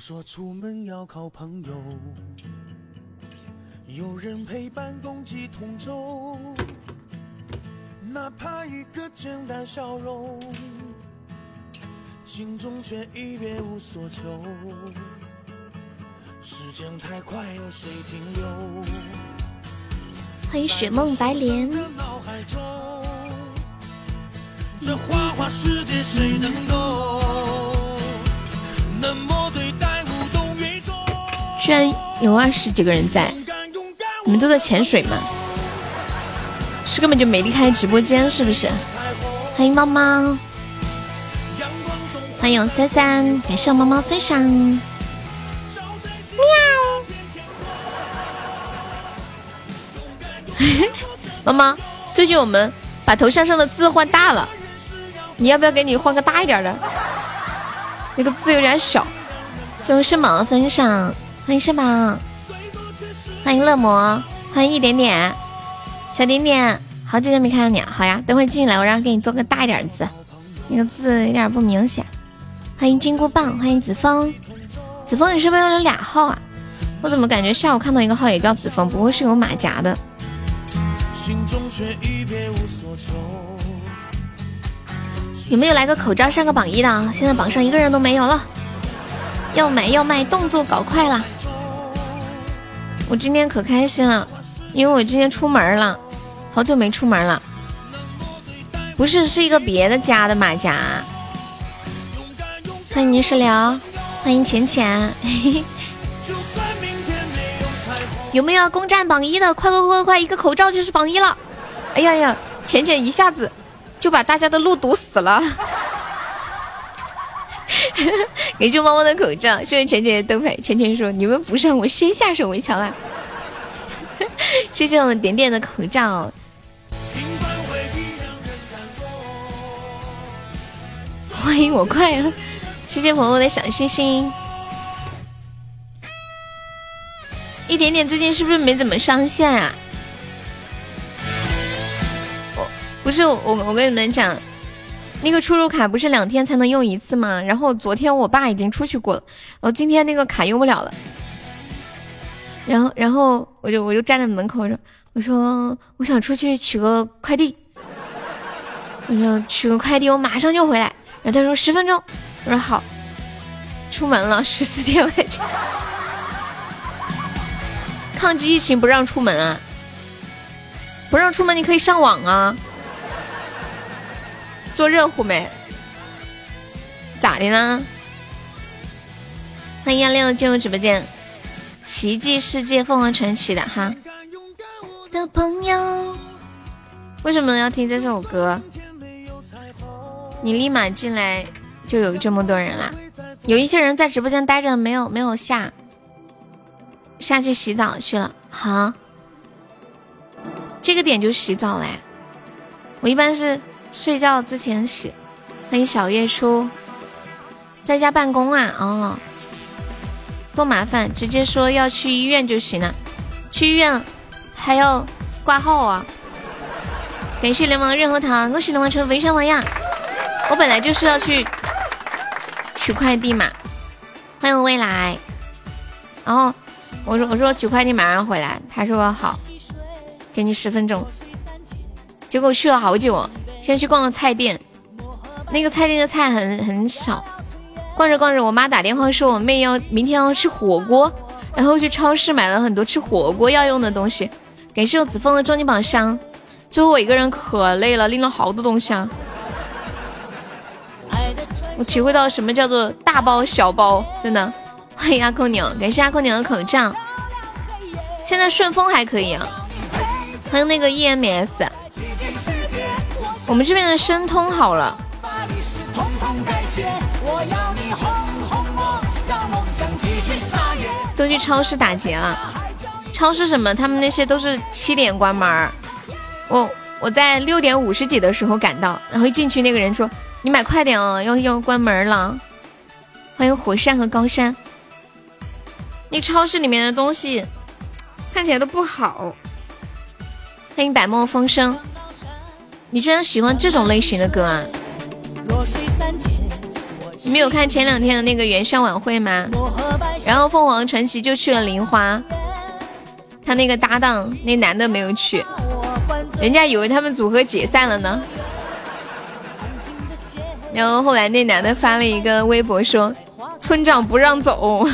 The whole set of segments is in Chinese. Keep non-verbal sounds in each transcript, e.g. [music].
说出门要靠朋友，有人陪伴共济同舟，哪怕一个简单笑容，心中却已别无所求。时间太快，有谁停留？欢迎雪梦白莲。这花花世界谁能够？那么对待无动于衷。居然有二十几个人在，你们都在潜水吗？是根本就没离开直播间，是不是？欢迎猫猫，欢迎三三，感谢猫猫分享。喵。[laughs] 猫猫，最近我们把头像上的字换大了。你要不要给你换个大一点的？那个字有点小。欢迎圣宝的分享，欢迎圣宝，欢迎乐魔，欢迎一点点，小点点，好久都没看到你了，好呀，等会进来我让给你做个大一点的字，那个字有点不明显。欢迎金箍棒，欢迎子枫，子枫你是不是有俩号啊？我怎么感觉下午看到一个号也叫子枫，不过是有马甲的。有没有来个口罩上个榜一的？现在榜上一个人都没有了。要买要卖，动作搞快了。我今天可开心了，因为我今天出门了，好久没出门了。不是，是一个别的家的马甲。欢迎泥石流，欢迎浅浅。[laughs] 有没有攻占榜一的？快快快快快，一个口罩就是榜一了。哎呀呀，浅浅一下子。就把大家的路堵死了。[laughs] 给猪猫猫的口罩，谢谢浅浅的灯牌。浅浅说：“你们不上，我先下手为强啊！” [laughs] 谢谢我们点点的口罩。欢迎我快乐，谢谢朋友的小心心。一点点最近是不是没怎么上线啊？我不是我，我跟你们讲，那个出入卡不是两天才能用一次吗？然后昨天我爸已经出去过了，我今天那个卡用不了了。然后，然后我就我就站在门口说：“我说我想出去取个快递，我说取个快递，我马上就回来。”然后他说十分钟，我说好。出门了 [laughs] 十四天我才去。抗击疫情不让出门啊？不让出门你可以上网啊。做热乎没？咋的呢？欢迎幺六进入直播间，奇迹世界凤凰传奇的哈。为什么要听这首歌？你立马进来就有这么多人啦。有一些人在直播间待着，没有没有下，下去洗澡去了。好，这个点就洗澡嘞。我一般是。睡觉之前洗。欢迎小月初，在家办公啊？哦，多麻烦，直接说要去医院就行了。去医院还要挂号啊？感谢流氓润喉糖，恭喜联盟成为上榜呀。我本来就是要去取快递嘛。欢迎未来。然后我说我说取快递马上回来，他说好，给你十分钟。结果去了好久。先去逛个菜店，那个菜店的菜很很少。逛着逛着，我妈打电话说我妹要明天要吃火锅，然后去超市买了很多吃火锅要用的东西。感谢我子枫的终极宝箱，最后我一个人可累了，拎了好多东西啊。我体会到什么叫做大包小包，真的。欢迎阿空牛，感谢阿空牛的口罩。现在顺丰还可以啊。还有那个 EMS。我们这边的申通好了，都去超市打劫了。超市什么？他们那些都是七点关门。我我在六点五十几的时候赶到，然后一进去那个人说：“你买快点哦，要要关门了。”欢迎火山和高山。那超市里面的东西看起来都不好。欢迎百墨风声。你居然喜欢这种类型的歌啊？你没有看前两天的那个元宵晚会吗？然后凤凰传奇就去了林花，他那个搭档那男的没有去，人家以为他们组合解散了呢。然后后来那男的发了一个微博说：“村长不让走。”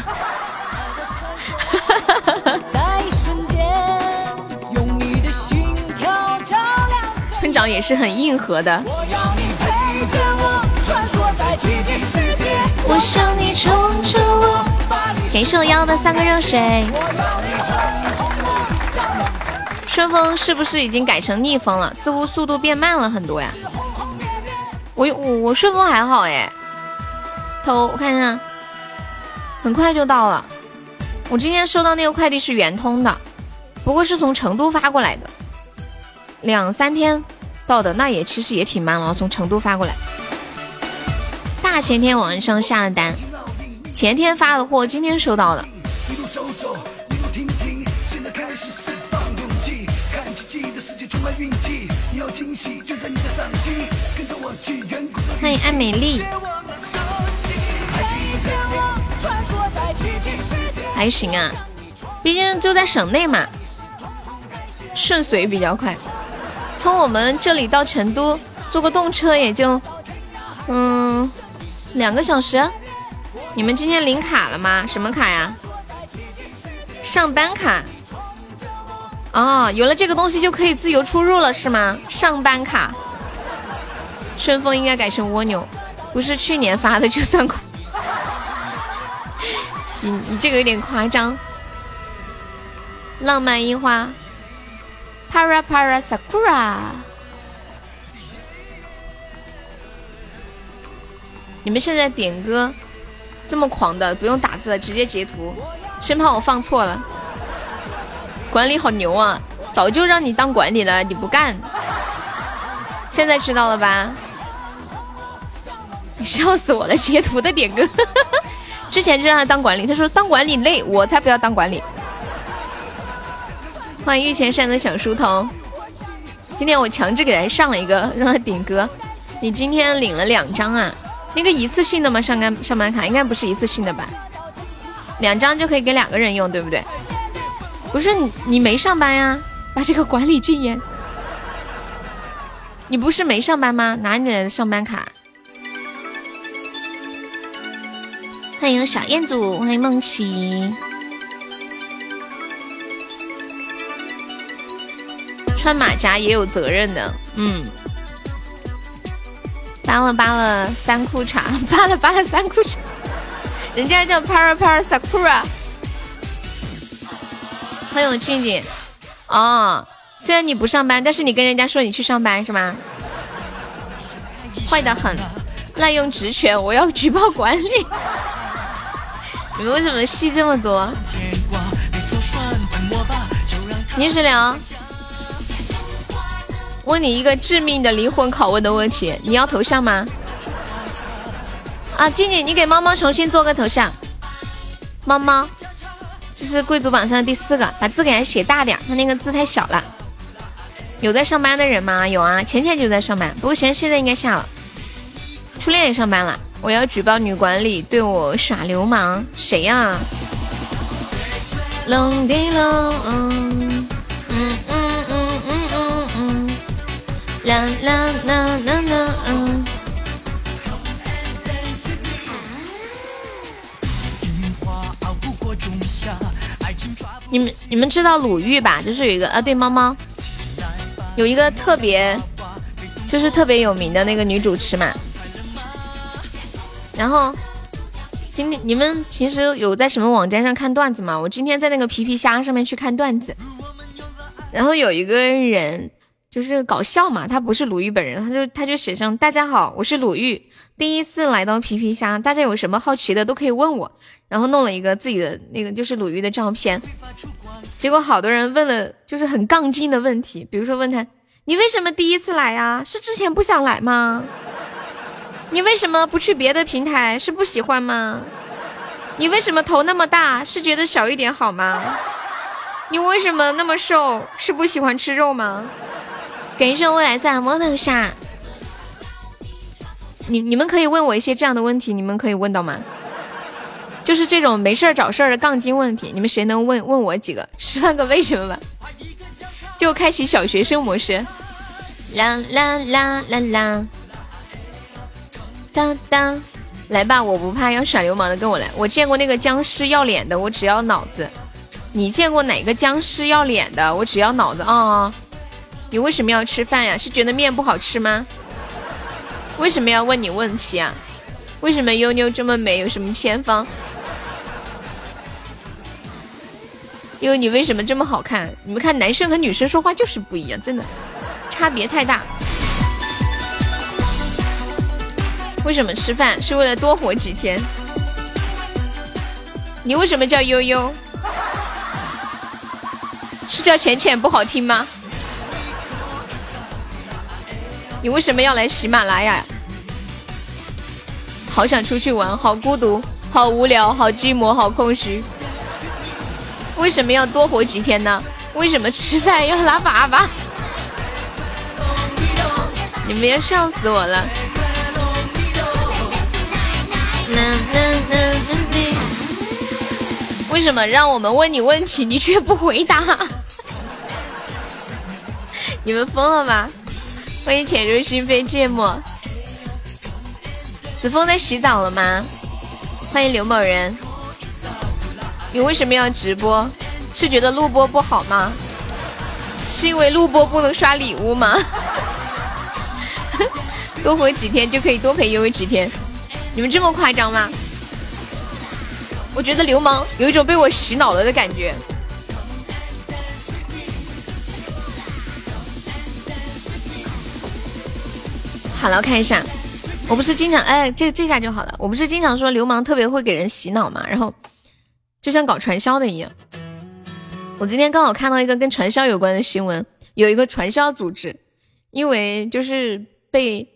也是很硬核的。我想你宠着我。感谢我要的三个热水。顺风是不是已经改成逆风了？似乎速度变慢了很多呀。我我我顺丰还好哎，头我看一下，很快就到了。我今天收到那个快递是圆通的，不过是从成都发过来的，两三天到的，那也其实也挺慢了，从成都发过来。大前天晚上下的单，前天发的货，今天收到的。欢迎爱美丽，还行啊，毕竟就在省内嘛，顺遂比较快。从我们这里到成都，坐个动车也就，嗯。两个小时，你们今天领卡了吗？什么卡呀？上班卡。哦，有了这个东西就可以自由出入了，是吗？上班卡。顺丰应该改成蜗牛，不是去年发的就算快。行，[laughs] 你这个有点夸张。浪漫樱花，Para Para Sakura。你们现在点歌这么狂的，不用打字，直接截图，生怕我放错了。管理好牛啊，早就让你当管理了，你不干。现在知道了吧？你笑死我了，截图的点歌，[laughs] 之前就让他当管理，他说当管理累，我才不要当管理。欢迎御前山的小书童，今天我强制给他上了一个，让他点歌。你今天领了两张啊？那个一次性的吗？上班上班卡应该不是一次性的吧？两张就可以给两个人用，对不对？不是你你没上班呀？把这个管理禁言。你不是没上班吗？哪里来的上班卡？欢迎小彦祖，欢迎梦琪。穿马甲也有责任的，嗯。扒了扒了三裤衩，[laughs] 扒了扒了三裤衩，人家叫 Para Para Sakura。欢迎静静，哦，虽然你不上班，但是你跟人家说你去上班是吗？坏的很，滥用职权，我要举报管理。[laughs] 你们为什么戏这么多？泥石流。问你一个致命的灵魂拷问的问题，你要头像吗？啊，静静，你给猫猫重新做个头像。猫猫，这是贵族榜上第四个，把字给它写大点，它那个字太小了。有在上班的人吗？有啊，前天就在上班，不过现现在应该下了。初恋也上班了，我要举报女管理对我耍流氓。谁呀？冷的冷，嗯啦啦啦啦啦，嗯。你们你们知道鲁豫吧？就是有一个啊，对猫猫，有一个特别，就是特别有名的那个女主持嘛。然后今天你们平时有在什么网站上看段子吗？我今天在那个皮皮虾上面去看段子，然后有一个人。就是搞笑嘛，他不是鲁豫本人，他就他就写上大家好，我是鲁豫，第一次来到皮皮虾，大家有什么好奇的都可以问我，然后弄了一个自己的那个就是鲁豫的照片，结果好多人问了就是很杠精的问题，比如说问他你为什么第一次来呀？是之前不想来吗？你为什么不去别的平台？是不喜欢吗？你为什么头那么大？是觉得小一点好吗？你为什么那么瘦？是不喜欢吃肉吗？感谢未来在摩托上，你你们可以问我一些这样的问题，你们可以问到吗？就是这种没事儿找事儿的杠精问题，你们谁能问问我几个？十万个为什么吧？就开启小学生模式。啦啦啦啦啦，当当，来吧，我不怕，要耍流氓的跟我来。我见过那个僵尸要脸的，我只要脑子。你见过哪个僵尸要脸的？我只要脑子啊！你为什么要吃饭呀？是觉得面不好吃吗？为什么要问你问题啊？为什么悠悠这么美？有什么偏方？因为你为什么这么好看？你们看男生和女生说话就是不一样，真的差别太大。为什么吃饭是为了多活几天？你为什么叫悠悠？是叫浅浅不好听吗？你为什么要来喜马拉雅？好想出去玩，好孤独，好无聊，好寂寞，好空虚。为什么要多活几天呢？为什么吃饭要拉粑粑？你们要笑死我了！为什么让我们问你问题，你却不回答？你们疯了吗？欢迎潜入心扉芥末。子枫在洗澡了吗？欢迎刘某人。你为什么要直播？是觉得录播不好吗？是因为录播不能刷礼物吗？[laughs] 多活几天就可以多陪悠悠几天？你们这么夸张吗？我觉得流氓有一种被我洗脑了的感觉。好了，看一下，我不是经常哎，这这下就好了。我不是经常说流氓特别会给人洗脑嘛，然后就像搞传销的一样。我今天刚好看到一个跟传销有关的新闻，有一个传销组织，因为就是被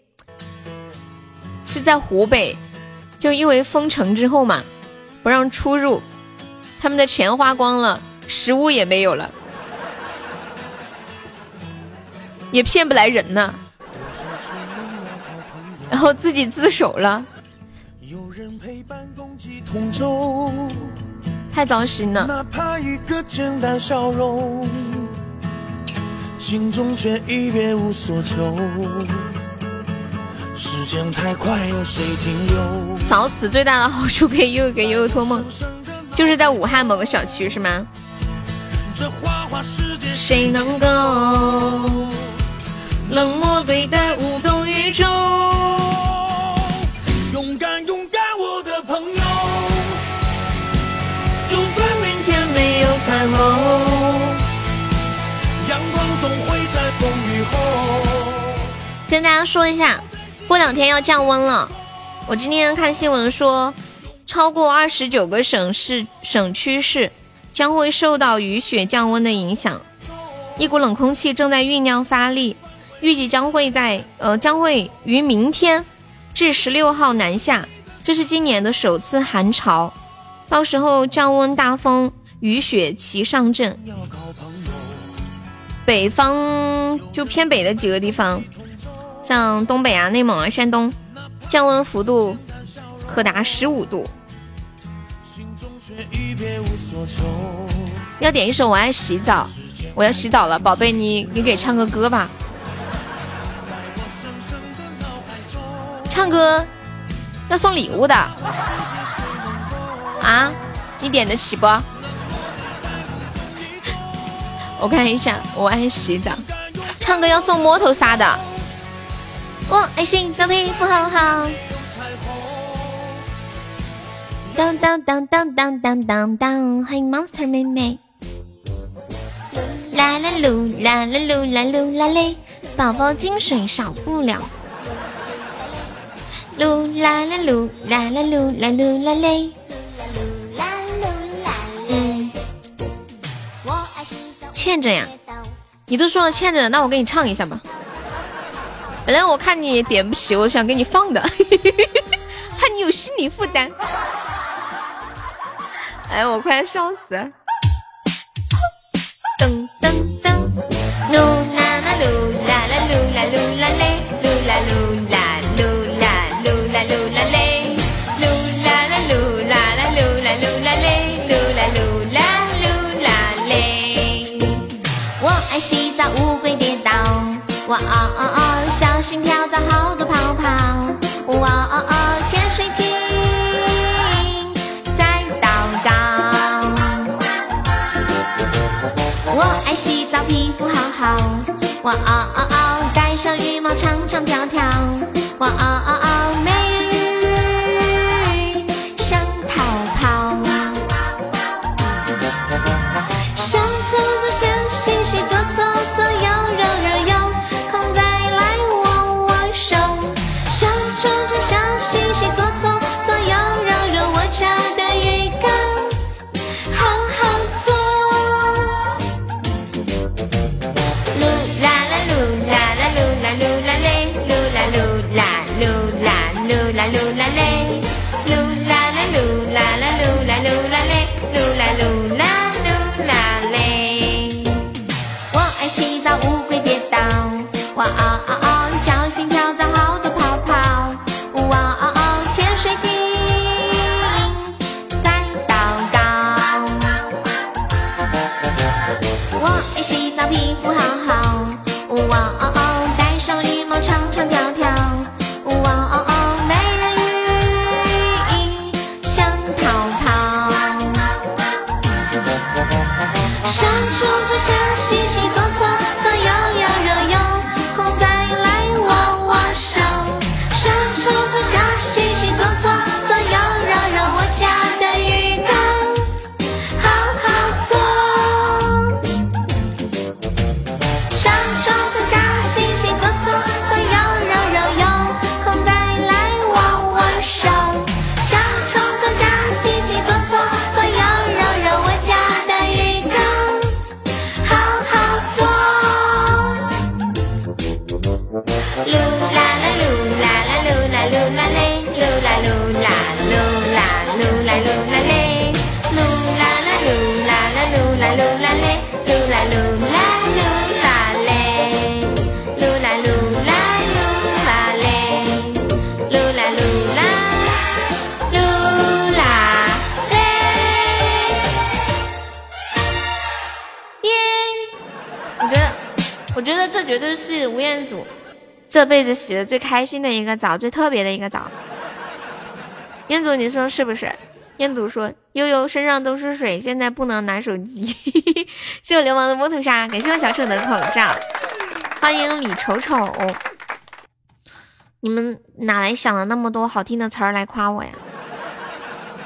是在湖北，就因为封城之后嘛，不让出入，他们的钱花光了，食物也没有了，也骗不来人呢。然后自己自首了。太糟心了。哪怕一个简单笑容，心中却别无所求。时间太快，有谁停留？早死最大的好处可以又给悠悠托梦，就是在武汉某个小区是吗？这花花世界谁能够？冷漠对待无动于衷？彩虹，阳光总会在风雨后。跟大家说一下，过两天要降温了。我今天看新闻说，超过二十九个省市、省区市将会受到雨雪降温的影响。一股冷空气正在酝酿发力，预计将会在呃将会于明天至十六号南下，这是今年的首次寒潮。到时候降温大风。雨雪齐上阵，北方就偏北的几个地方，像东北啊、内蒙啊、山东，降温幅度可达十五度。要点一首《我爱洗澡》，我要洗澡了，宝贝，你你给唱个歌吧。唱歌要送礼物的啊？你点得起不？[laughs] 我看一下，我爱洗澡，唱歌要送摸头杀的。我爱洗澡，皮肤好好。当当当当当当当当，欢迎 Monster 妹妹。啦啦噜啦啦噜啦噜啦嘞，宝宝金水少不了。噜啦啦噜啦啦噜啦噜啦嘞。欠着呀，你都说了欠着，那我给你唱一下吧。本来我看你点不起，我想给你放的，[laughs] 怕你有心理负担。哎，我快要笑死 [laughs] 了。噔噔噔，噜啦啦噜啦啦噜啦噜啦哇哦哦哦，小心跳蚤好多泡泡。哇哦哦，潜水艇在祷告。我爱洗澡，皮肤好好。哇哦哦哦，戴上羽毛，唱唱跳跳。最开心的一个枣，最特别的一个枣。彦祖，你说是不是？彦祖说：“悠悠身上都是水，现在不能拿手机。”谢我流氓的摸头杀，感谢我小丑的口罩，欢迎李丑丑。你们哪来想了那么多好听的词儿来夸我呀？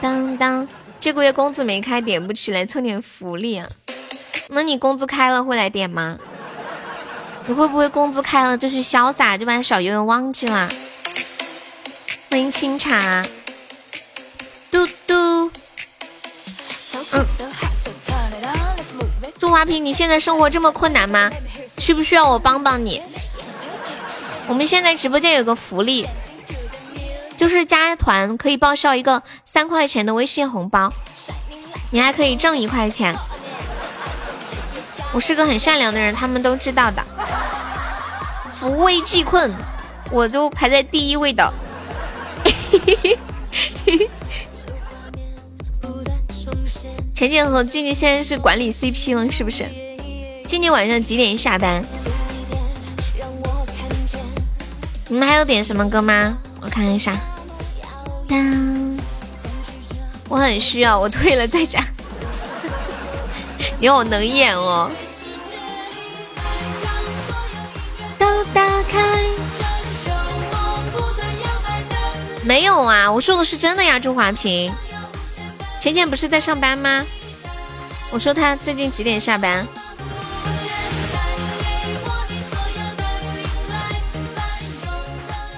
当当，这个月工资没开，点不起来，蹭点福利啊。那你工资开了会来点吗？你会不会工资开了就去潇洒，就把小悠悠忘记了？欢迎清茶，嘟嘟，嗯，朱华平，你现在生活这么困难吗？需不需要我帮帮你？我们现在直播间有个福利，就是加团可以报销一个三块钱的微信红包，你还可以挣一块钱。我是个很善良的人，他们都知道的。扶危济困，我都排在第一位的。[laughs] 浅浅和静静现在是管理 CP 了，是不是？静静晚上几点下班？你们还有点什么歌吗？我看一下。当，我很需要，我退了再讲。[laughs] 你好能演哦！没有啊，我说的是真的呀，朱华平。浅浅不是在上班吗？我说他最近几点下班？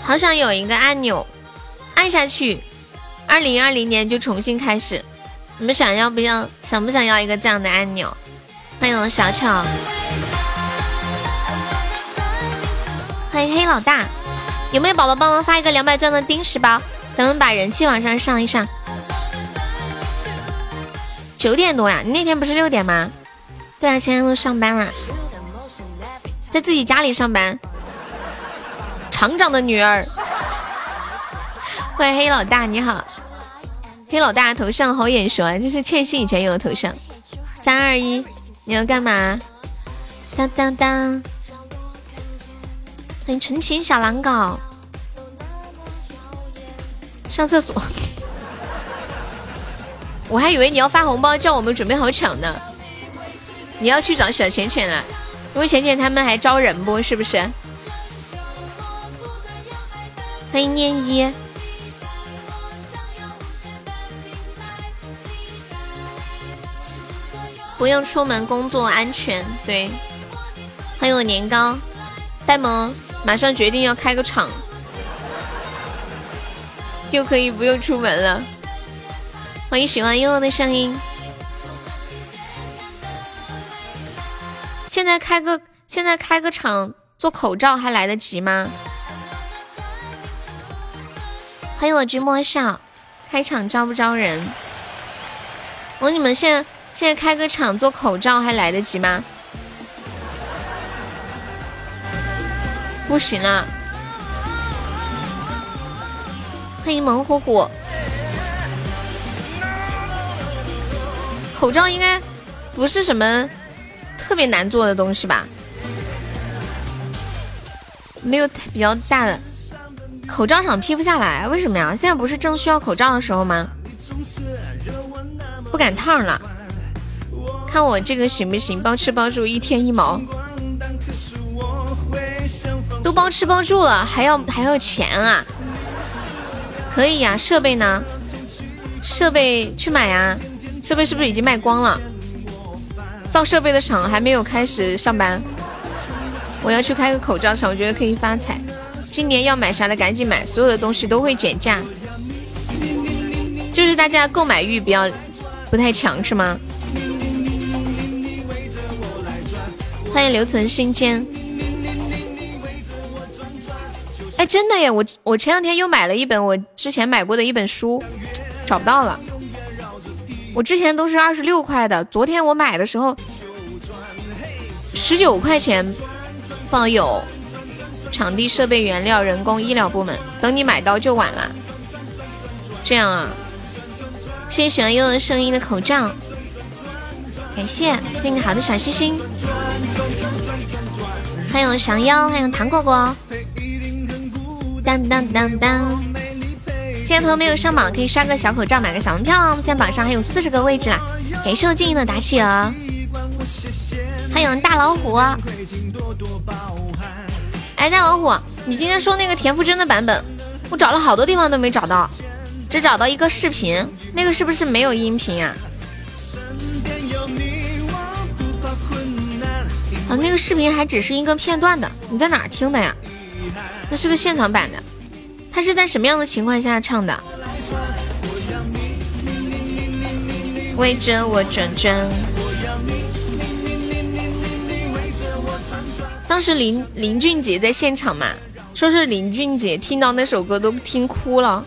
好想有一个按钮，按下去，二零二零年就重新开始。你们想要不要？想不想要一个这样的按钮？欢迎小巧，欢迎黑老大。有没有宝宝帮忙发一个两百钻的丁石包？咱们把人气往上上一上。九点多呀，你那天不是六点吗？对啊，现在都上班了，在自己家里上班。厂长的女儿，欢迎黑老大，你好。黑老大头像好眼熟啊，这是倩茜以前有的头像。三二一，你要干嘛？当当当，欢迎纯情小狼狗。上厕所，[laughs] 我还以为你要发红包叫我们准备好抢呢。你要去找小浅浅了，因为浅浅他们还招人不？是不是？欢迎念一。不用出门工作安全，对。欢迎我年糕，呆萌马上决定要开个厂，就可以不用出门了。欢迎喜欢悠悠的声音。现在开个现在开个厂做口罩还来得及吗？欢迎我君莫笑，开厂招不招人？我你们现在现在开个厂做口罩还来得及吗？不行啊！欢迎猛虎虎，口罩应该不是什么。特别难做的东西吧，没有比较大的口罩厂批不下来，为什么呀？现在不是正需要口罩的时候吗？不赶趟了，看我这个行不行？包吃包住，一天一毛，都包吃包住了，还要还要钱啊？可以呀，设备呢？设备去买呀？设备是不是已经卖光了？造设备的厂还没有开始上班，我要去开个口罩厂，我觉得可以发财。今年要买啥的赶紧买，所有的东西都会减价，就是大家购买欲比较不太强，是吗？欢迎留存心间。哎，真的耶！我我前两天又买了一本我之前买过的一本书，找不到了。我之前都是二十六块的，昨天我买的时候十九块钱包邮，场地、设备、原料、人工、医疗部门，等你买到就晚了。这样啊，谢谢喜欢悠悠声音的口罩，感谢，谢谢好的小心心，还有小妖，还有糖果果，当当当当。现在朋友没有上榜，可以刷个小口罩，买个小门票。哦现在榜上还有四十个位置啦，感谢我静怡的打企鹅，还有大老虎。哎，大老虎，你今天说那个田馥甄的版本，我找了好多地方都没找到，只找到一个视频，那个是不是没有音频啊？啊，那个视频还只是一个片段的，你在哪儿听的呀？那是个现场版的。他是在什么样的情况下唱的？围着我转转。当时林林俊杰在现场嘛，说是林俊杰听到那首歌都听哭了。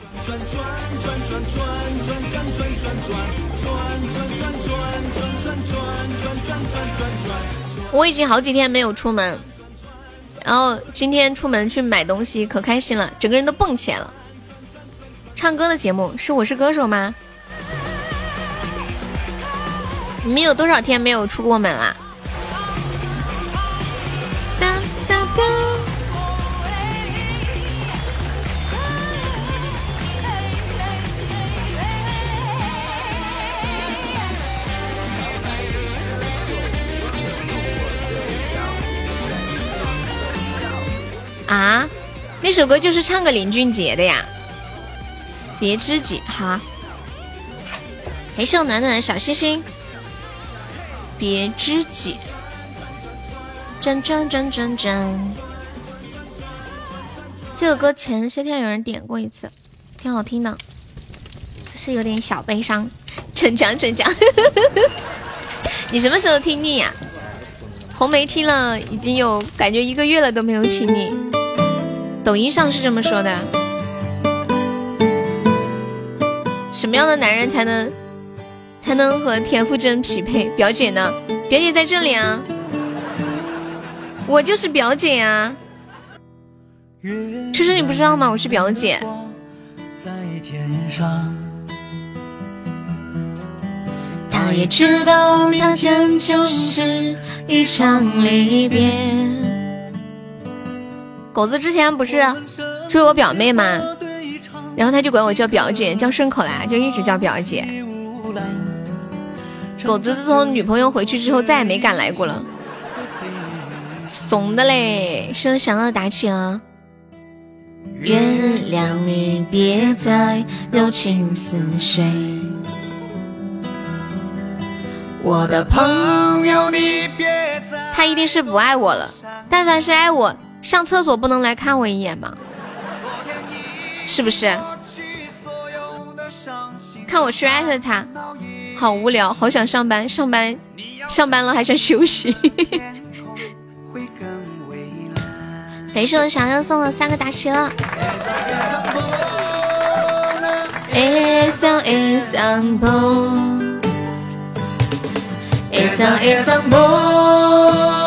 我已经好几天没有出门。然后今天出门去买东西，可开心了，整个人都蹦起来了。唱歌的节目是《我是歌手》吗？你们有多少天没有出过门啦？啊，那首歌就是唱给林俊杰的呀，别知己哈，还是暖暖的小星星，别知己，转转转转转，这首歌前些天有人点过一次，挺好听的，是有点小悲伤，逞强逞强，[laughs] 你什么时候听腻呀？红梅听了已经有感觉一个月了都没有听腻。抖音上是这么说的，什么样的男人才能才能和田馥甄匹配？表姐呢？表姐在这里啊，我就是表姐啊。其实你不知道吗？我是表姐。他也知道，那真就是一场离别。狗子之前不是追我表妹吗？然后他就管我叫表姐，叫顺口啦，就一直叫表姐。狗子自从女朋友回去之后，再也没敢来过了。怂的嘞，是想要打起啊。原谅你，别再柔情似水。我的朋友，你别再。他一定是不爱我了。但凡是爱我，上厕所不能来看我一眼吗？是不是？看我去艾特他，好无聊，好想上班，上班，上班了还想休息。[laughs] 感谢我小优送了三个大蛇。有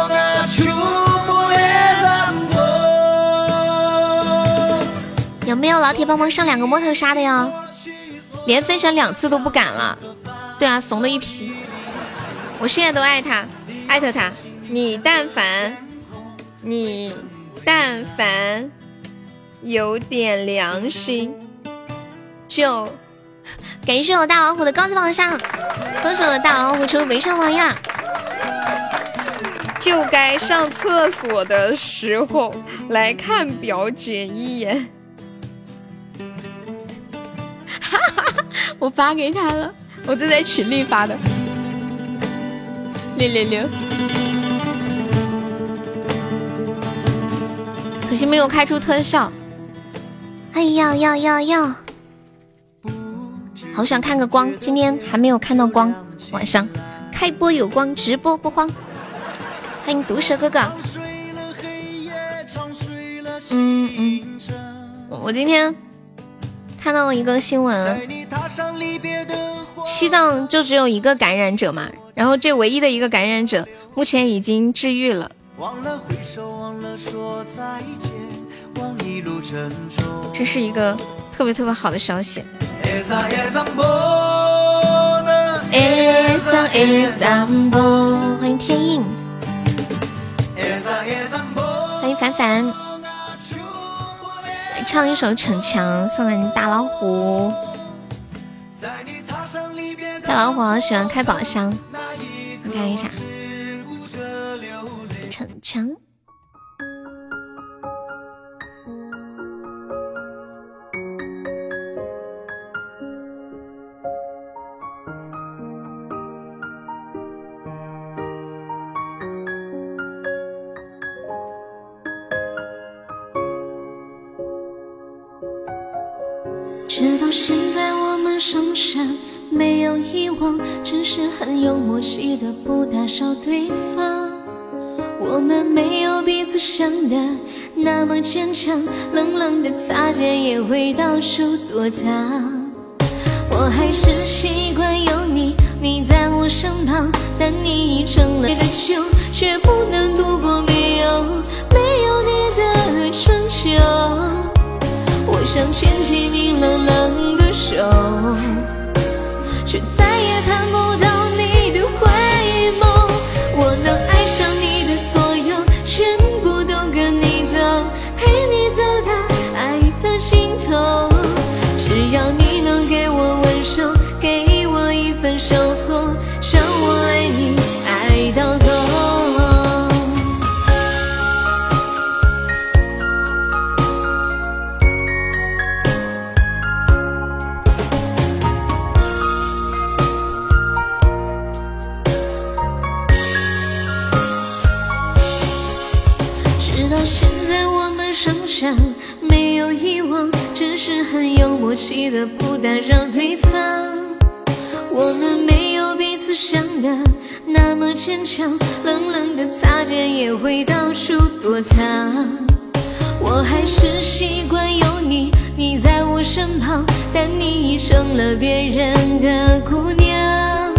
没有老铁帮忙上两个摸头杀的哟？连分享两次都不敢了。对啊，怂的一批。我现在都爱他，艾特他。你但凡，你。但凡有点良心，就感谢我大老虎的高级榜上，恭喜我大老虎成为围场王呀！就该上厕所的时候来看表姐一眼。哈哈，我发给他了，我就在群里发的。六六六。可惜没有开出特效。哎呀呀呀呀！好想看个光，今天还没有看到光。晚上开播有光，直播不慌。欢迎毒蛇哥哥。嗯嗯，我今天看到了一个新闻，西藏就只有一个感染者嘛，然后这唯一的一个感染者目前已经治愈了。这是一个特别特别好的消息。欢迎天印，欢迎凡凡，来唱一首《逞强》，送给你大老虎。大老虎好喜欢开宝箱，我看一下。逞强。在，我们仍然没有遗忘，只是很有默契的不打扰对方。我们没有彼此想的那么坚强，冷冷的擦肩也会到处躲藏。我还是习惯有你，你在我身旁，但你已成了的酒，却不能度过没有没有你的春秋。想牵起你冷冷的手，有默契的不打扰对方，我们没有彼此想的那么坚强，冷冷的擦肩也会到处躲藏。我还是习惯有你，你在我身旁，但你已成了别人的姑娘。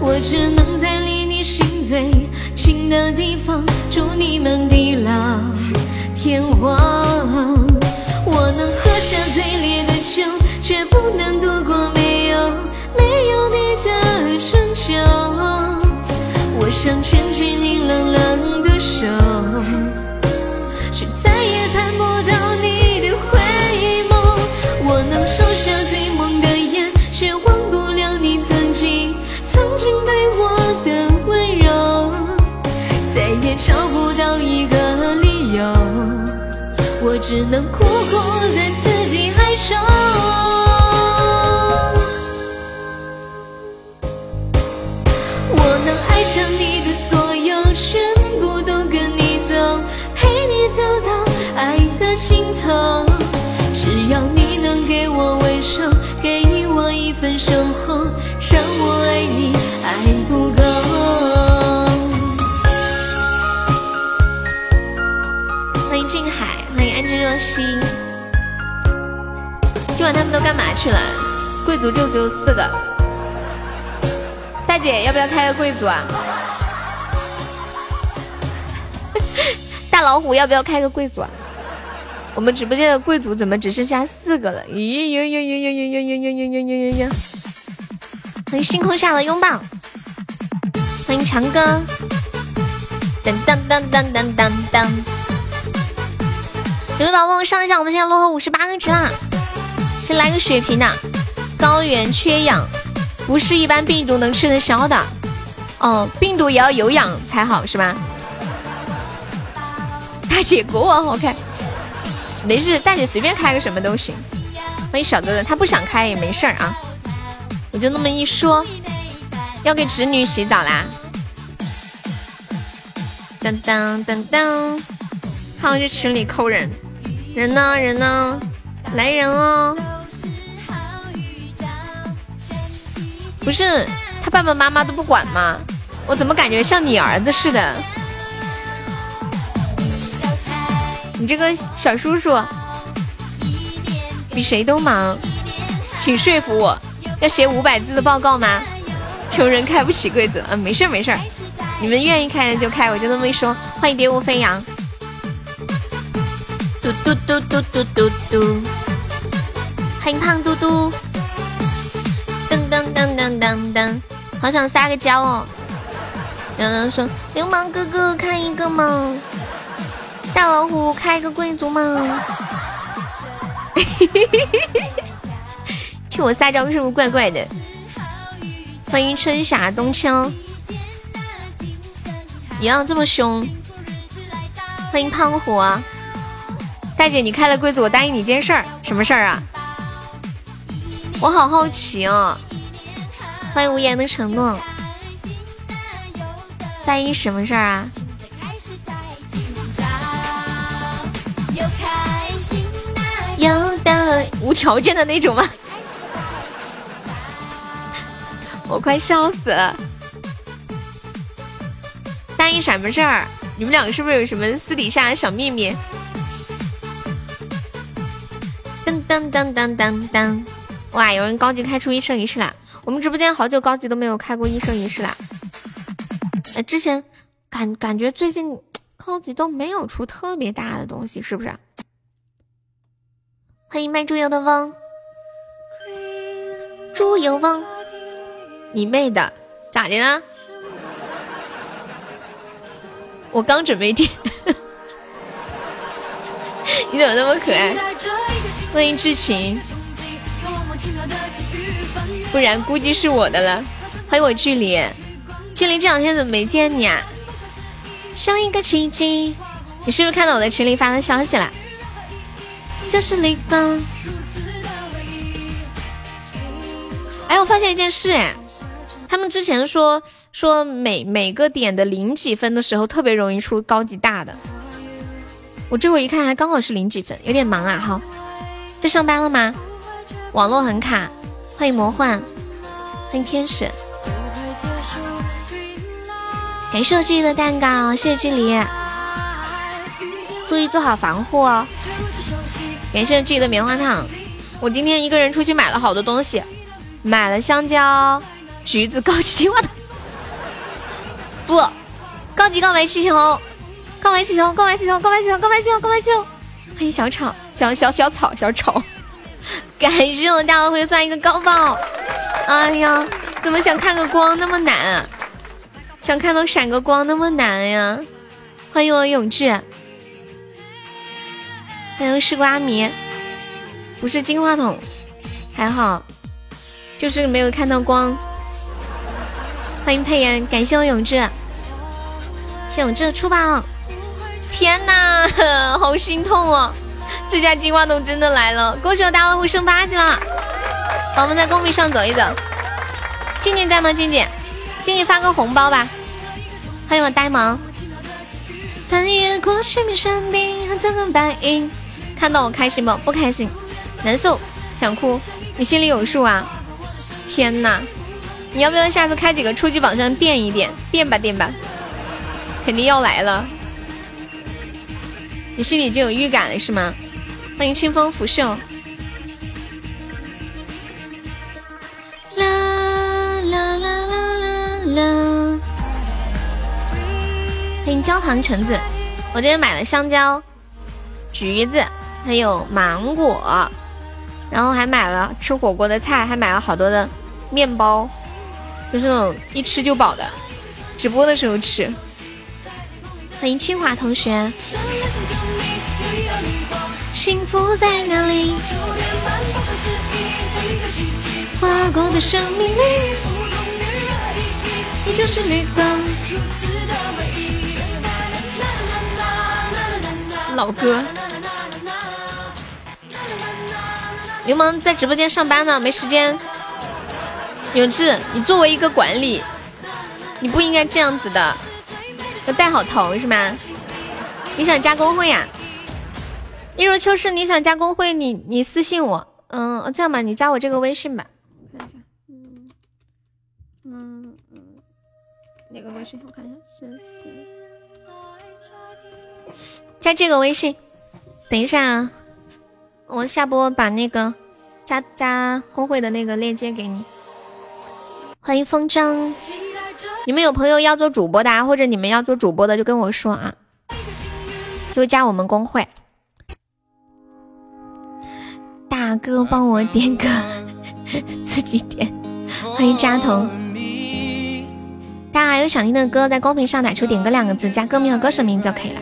我只能在离你心最近的地方，祝你们地老天荒。我能喝下最烈的久，却不能度过没有没有你的春秋。我想牵起你冷冷的手，却再也盼不到你的回眸。我能收下最梦的眼，却忘不了你曾经曾经对我的温柔。再也找不到一个理由，我只能哭。都干嘛去了？贵族就只有四个。大姐，要不要开个贵族啊？[laughs] 大老虎，要不要开个贵族啊？我们直播间的贵族怎么只剩下四个了？咦呦呦呦呦呦呦呦呦呦呦呦呦！欢迎星空下的拥抱，欢迎强哥，当当当当当当当。有位宝宝上一下，我们现在落后五十八个值啦，先来个血瓶的。高原缺氧，不是一般病毒能吃得消的。哦，病毒也要有氧才好是吧？大姐国王好看，没事，大姐随便开个什么都行。欢迎小哥哥，他不想开也没事儿啊，我就那么一说，要给侄女洗澡啦。当当当当，看我这群里扣人。人呢？人呢？来人哦！不是他爸爸妈妈都不管吗？我怎么感觉像你儿子似的？你这个小叔叔比谁都忙，请说服我，要写五百字的报告吗？穷人开不起柜子，嗯，没事没事，你们愿意开就开，我就那么一说。欢迎蝶舞飞扬。嘟嘟嘟嘟嘟嘟嘟，欢迎胖嘟嘟，噔噔噔噔噔噔，好想撒个娇哦。有人说流氓哥哥开一个吗？大老虎开个贵族吗？[laughs] 听我撒娇是不是怪怪的？欢迎春夏冬秋，一样这么凶。欢迎胖虎啊。大姐，你开了柜子，我答应你件事儿，什么事儿啊？我好好奇哦。欢迎无言的承诺。答应什么事儿啊？有的无条件的那种吗？我快笑死了。答应什么事儿？你们两个是不是有什么私底下的小秘密？当当当当当！哇，有人高级开出一生一世了。我们直播间好久高级都没有开过一生一世了。哎，之前感感觉最近高级都没有出特别大的东西，是不是？欢迎卖猪油的翁，猪油翁，你妹的，咋的啦？我刚准备点，[laughs] 你怎么那么可爱？欢迎智晴，不然估计是我的了。欢迎我距离，距离这两天怎么没见你啊？像一个奇迹，你是不是看到我在群里发的消息了？就是立方。哎，我发现一件事，哎，他们之前说说每每个点的零几分的时候，特别容易出高级大的。我这会一看，还刚好是零几分，有点忙啊，好。在上班了吗？网络很卡。欢迎魔幻，欢迎天使，感谢我距离的蛋糕，谢谢距离，注意做好防护哦。感谢距离的棉花糖，我今天一个人出去买了好多东西，买了香蕉、橘子、高级青蛙的，[laughs] 不，高级告白气球，告白气球，告白气球，告白气球，告白气球，告白气球。欢迎小草。小小小草小丑，[laughs] 感谢我大老虎算一个高爆！哎呀，怎么想看个光那么难？想看到闪个光那么难呀？欢迎我永志，欢迎西瓜迷，不是金话筒，还好，就是没有看到光。欢迎佩妍，感谢我永志，谢永志出宝！天哪，[laughs] 好心痛哦！这家金话筒真的来了！恭喜我大老虎升八级了，宝宝们在公屏上走一走。静静在吗？静静，静静发个红包吧。欢迎我呆萌。翻越过失眠山顶和层层白云，看到我开心不？不开心，难受，想哭。你心里有数啊！天哪，你要不要下次开几个初级宝箱垫一垫？垫吧垫吧，肯定要来了。你心里就有预感了是吗？欢迎清风拂袖。啦啦啦啦啦啦！欢迎焦糖橙子，我今天买了香蕉、橘子，还有芒果，然后还买了吃火锅的菜，还买了好多的面包，就是那种一吃就饱的，直播的时候吃。欢迎清华同学。幸福在哪里？划过的生命里，你就是绿光。老哥，流氓在直播间上班呢，没时间。永志，你作为一个管理，你不应该这样子的，要带好头是吗？你想加工会呀？一如秋实，你想加工会，你你私信我，嗯，这样吧，你加我这个微信吧，看一下，嗯嗯嗯，哪个微信？我看一下，加这个微信。等一下啊，我下播把那个加加工会的那个链接给你。欢迎风筝，你们有朋友要做主播的，啊或者你们要做主播的，就跟我说啊，就加我们工会。大哥，帮我点歌，[laughs] 自己点。欢迎扎头。大家还有想听的歌，在公屏上打出“点歌”两个字，加歌名和歌手名就可以了。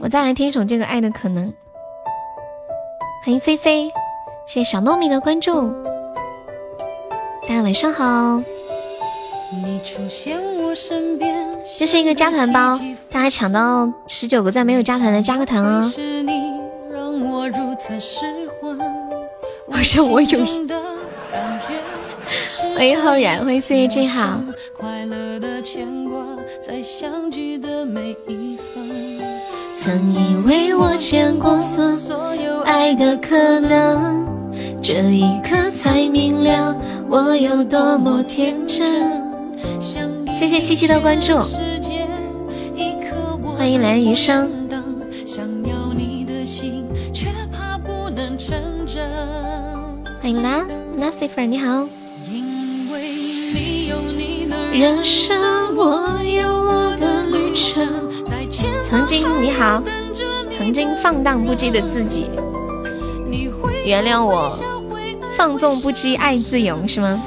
我再来听一首这个《爱的可能》。欢迎菲菲，谢谢小糯米的关注。大家晚上好。这是一个加团包，大家抢到十九个赞没有加团的加个团哦。我说我有。欢迎浩然，欢迎岁月静好。曾以为我见过所有爱的可能，这一刻才明了我有多么天真。谢谢七七的关注，欢迎蓝余生。欢迎 Nas Nasifer，你好。曾经你好，曾经放荡不羁的自己，原谅我放纵不羁爱自由是吗？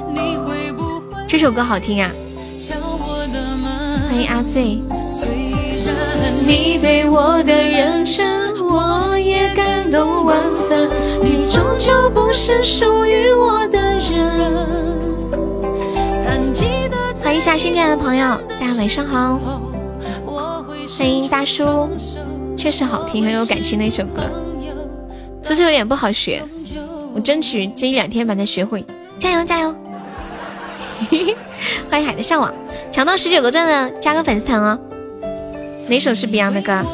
这首歌好听啊！欢迎阿醉。你对我的认真，我也感动万分。你终究不是属于我的人。欢迎一下新进来的朋友，大家晚上好。欢迎大叔，确实好听，很有感情的一首歌，就是有点不好学，我争取这一两天把它学会。加油加油！[laughs] 欢迎海的向往，抢到十九个钻的加个粉丝团哦。哪首是 Beyond 的歌？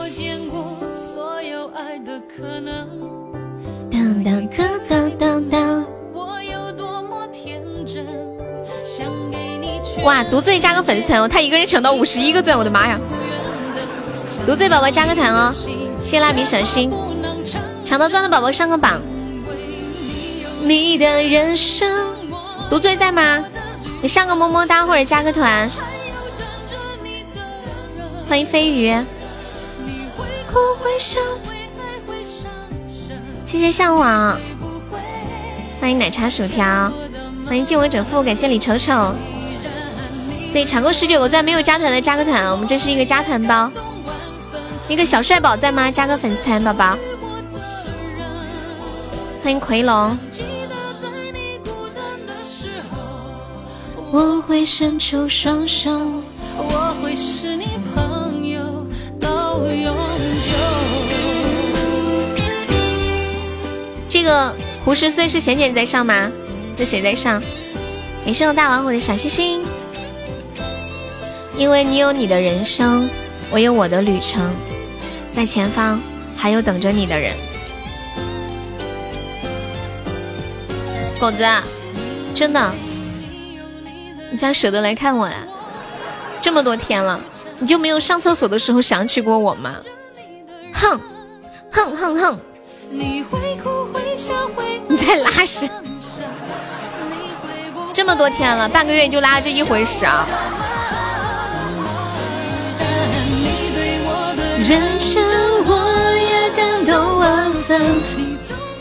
当当当当当当。哇，独醉加个粉丝团哦，他一个人抢到五十一个钻，我的妈呀！独醉宝宝加个团哦，谢蜡笔小新，抢到钻的宝宝上个榜。你的人生，独醉在吗？你上个么么哒或者加个团，欢迎飞鱼，谢谢向往，欢迎奶茶薯条，欢迎敬我者富，感谢李丑丑，对，抢够十九个赞没有加团的加个团，我们这是一个加团包，一个小帅宝在吗？加个粉丝团，宝宝，欢迎奎龙。我会伸出双手我会是你朋友到永久。这个胡十岁是浅浅在上吗？这谁在上？你是我大老虎的小星星因为你有你的人生我有我的旅程。在前方还有等着你的人。狗子真的你咋舍得来看我呀？这么多天了，你就没有上厕所的时候想起过我吗？哼，哼哼哼！你在拉屎？这么多天了，半个月你就拉这一回屎啊！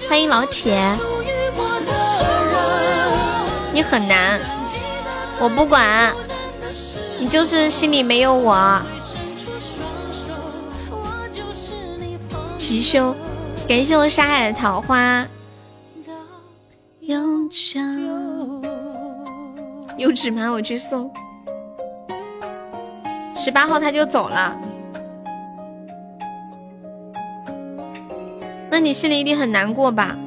欢迎老铁，你很难，我不管，你就是心里没有我。貔貅，感谢我沙海的桃花。有纸吗？我去送。十八号他就走了。那你心里一定很难过吧？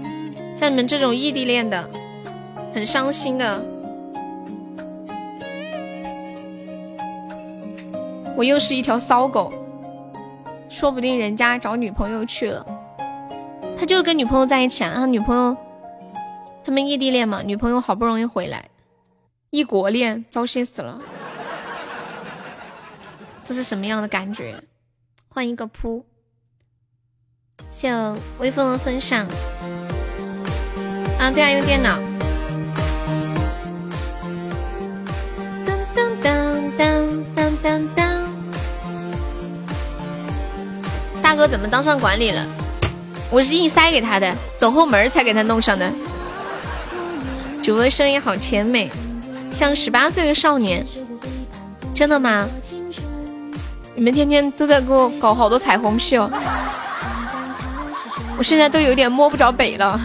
像你们这种异地恋的，很伤心的。我又是一条骚狗，说不定人家找女朋友去了。他就是跟女朋友在一起啊，然后女朋友他们异地恋嘛，女朋友好不容易回来，异国恋，糟心死了。[laughs] 这是什么样的感觉？换一个扑。谢微风的分享啊！对啊，用电脑。当当当当当当大哥怎么当上管理了？我是硬塞给他的，走后门才给他弄上的。主播声音好甜美，像十八岁的少年。真的吗？你们天天都在给我搞好多彩虹屁哦！我现在都有点摸不着北了。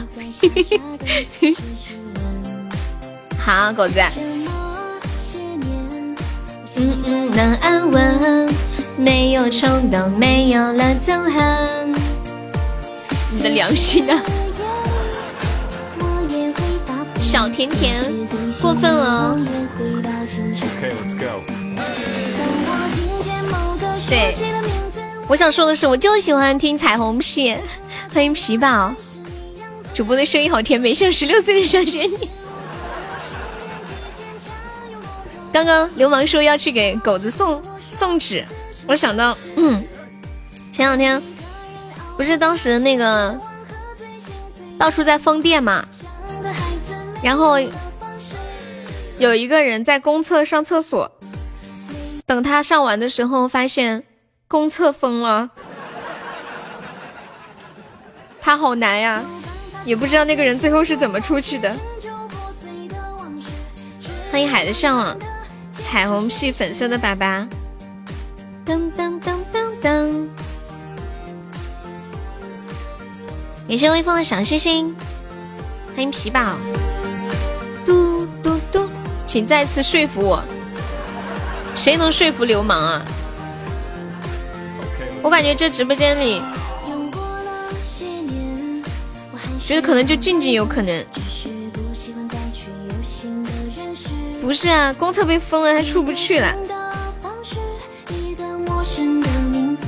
[laughs] 好，狗子。嗯嗯，能安稳，没有冲动，没有了憎恨。你的良心呢？小甜甜，过分了。对，我想说的是，我就喜欢听彩虹屁。欢迎皮宝，主播的声音好甜美，像十六岁的小仙女。刚刚流氓说要去给狗子送送纸，我想到，嗯前两天不是当时那个到处在封店嘛，然后有一个人在公厕上厕所，等他上完的时候，发现公厕封了。他好难呀，也不知道那个人最后是怎么出去的。欢迎海的向往，彩虹屁粉色的粑粑。噔噔噔噔噔，感谢微风的小星星。欢迎皮宝。嘟嘟嘟，请再次说服我，谁能说服流氓啊？我感觉这直播间里。觉得可能就静静有可能，不是啊，公厕被封了，还出不去了。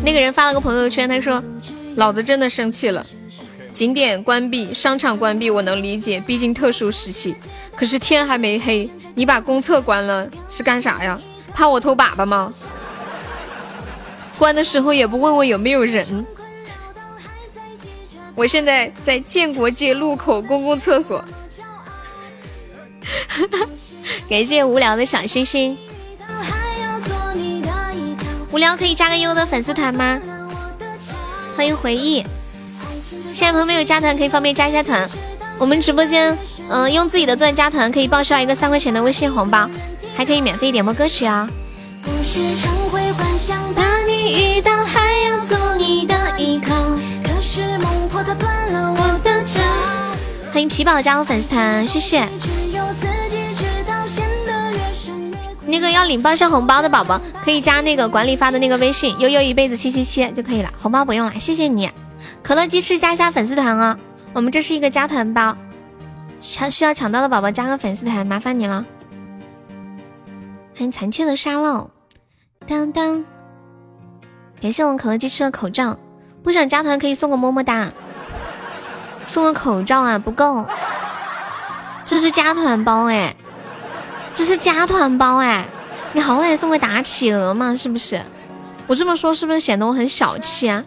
那个人发了个朋友圈，他说：“老子真的生气了，景点关闭，商场关闭，我能理解，毕竟特殊时期。可是天还没黑，你把公厕关了是干啥呀？怕我偷粑粑吗？关的时候也不问问有没有人。”我现在在建国街路口公共厕所，[laughs] 感谢无聊的小星星。无聊可以加个优的粉丝团吗？欢迎回忆。现在朋友没有加团，可以方便加一下团。我们直播间，嗯，用自己的钻加团可以报销一个三块钱的微信红包，还可以免费点播歌曲啊。欢迎皮宝加入粉丝团，谢谢。那个要领报销红包的宝宝，可以加那个管理发的那个微信悠悠一辈子七七七就可以了，红包不用了，谢谢你。可乐鸡翅加一下粉丝团啊！我们这是一个加团包，抢需要抢到的宝宝加个粉丝团，麻烦你了。欢迎残缺的沙漏，当当，感谢我们可乐鸡翅的口罩，不想加团可以送个么么哒，送个口罩啊不够，这是加团包哎，这是加团包哎，你好歹送个打企鹅嘛是不是？我这么说是不是显得我很小气啊？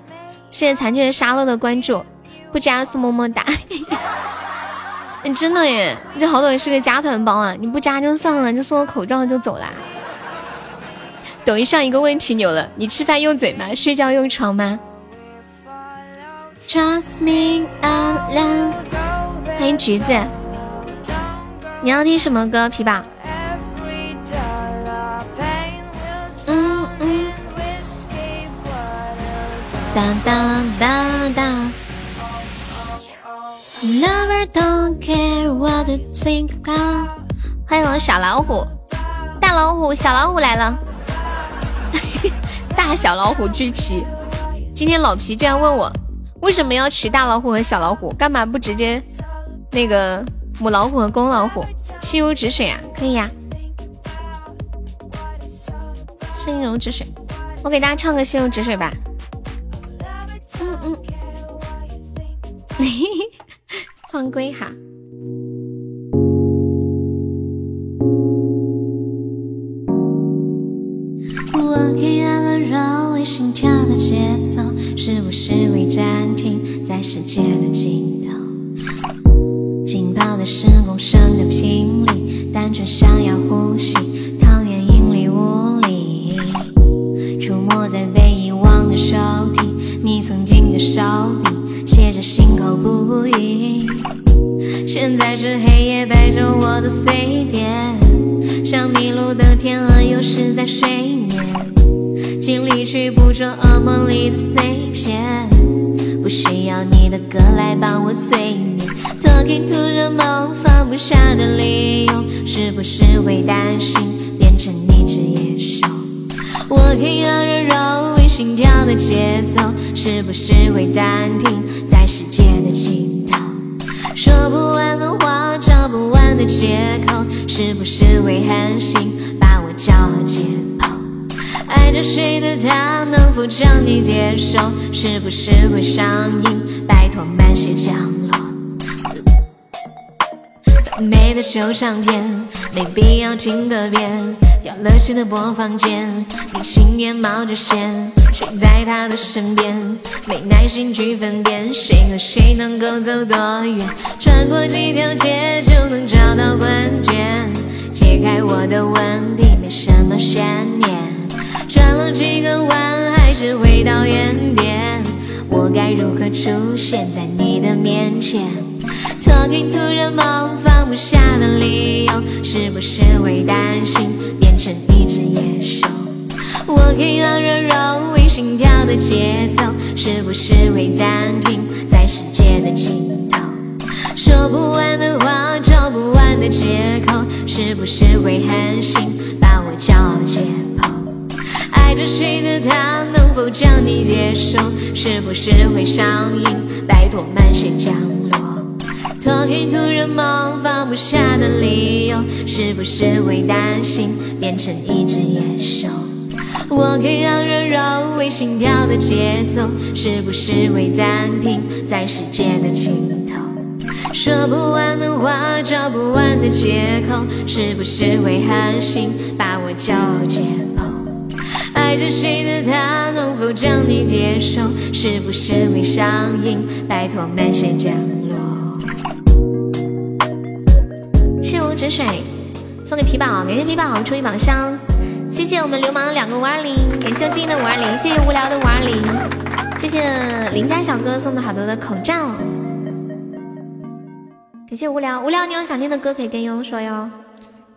谢谢残疾人沙漏的关注，不加送么么哒。[laughs] 你真的耶，你这好歹是个加团包啊！你不加就算了，就送个口罩就走啦。抖音上一个问题扭了，你吃饭用嘴吗？睡觉用床吗？Trust me, I love。欢迎橘子，你要听什么歌？皮宝。当当当当。，Lover don't care what you think about。欢迎我小老虎，大老虎，小老虎来了，[laughs] 大小老虎聚齐。今天老皮居然问我，为什么要取大老虎和小老虎？干嘛不直接那个母老虎和公老虎？心如止水啊，可以呀。心如止水，我给大家唱个心如止水吧。嘿嘿。放归哈。我给爱了绕位心跳的节奏，是不是会暂停在世界的尽头？浸泡的是共生的频率，单纯想要呼吸，现在是黑夜白昼，我的随便，像迷路的天鹅，有时在睡眠，尽力去捕捉噩梦里的碎片，不需要你的歌来帮我催眠。Talking to the moon，，放不下的理由，是不是会担心变成一只野兽？我可要热柔为心跳的节奏，是不是会暂停在世界的尽？说不完的话，找不完的借口，是不是会狠心把我叫和解剖？爱着谁的他，能否将你接受？是不是会上瘾？拜托慢些降落。没得修唱片，没必要听个遍。掉了线的播放键，你情愿冒着险，睡在他的身边，没耐心去分辨谁和谁能够走多远。穿过几条街就能找到关键，解开我的问题没什么悬念。转了几个弯还是回到原点，我该如何出现在你的面前？Talking to 人梦放不下的理由，是不是会担心变成一只野兽？我可让热柔为心跳的节奏，是不是会暂停在世界的尽头？说不完的话，找不完的借口，是不是会狠心把我骄傲解剖？爱着谁的他，能否将你接受？是不是会上瘾？拜托慢些降落。Talking to 人梦放不下的理由，是不是会担心变成一只野兽？我可让热柔为心跳的节奏，是不是会暂停在世界的尽头？说不完的话，找不完的借口，是不是会狠心把我骄傲解剖？爱着谁的他，能否将你接受？是不是会上瘾？拜托慢些降落。止水送给皮宝，感谢皮宝出一宝箱，谢谢我们流氓的两个五二零，感谢静的五二零，谢谢无聊的五二零，谢谢邻家小哥送的好多的口罩，感谢无聊无聊，你有想听的歌可以跟悠悠说哟，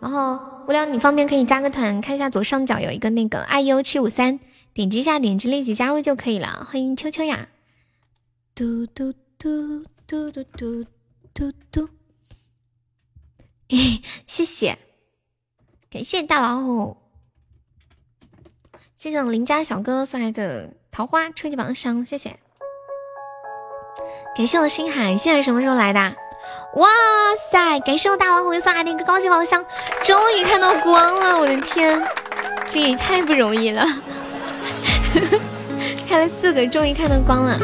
然后无聊你方便可以加个团，看一下左上角有一个那个 iu 七五三，点击一下，点击立即加入就可以了，欢迎秋秋呀，嘟嘟嘟嘟嘟嘟嘟嘟。[laughs] 谢谢，感谢大老虎，谢谢我邻家小哥送来的桃花初级宝箱，谢谢。感谢我星海，星海什么时候来的？哇塞！感谢我大老虎送来的一个高级宝箱，终于看到光了！我的天，这也太不容易了。[laughs] 开了四个，终于看到光了。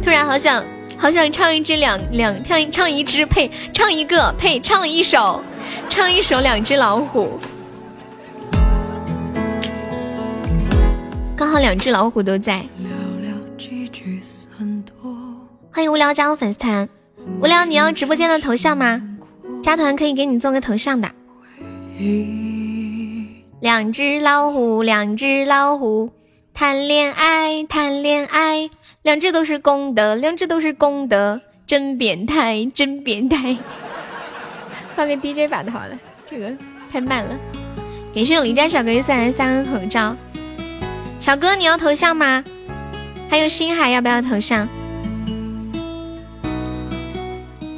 突然好想好想唱一支两两唱唱一支配唱一个配唱一首唱一首两只老虎。刚好两只老虎都在。欢迎无聊加入粉丝团。无聊，你要直播间的头像吗？加团可以给你做个头像的。两只老虎，两只老虎，谈恋爱，谈恋爱，两只都是公的，两只都是公的，真变态，真变态。放个 DJ 版的好了，这个太慢了。感谢我邻家小哥哥送来三个口罩。小哥，你要头像吗？还有星海要不要头像？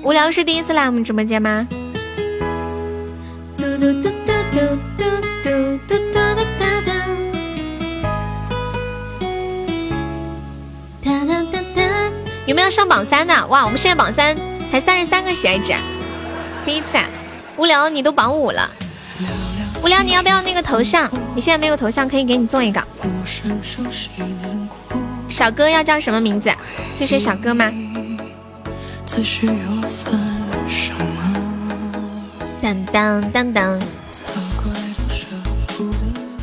无聊是第一次来我们直播间吗？嘟嘟嘟嘟嘟嘟嘟嘟嘟嘟嘟。哒哒哒哒。有没有上榜三的？哇，我们现在榜三才三十三个喜爱值，第一次。啊！无聊，你都榜五了。无聊，你要不要那个头像？你现在没有头像，可以给你做一个。小哥要叫什么名字？这是小哥吗？当当当当！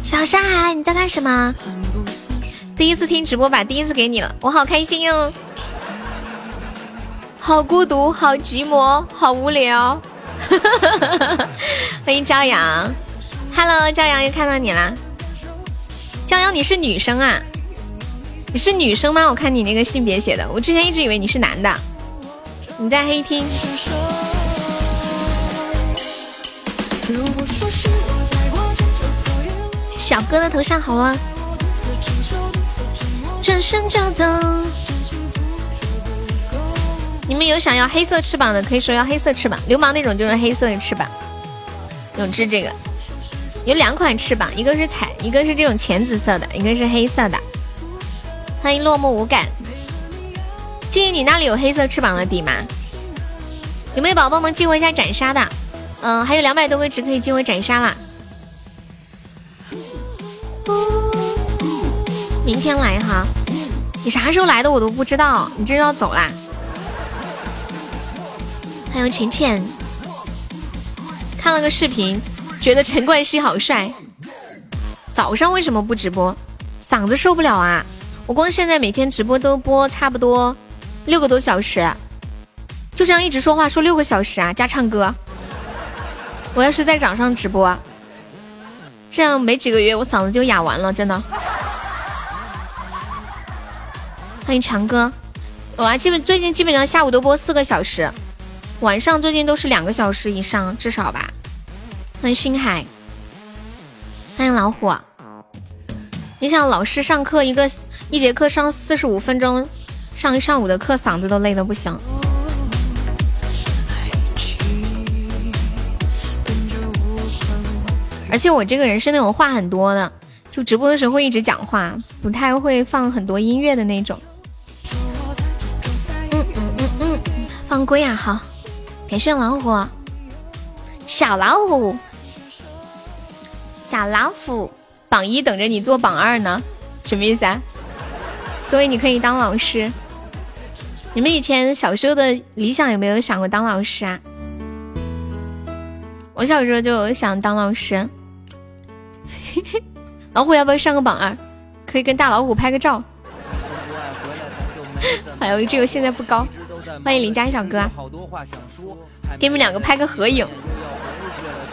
小山海，你在干什么？第一次听直播，吧第一次给你了，我好开心哟！好孤独，好寂寞，好无聊。[laughs] 欢迎朝阳，Hello，朝阳又看到你啦！骄阳，你是女生啊？你是女生吗？我看你那个性别写的，我之前一直以为你是男的。你在黑厅。小哥的头像好啊。转身就走。你们有想要黑色翅膀的，可以说要黑色翅膀。流氓那种就是黑色的翅膀。永志这个有两款翅膀，一个是彩，一个是这种浅紫色的，一个是黑色的。欢迎落寞无感。静怡，你那里有黑色翅膀的底吗？有没有宝宝们激活一下斩杀的？嗯，还有两百多个值可以激活斩杀啦。明天来哈，你啥时候来的我都不知道，你这要走啦？还有浅浅，看了个视频，觉得陈冠希好帅。早上为什么不直播？嗓子受不了啊！我光现在每天直播都播差不多。六个多小时，就这样一直说话说六个小时啊，加唱歌。我要是在掌上直播，这样没几个月我嗓子就哑完了，真的。欢迎强哥，我啊基本最近基本上下午都播四个小时，晚上最近都是两个小时以上至少吧。欢迎星海，欢迎老虎。你想老师上课一个一节课上四十五分钟？上一上午的课，嗓子都累得不行。而且我这个人是那种话很多的，就直播的时候会一直讲话，不太会放很多音乐的那种。嗯嗯嗯嗯，放龟啊，好，感谢老虎，小老虎，小老虎，榜一等着你做榜二呢，什么意思啊？所以你可以当老师。你们以前小时候的理想有没有想过当老师啊？我小时候就想当老师。[laughs] 老虎要不要上个榜二？可以跟大老虎拍个照。[laughs] 哎呦这个现在不高。欢迎邻家小哥，给你们两个拍个合影。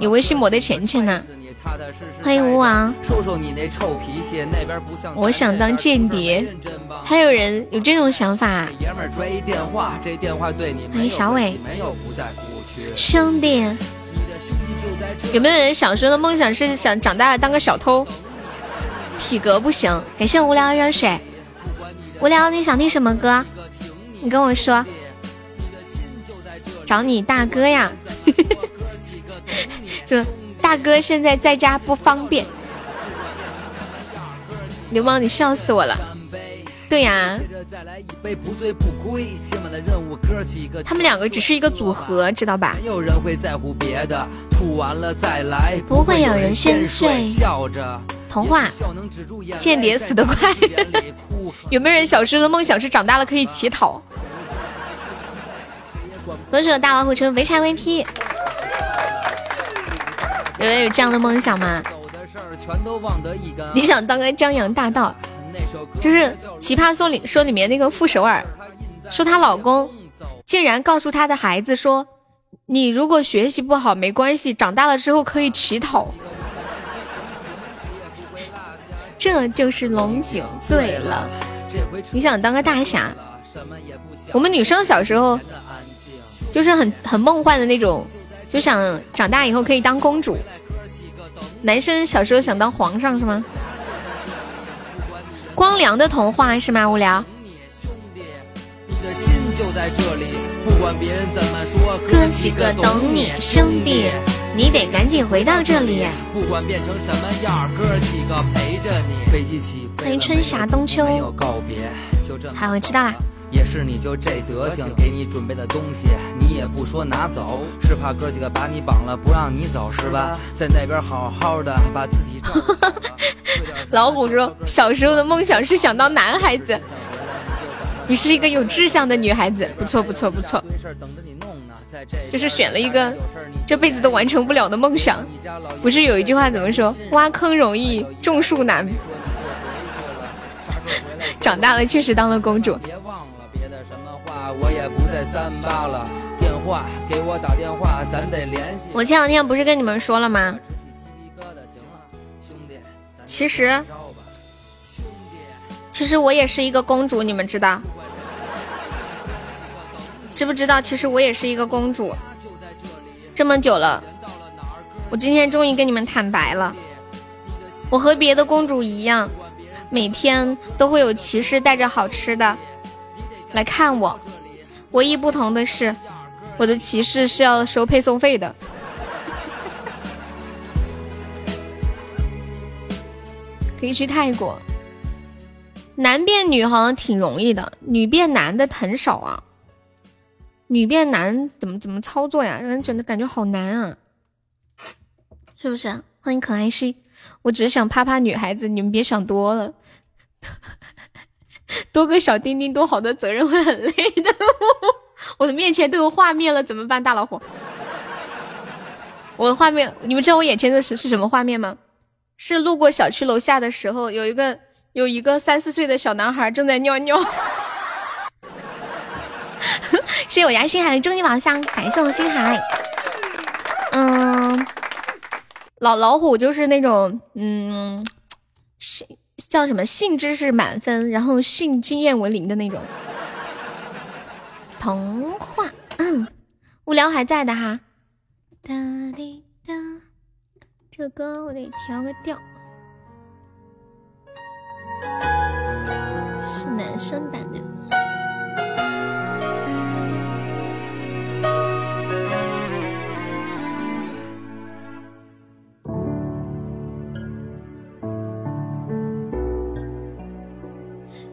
有微信我的钱钱呢？欢迎吴王。我想当间谍，还有人有这种想法？欢迎小伟，兄弟，有没有人小时候的梦想是想长大了当个小偷？体格不行。感谢无聊热水。无聊，你想听什么歌？你跟我说。找你大哥呀！[laughs] 就大哥现在在家不方便。流氓，你笑死我了。对呀，他们两个只是一个组合，知道吧？不会有人先睡。童话，间谍死得快。有没有人小时候的梦想是长大了可以乞讨？歌手大老虎车没拆 VP，有人有这样的梦想吗？你想当个江洋大盗？就是《奇葩说》里说里面那个傅首尔，说她老公竟然告诉她的孩子说：“你如果学习不好没关系，长大了之后可以乞讨。” [laughs] 这就是龙井醉了。你想当个大侠？我们女生小时候就是很很梦幻的那种，就想长大以后可以当公主。男生小时候想当皇上是吗？光良的童话是吗？无聊。哥几个等你兄弟，你得赶紧回到这里。不管变成什么样，哥几个陪着你欢迎春夏冬秋。好，我知道了。也是你就这德行，给你准备的东西你也不说拿走，是怕哥几个把你绑了不让你走是吧？在那边好好的把自己。[laughs] 老虎说，小时候的梦想是想当男孩子。你是一个有志向的女孩子，不错不错不错。就是选了一个这辈子都完成不了的梦想。不是有一句话怎么说？挖坑容易种树难。[laughs] 长大了确实当了公主。我也不再三八了，电话给我打电话，咱得联系。我前两天不是跟你们说了吗？其实，其实我也是一个公主，你们知道？知不知道？其实我也是一个公主，这么久了，我今天终于跟你们坦白了。我和别的公主一样，每天都会有骑士带着好吃的来看我。唯一不同的是，我的骑士是要收配送费的。可以去泰国，男变女好像挺容易的，女变男的很少啊。女变男怎么怎么操作呀？让人觉得感觉好难啊，是不是？欢迎可爱西，我只是想啪啪女孩子，你们别想多了。[laughs] 多个小丁丁，多好的责任会很累的。[laughs] 我的面前都有画面了，怎么办？大老虎，我的画面，你们知道我眼前的是是什么画面吗？是路过小区楼下的时候，有一个有一个三四岁的小男孩正在尿尿。谢谢我家星海的终极宝箱，感谢我星海。嗯，老老虎就是那种嗯。是叫什么？性知识满分，然后性经验为零的那种。童话，嗯，无聊还在的哈。哒滴哒，这个歌我得调个调，是男生版的。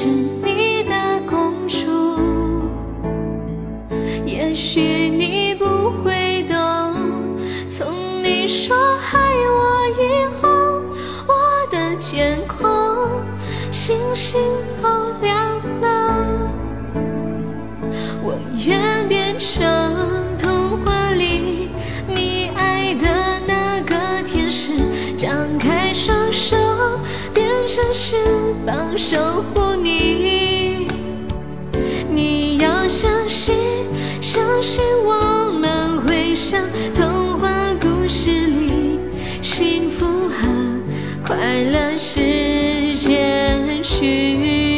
是你的公主也许你不会懂从你说爱我以后我的天空星星都亮了。我愿变成童话里你爱的那个天使张开双手变成翅膀守护相信我们会像童话故事里，幸福和快乐是结局。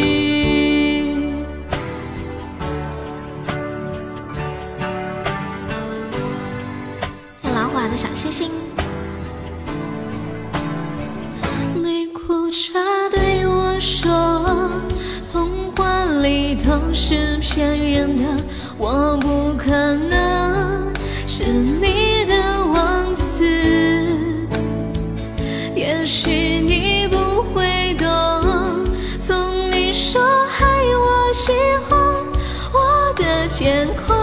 谢老虎的小星星。你哭着对我说，童话里都是骗人的，我不可能是你的王子。也许你不会懂，从你说爱我喜欢，我的天空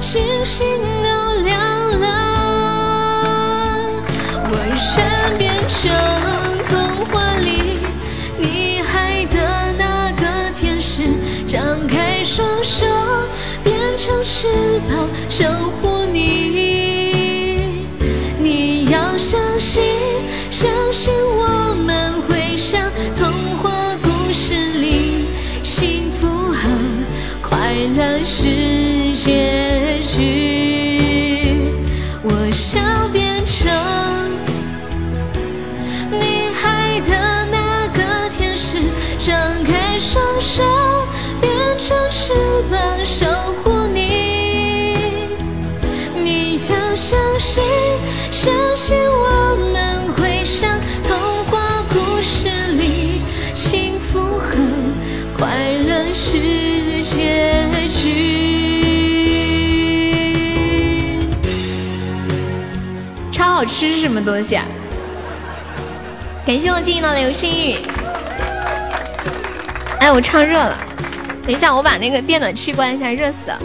星星好吃是什么东西啊？感谢我静音的流星雨。哎，我唱热了，等一下我把那个电暖气关一下，热死了。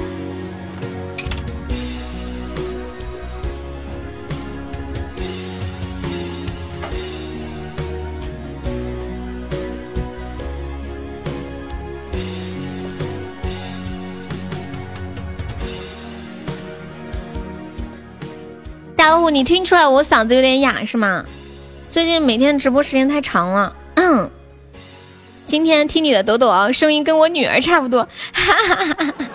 大老虎，你听出来我嗓子有点哑是吗？最近每天直播时间太长了。嗯，今天听你的抖抖啊，声音跟我女儿差不多。哈哈哈哈哈！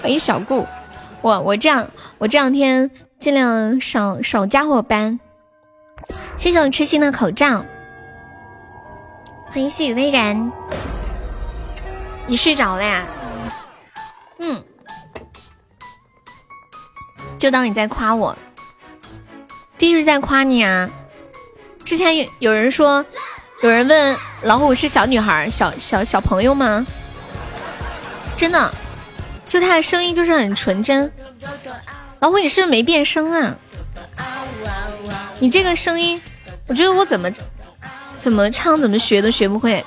欢迎小顾，我我这样，我这两天尽量少少加会班。谢谢我痴心的口罩。欢迎细雨微然，你睡着了呀？嗯，就当你在夸我。必须在夸你啊！之前有有人说，有人问老虎是小女孩、小小小朋友吗？真的，就他的声音就是很纯真。老虎，你是不是没变声啊？你这个声音，我觉得我怎么怎么唱怎么学都学不会。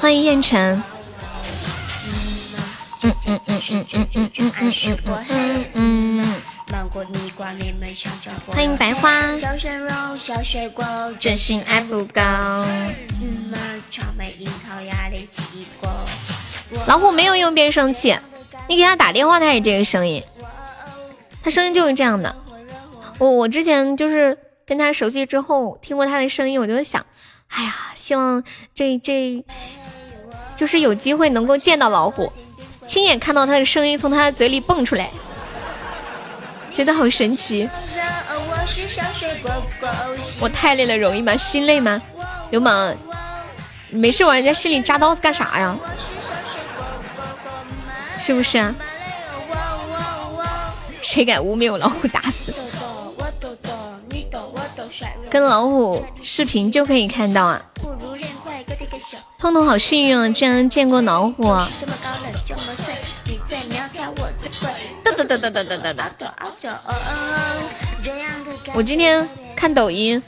欢迎燕晨。嗯嗯嗯嗯嗯嗯嗯嗯嗯嗯嗯。欢迎白花，真心爱不够。老虎没有用变声器，你给他打电话，他也这个声音，他声音就是这样的。我我之前就是跟他熟悉之后，听过他的声音，我就想，哎呀，希望这这，就是有机会能够见到老虎，亲眼看到他的声音从他的嘴里蹦出来。觉得好神奇，我太累了，容易吗？心累吗？流氓，没事往人家心里扎刀子干啥呀？是不是啊？谁敢污蔑我老虎，打死！跟老虎视频就可以看到啊。通通好幸运啊，居然见过老虎。哒哒哒哒哒哒哒哒！我今天看抖音，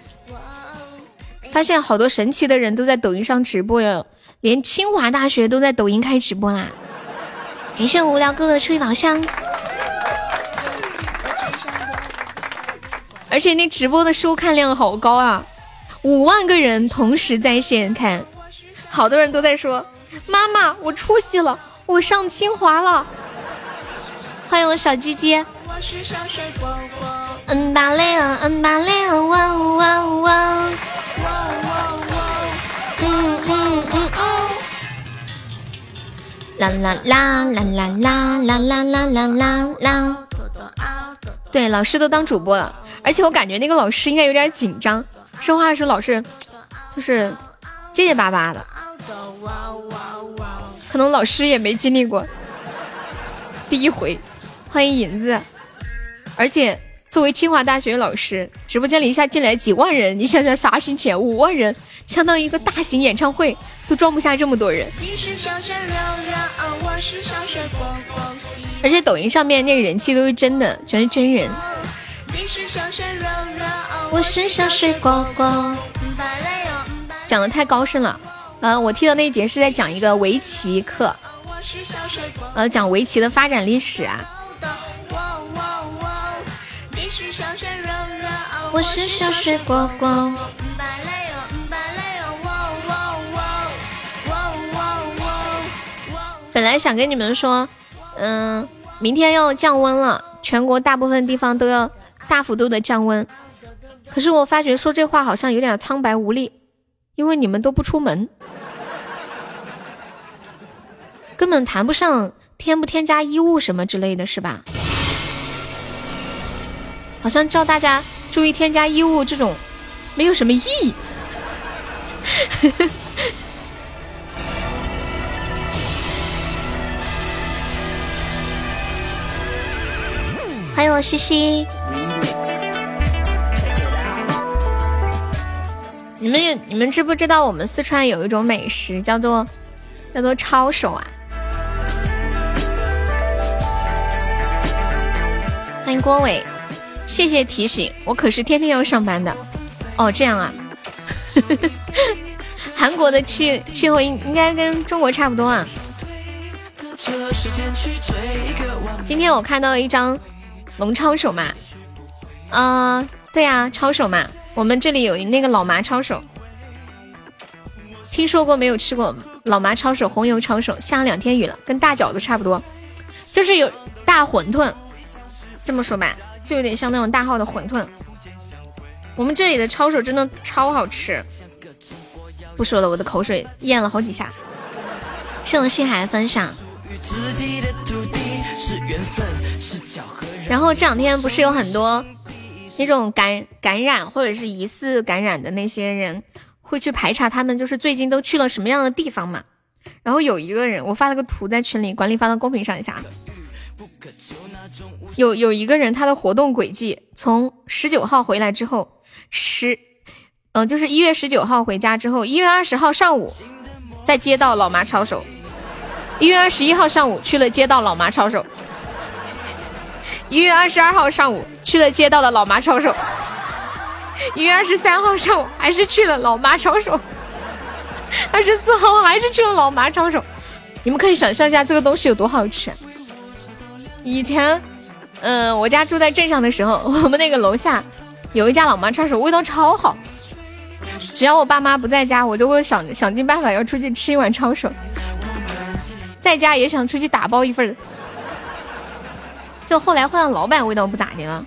发现好多神奇的人都在抖音上直播哟，连清华大学都在抖音开直播啦！感谢无聊哥哥的初级宝箱，而且那直播的收看量好高啊，五万个人同时在线看，好多人都在说：“妈妈，我出息了，我上清华了。”欢迎我小鸡鸡。嗯巴累啊，嗯巴累啊，哇呜哇呜哇呜。啦啦啦啦啦啦啦啦啦啦啦啦！对，老师都当主播了，而且我感觉那个老师应该有点紧张，说话的时候老是就是结结巴巴的，可能老师也没经历过第一回。欢迎银子，而且作为清华大学老师，直播间里一下进来几万人，你想想啥心情？五万人，相当于一个大型演唱会都装不下这么多人。而且抖音上面那个人气都是真的，全是真人。我是小水果果，讲的太高深了。呃，我听的那一节是在讲一个围棋课，呃，讲围棋的发展历史啊。我是小水果果。本来想跟你们说，嗯，明天要降温了，全国大部分地方都要大幅度的降温。可是我发觉说这话好像有点苍白无力，因为你们都不出门，根本谈不上添不添加衣物什么之类的是吧？好像叫大家注意添加衣物这种，没有什么意义。欢迎我西西。你们有你们知不知道我们四川有一种美食叫做叫做抄手啊？欢迎郭伟，谢谢提醒，我可是天天要上班的。哦，这样啊。[laughs] 韩国的气气候应应该跟中国差不多啊。今天我看到一张。龙抄手嘛，啊，对呀，抄手嘛，我们这里有那个老麻抄手，听说过没有吃过老麻抄手，红油抄手，下了两天雨了，跟大饺子差不多，就是有大馄饨，这么说吧，就有点像那种大号的馄饨。我们这里的抄手真的超好吃，不说了，我的口水咽了好几下。谢我心海的分享。然后这两天不是有很多那种感感染或者是疑似感染的那些人会去排查他们就是最近都去了什么样的地方嘛？然后有一个人，我发了个图在群里，管理发到公屏上一下。有有一个人他的活动轨迹，从十九号回来之后，十，嗯，就是一月十九号回家之后，一月二十号上午在街道老妈抄手，一月二十一号上午去了街道老妈抄手。一月二十二号上午去了街道的老妈抄手，一月二十三号上午还是去了老妈抄手，二十四号还是去了老妈抄手。你们可以想象一下这个东西有多好吃。以前，嗯，我家住在镇上的时候，[laughs] 我们那个楼下有一家老妈抄手，味道超好。只要我爸妈不在家，我就会想想尽办法要出去吃一碗抄手，在家也想出去打包一份。就后来换了老板，味道不咋的了。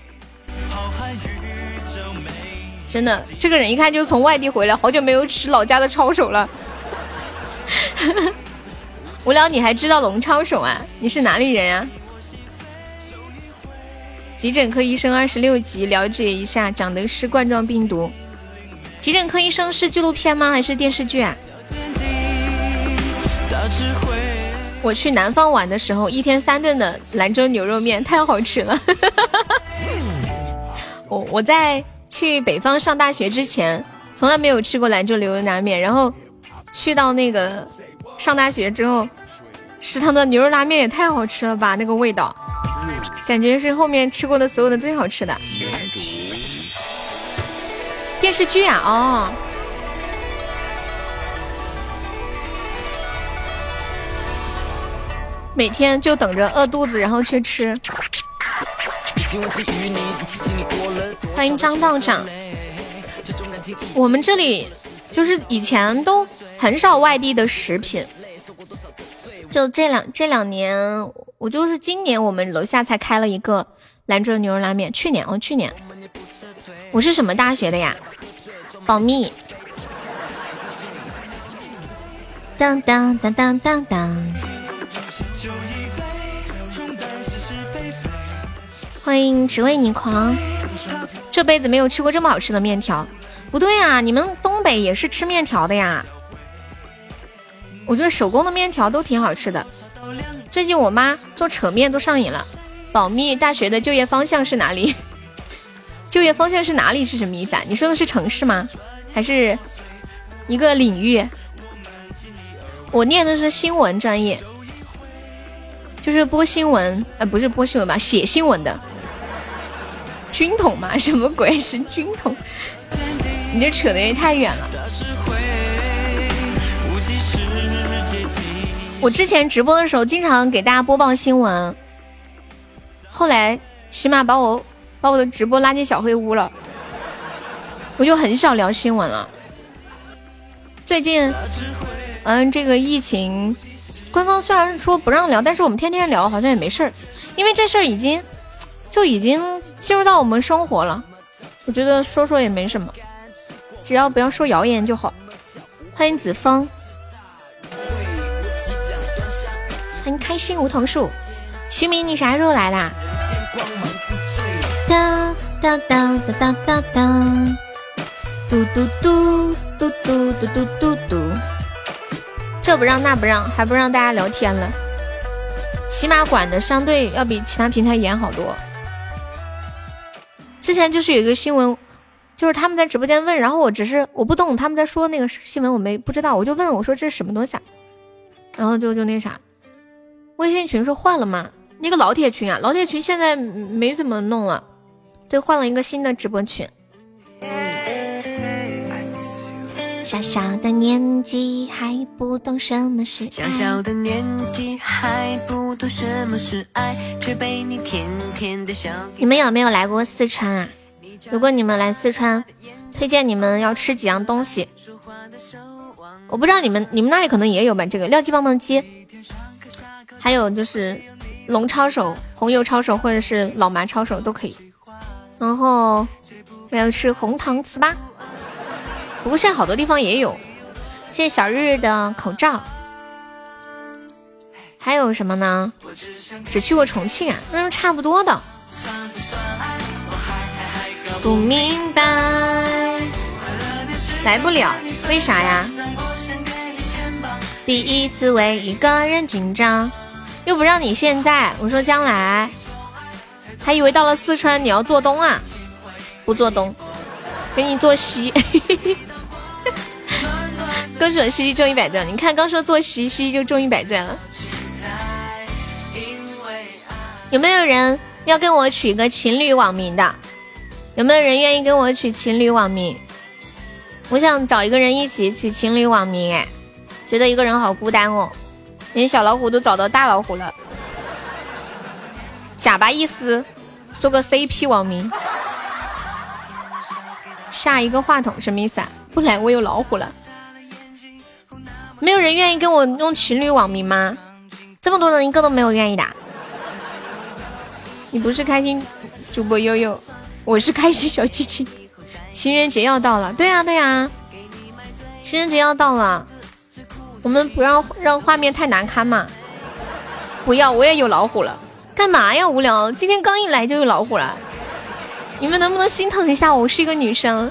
真的，这个人一看就从外地回来，好久没有吃老家的抄手了。[laughs] 无聊，你还知道龙抄手啊？你是哪里人呀？急诊科医生二十六集，了解一下，长的是冠状病毒。急诊科医生是纪录片吗？还是电视剧啊？我去南方玩的时候，一天三顿的兰州牛肉面太好吃了。[laughs] 我我在去北方上大学之前，从来没有吃过兰州牛肉拉面。然后去到那个上大学之后，食堂的牛肉拉面也太好吃了吧！那个味道，感觉是后面吃过的所有的最好吃的。电视剧啊，哦。每天就等着饿肚子，然后去吃。欢迎张道长。我们这里就是以前都很少外地的食品，就这两这两年，我就是今年我们楼下才开了一个兰州牛肉拉面。去年哦，去年。我是什么大学的呀？保密。当当当当当当。欢迎只为你狂，这辈子没有吃过这么好吃的面条。不对啊，你们东北也是吃面条的呀？我觉得手工的面条都挺好吃的。最近我妈做扯面都上瘾了。保密，大学的就业方向是哪里？[laughs] 就业方向是哪里是什么意思啊？你说的是城市吗？还是一个领域？我念的是新闻专业，就是播新闻，呃，不是播新闻吧？写新闻的。军统吗？什么鬼是军统？你这扯的也太远了。我之前直播的时候经常给大家播报新闻，后来起码把我把我的直播拉进小黑屋了，我就很少聊新闻了。最近，嗯，这个疫情，官方虽然说不让聊，但是我们天天聊好像也没事儿，因为这事儿已经就已经。进入到我们生活了，我觉得说说也没什么，只要不要说谣言就好。欢迎子枫，欢迎开心梧桐树。徐明，你啥时候来的？哒哒哒哒哒哒哒，嘟嘟嘟嘟嘟嘟嘟嘟嘟。这不让那不让，还不让大家聊天了。起码管的相对要比其他平台严好多。之前就是有一个新闻，就是他们在直播间问，然后我只是我不懂他们在说那个新闻，我没不知道，我就问我说这是什么东西啊？然后就就那啥，微信群是换了吗？那个老铁群啊，老铁群现在没怎么弄了，对，换了一个新的直播群。小小的年纪还不懂什么是小小的年纪还不懂什么是爱，却被你甜甜的笑。你们有没有来过四川啊？如果你们来四川，推荐你们要吃几样东西。我不知道你们你们那里可能也有吧？这个廖记棒棒鸡，还有就是龙抄手、红油抄手或者是老麻抄手都可以。然后还要吃红糖糍粑。不过现在好多地方也有，谢谢小日日的口罩。还有什么呢？只去过重庆啊，那是差不多的。不明白，来不了，为啥呀？第一次为一个人紧张，又不让你现在，我说将来，还以为到了四川你要做东啊？不做东，给你做西。恭喜我西西中一百钻！你看刚说做西西就中一百钻了。有没有人要跟我取个情侣网名的？有没有人愿意跟我取情侣网名？我想找一个人一起取情侣网名，哎，觉得一个人好孤单哦。连小老虎都找到大老虎了。假巴意思，做个 CP 网名。下一个话筒什么意思啊？不来我有老虎了。没有人愿意跟我用情侣网名吗？这么多人一个都没有愿意的。你不是开心主播悠悠，我是开心小七七。情人节要到了，对呀对呀，情人节要到了，我们不让让画面太难堪嘛。不要，我也有老虎了。干嘛呀？无聊，今天刚一来就有老虎了。你们能不能心疼一下我？我是一个女生，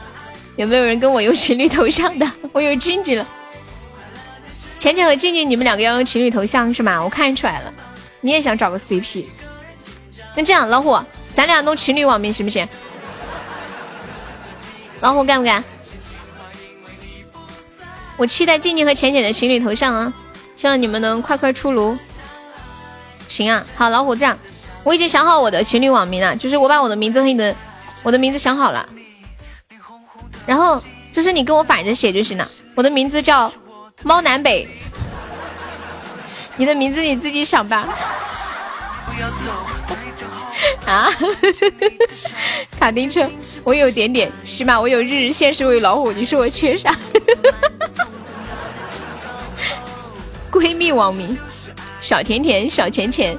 有没有人跟我用情侣头像的？[laughs] 我有静静了。浅浅和静静，你们两个要用情侣头像是吗？我看出来了，你也想找个 CP。那这样，老虎，咱俩弄情侣网名行不行？老虎干不干？我期待静静和浅浅的情侣头像啊！希望你们能快快出炉。行啊，好，老虎这样，我已经想好我的情侣网名了，就是我把我的名字和你的我的名字想好了，然后就是你跟我反着写就行了。我的名字叫。猫南北，你的名字你自己想吧。[laughs] 啊，[laughs] 卡丁车，我有点点，起码我有日日，现实我有老虎，你说我缺啥？[laughs] 闺蜜网名，小甜甜，小钱钱，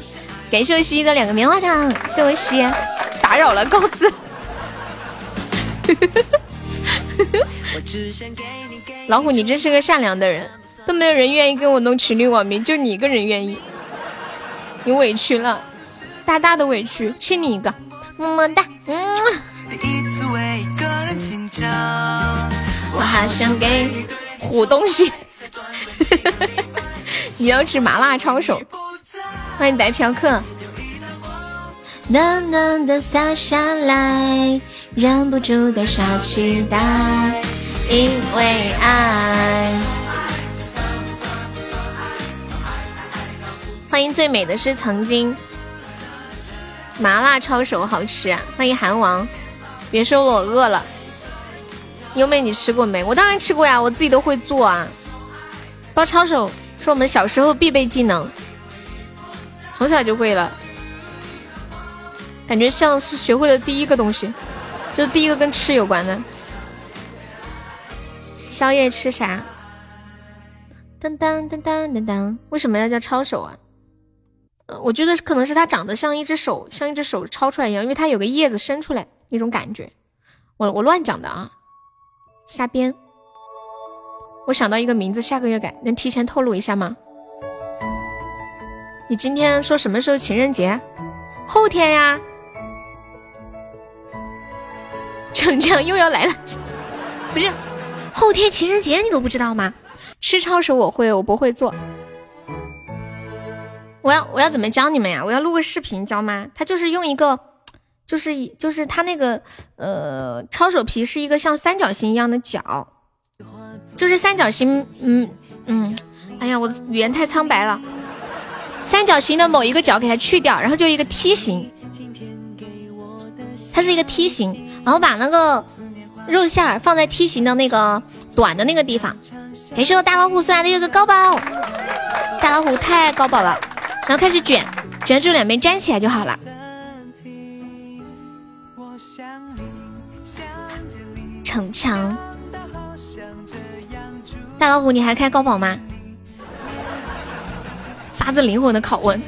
感谢我西西的两个棉花糖，谢我西，打扰了，告辞。老虎，你真是个善良的人，都没有人愿意跟我弄情侣网名，就你一个人愿意。你委屈了，大大的委屈，亲你一个，么么哒，嗯。第一次为一个人紧张我好想给虎东西，[laughs] 你要吃麻辣抄手，欢迎白嫖客。暖暖的洒下来，忍不住的小期待，因为爱。欢迎最美的是曾经，麻辣抄手好吃啊！欢迎韩王，别说我饿了。优妹，你吃过没？我当然吃过呀，我自己都会做啊。包抄手是我们小时候必备技能，从小就会了。感觉像是学会了第一个东西，就是第一个跟吃有关的。宵夜吃啥？当当当当当当，为什么要叫抄手啊？我觉得可能是它长得像一只手，像一只手抄出来一样，因为它有个叶子伸出来那种感觉。我我乱讲的啊。瞎编，我想到一个名字，下个月改，能提前透露一下吗？你今天说什么时候情人节？后天呀。[laughs] 逞强又要来了，不是后天情人节你都不知道吗？吃抄手我会，我不会做。我要我要怎么教你们呀？我要录个视频教吗？他就是用一个。就是就是它那个呃抄手皮是一个像三角形一样的角，就是三角形，嗯嗯，哎呀，我的语言太苍白了。三角形的某一个角给它去掉，然后就一个梯形，它是一个梯形，然后把那个肉馅儿放在梯形的那个短的那个地方。感谢我大老虎送来的一个高宝，大老虎太高宝了，然后开始卷，卷住两边粘起来就好了。逞强，大老虎，你还开高保吗？发自灵魂的拷问，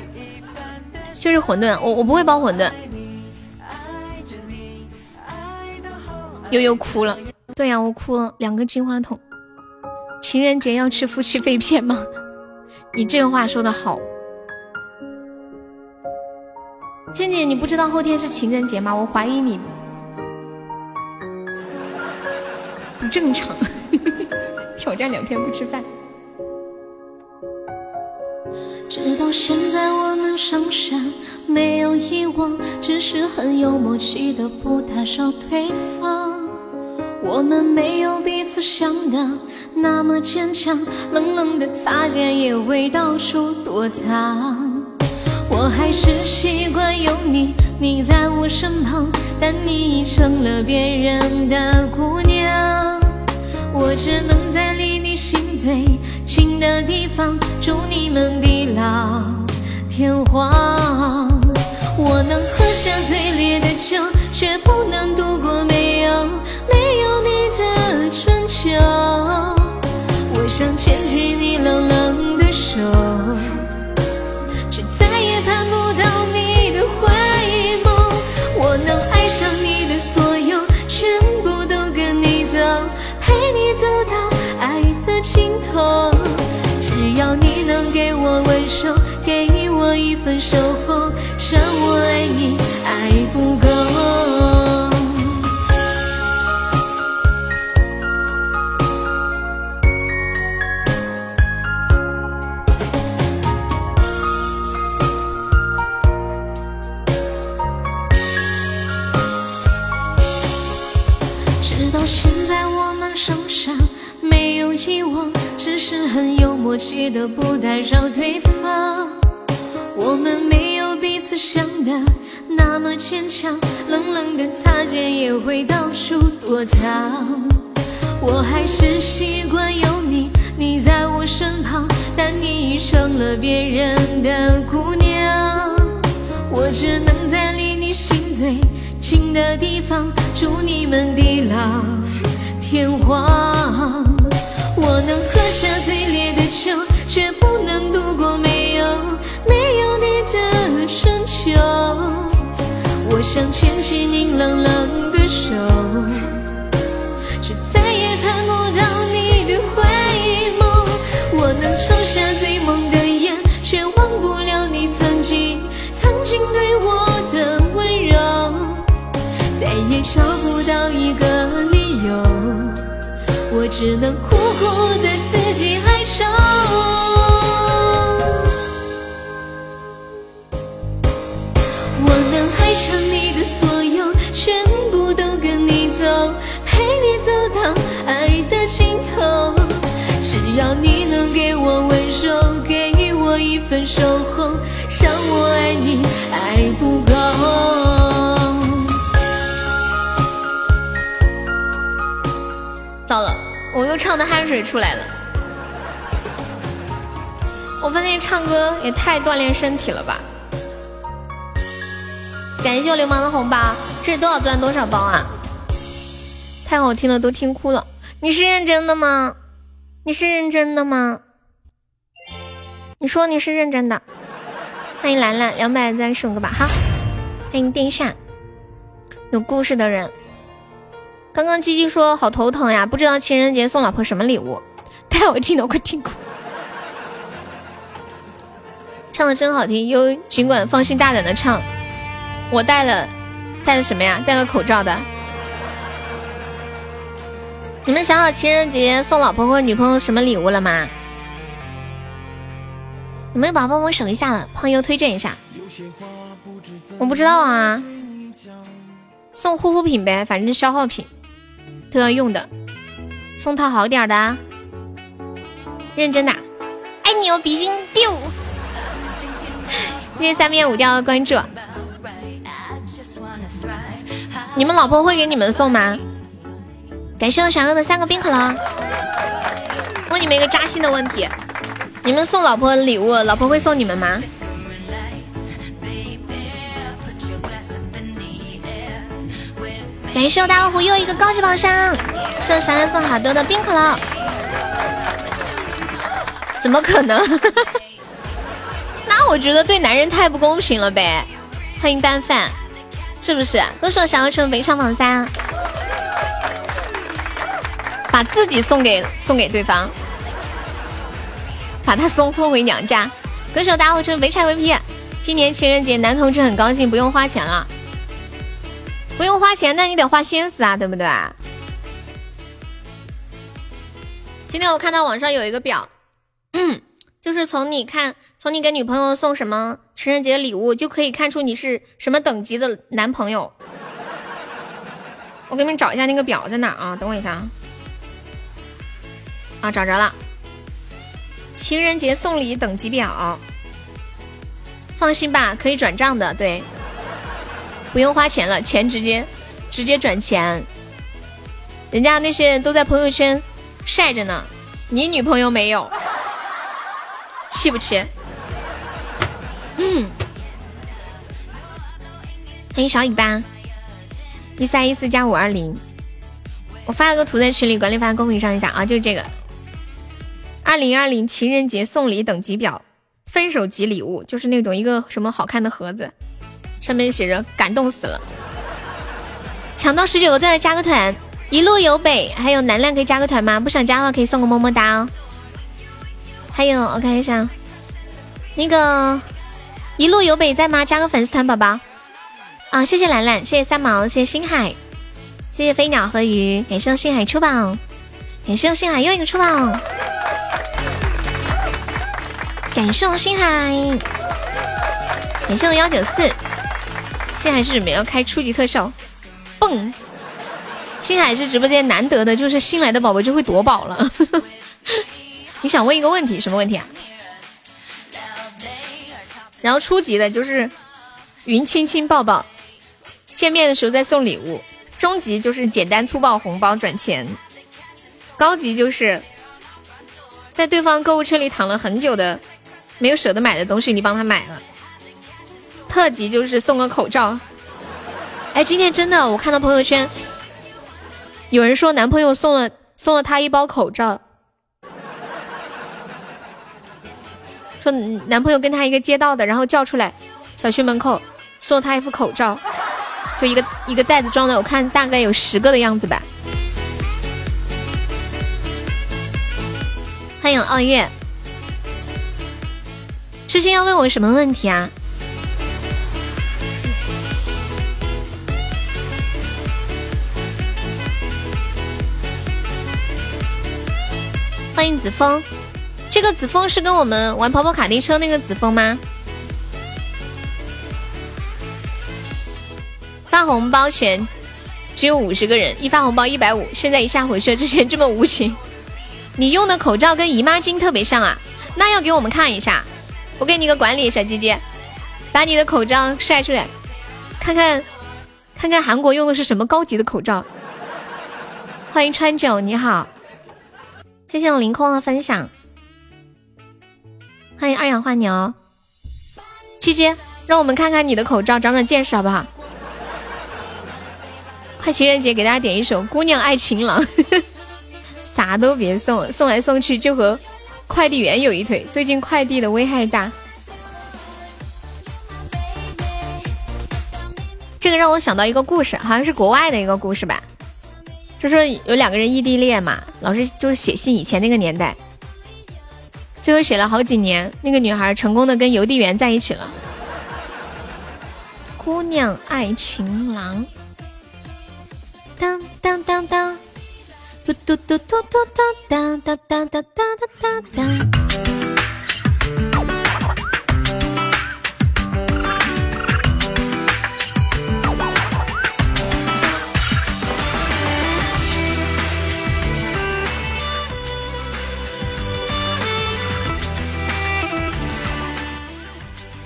就是馄饨，我我不会包馄饨。悠悠哭了，对呀，我哭了，两个金话筒。情人节要吃夫妻肺片吗？你这个话说的好。倩倩，你不知道后天是情人节吗？我怀疑你。不正常，[laughs] 挑战两天不吃饭。直到现在我们仍然没有遗忘，只是很有默契的不打扰对方。我们没有彼此想的那么坚强，冷冷的擦肩也会到处躲藏。我还是习惯有你，你在我身旁，但你已成了别人的姑娘。我只能在离你心最近的地方，祝你们地老天荒。我能喝下最烈的酒，却不能度过没有没有你的春秋。我想牵起你冷冷的手。看不到你的回眸，我能爱上你的所有，全部都跟你走，陪你走到爱的尽头。只要你能给我温柔，给我一份守候，让我爱你很有默契的不打扰对方。我们没有彼此想的那么坚强，冷冷的擦肩也会到处躲藏。我还是习惯有你，你在我身旁，但你已成了别人的姑娘。我只能在离你心最近的地方，祝你们地老天荒。我能喝下最烈的酒却不能度过没有没有你的春秋我想牵起你冷冷的手却再也盼不到你的回眸我能抽下最猛的烟却忘不了你曾经曾经对我的温柔。再也找不到一个我只能苦苦的自己哀愁。我能爱上你的所有，全部都跟你走，陪你走到爱的尽头。只要你能给我温柔，给我一份守候，让我爱你爱不够。糟了，我又唱的汗水出来了。我发现唱歌也太锻炼身体了吧！感谢我流氓的红包，这是多少钻多少包啊？太好听了，都听哭了。你是认真的吗？你是认真的吗？你说你是认真的。欢迎兰兰，两百再送个吧哈。欢迎殿下，有故事的人。刚刚鸡鸡说好头疼呀，不知道情人节送老婆什么礼物，太好听了，我快听哭。唱的真好听，优尽管放心大胆的唱。我戴了，戴了什么呀？戴了口罩的。你们想好情人节送老婆或女朋友什么礼物了吗？有没有宝宝帮我守一下的？朋友推荐一下。我不知道啊，送护肤品呗，反正消耗品。都要用的，送套好点的，认真的，爱你哦，比心 biu，谢谢三面五调的关注。你们老婆会给你们送吗？感谢我小哥的三个冰可乐。问你们一个扎心的问题：你们送老婆礼物，老婆会送你们吗？感谢我大老虎又一个高级宝箱，送闪亮送好多的冰可乐，怎么可能？[laughs] 那我觉得对男人太不公平了呗。欢迎拌饭，是不是？都说想要成为上榜三，把自己送给送给对方，把他送送回娘家。歌手大虎成肥柴 VP，今年情人节男同志很高兴，不用花钱了。不用花钱，那你得花心思啊，对不对？今天我看到网上有一个表，[clears throat] 就是从你看，从你给女朋友送什么情人节礼物，就可以看出你是什么等级的男朋友。我给你们找一下那个表在哪啊？等我一下啊！啊，找着了，情人节送礼等级表，放心吧，可以转账的，对。不用花钱了，钱直接直接转钱。人家那些都在朋友圈晒着呢，你女朋友没有，[laughs] 气不气？嗯。欢迎小尾巴，一三一四加五二零。我发了个图在群里，管理发公屏上一下啊，就是这个。二零二零情人节送礼等级表，分手级礼物就是那种一个什么好看的盒子。上面写着感动死了，抢到十九个钻加个团，一路有北，还有楠楠可以加个团吗？不想加的话可以送个么么哒哦。还有我看一下，那个一路有北在吗？加个粉丝团宝宝啊！谢谢兰兰，谢谢三毛，谢谢星海，谢谢飞鸟和鱼，感谢星海出宝，感谢星海又一个出宝，感谢星海，感谢我幺九四。星海是准备要开初级特效，蹦！星海是直播间难得的，就是新来的宝宝就会夺宝了。[laughs] 你想问一个问题，什么问题啊？然后初级的就是云亲亲抱抱，见面的时候再送礼物。中级就是简单粗暴红包转钱，高级就是在对方购物车里躺了很久的没有舍得买的东西，你帮他买了。特级就是送个口罩，哎，今天真的，我看到朋友圈有人说男朋友送了送了他一包口罩，[laughs] 说男朋友跟他一个街道的，然后叫出来小区门口送了他一副口罩，就一个一个袋子装的，我看大概有十个的样子吧。欢迎二月，痴心要问我什么问题啊？欢迎子枫，这个子枫是跟我们玩跑跑卡丁车那个子枫吗？发红包前只有五十个人，一发红包一百五，现在一下回去了，之前这么无情。你用的口罩跟姨妈巾特别像啊，那要给我们看一下。我给你个管理，小姐姐，把你的口罩晒出来，看看，看看韩国用的是什么高级的口罩。欢迎川九，你好，谢谢我凌空的分享。欢迎二氧化牛，七七，让我们看看你的口罩，长长见识好不好？快情人节给大家点一首《姑娘爱情郎》，[laughs] 啥都别送，送来送去就和。快递员有一腿，最近快递的危害大。这个让我想到一个故事，好像是国外的一个故事吧，就说有两个人异地恋嘛，老是就是写信，以前那个年代，最后写了好几年，那个女孩成功的跟邮递员在一起了。姑娘爱情郎，当当当当。嘟嘟嘟嘟嘟嘟哒哒哒哒哒哒哒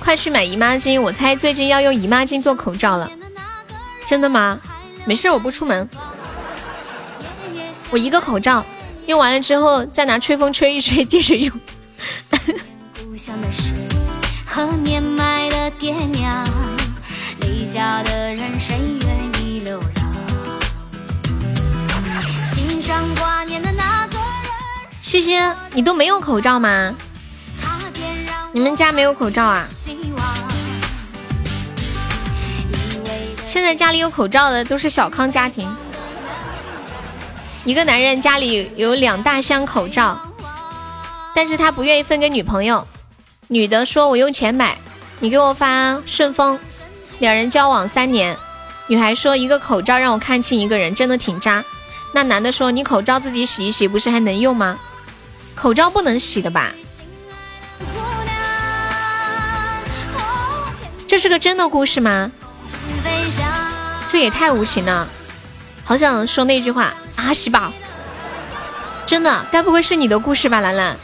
快去买姨妈巾！我猜最近要用姨妈巾做口罩了。真的吗？没事，我不出门。我一个口罩用完了之后，再拿吹风吹一吹，接着用。[laughs] 西西，你都没有口罩吗？你们家没有口罩啊？现在家里有口罩的都是小康家庭。一个男人家里有两大箱口罩，但是他不愿意分给女朋友。女的说：“我用钱买，你给我发顺丰。”两人交往三年，女孩说：“一个口罩让我看清一个人，真的挺渣。”那男的说：“你口罩自己洗一洗，不是还能用吗？口罩不能洗的吧？”是个真的故事吗？这也太无情了，好想说那句话。阿西吧，真的，该不会是你的故事吧，兰兰？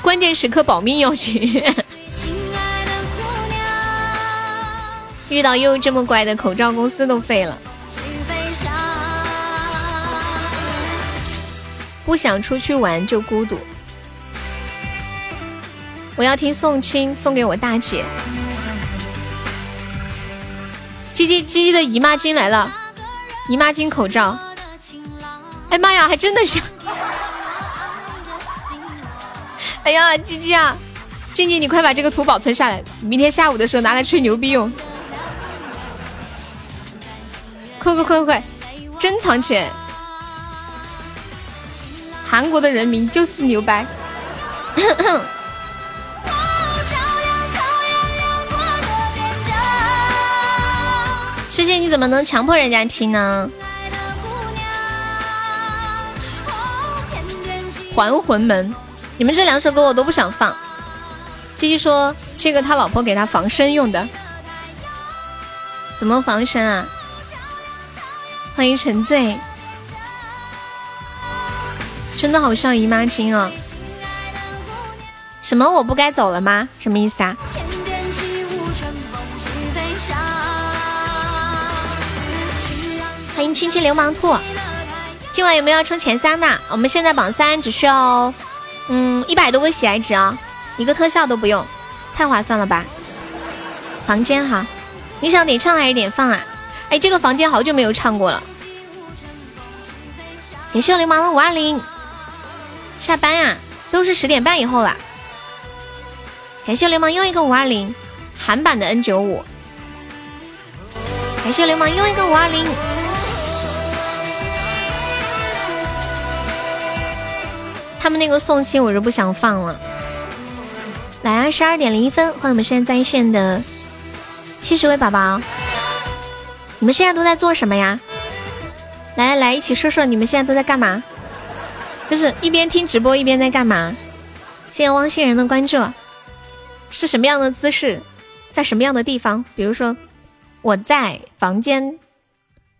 关键时刻保命要紧。[laughs] 遇到又这么乖的口罩公司都废了。不想出去玩就孤独。我要听宋青送给我大姐。鸡鸡鸡鸡的姨妈巾来了，姨妈巾口罩。哎妈呀，还真的是！[laughs] 哎呀，鸡鸡啊，静静，你快把这个图保存下来，明天下午的时候拿来吹牛逼用。快快快快，珍藏起来！韩国的人民就是牛掰。谢谢，你怎么能强迫人家听呢？还魂门，你们这两首歌我都不想放。鸡鸡说这个他老婆给他防身用的，怎么防身啊？欢迎沉醉，真的好像姨妈巾啊！什么我不该走了吗？什么意思啊？欢迎亲亲流氓兔，今晚有没有要冲前三的？我们现在榜三只需要，嗯，一百多个喜爱值啊，一个特效都不用，太划算了吧？房间哈，你想点唱还是点放啊？哎，这个房间好久没有唱过了。感谢流氓的五二零，下班呀，都是十点半以后了。感谢流氓又一个五二零，韩版的 N 九五。感谢流氓又一个五二零。他们那个送亲我就不想放了。来啊，十二点零一分，欢迎我们现在在线的七十位宝宝。你们现在都在做什么呀？来来，一起说说你们现在都在干嘛？就是一边听直播一边在干嘛？谢谢汪星人的关注，是什么样的姿势，在什么样的地方？比如说我在房间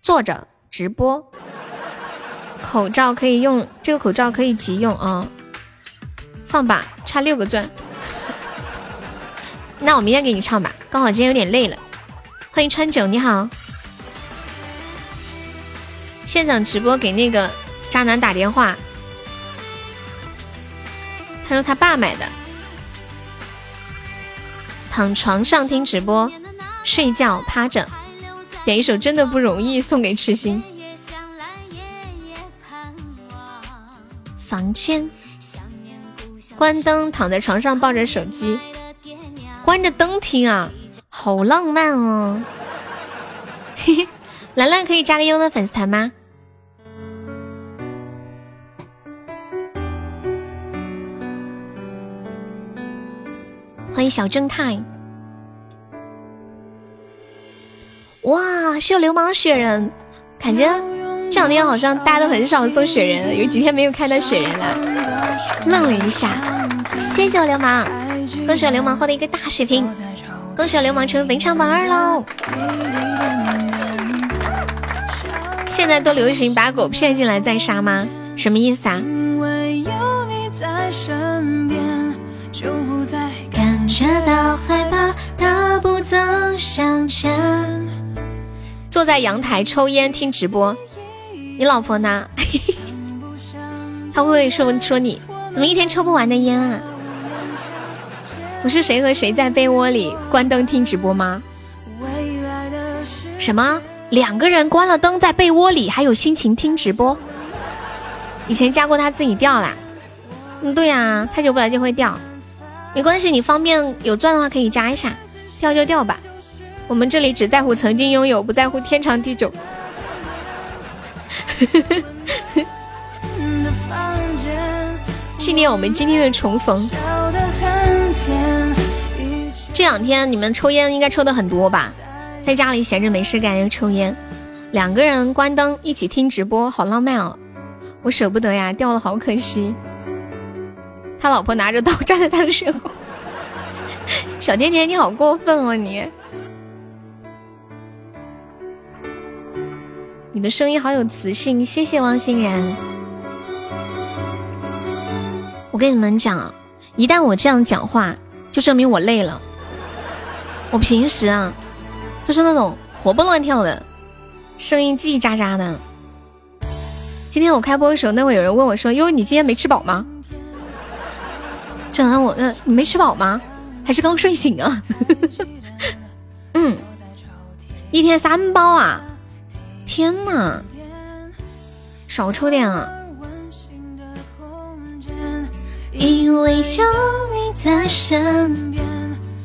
坐着直播，口罩可以用，这个口罩可以急用啊。放吧，差六个钻。[laughs] 那我明天给你唱吧，刚好今天有点累了。欢迎川九，你好。现场直播给那个渣男打电话，他说他爸买的。躺床上听直播，睡觉趴着，点一首真的不容易送给痴心。房间。关灯，躺在床上抱着手机，关着灯听啊，好浪漫哦！嘿嘿，兰兰可以加个优的粉丝团吗？欢迎小正太！哇，是有流氓雪人，感觉这两天好像大家都很少送雪人，有几天没有看到雪人了。愣了一下，谢谢我流氓，恭喜我流氓获得一个大血瓶，恭喜我流氓成为本场榜二喽！现在都流行把狗骗进来再杀吗？什么意思啊？感觉到害怕，大步走向前。坐在阳台抽烟听直播，你老婆呢？[laughs] 他会不会说说你？怎么一天抽不完的烟啊？不是谁和谁在被窝里关灯听直播吗？什么？两个人关了灯在被窝里还有心情听直播？以前加过他自己掉啦。嗯，对呀，太久不来就会掉。没关系，你方便有钻的话可以加一下，掉就掉吧。我们这里只在乎曾经拥有，不在乎天长地久。[laughs] 纪念我们今天的重逢。这两天你们抽烟应该抽的很多吧？在家里闲着没事干又抽烟，两个人关灯一起听直播，好浪漫哦！我舍不得呀，掉了好可惜。他老婆拿着刀 [laughs] 站在他的身后，小甜甜你好过分哦你！你的声音好有磁性，谢谢汪欣然。我跟你们讲，一旦我这样讲话，就证明我累了。我平时啊，就是那种活蹦乱跳的，声音叽叽喳喳的。今天我开播的时候，那会有人问我说：“哟，你今天没吃饱吗？”整的我，嗯，你没吃饱吗？还是刚睡醒啊？[laughs] 嗯，一天三包啊！天呐，少抽点啊！因为有你在身边。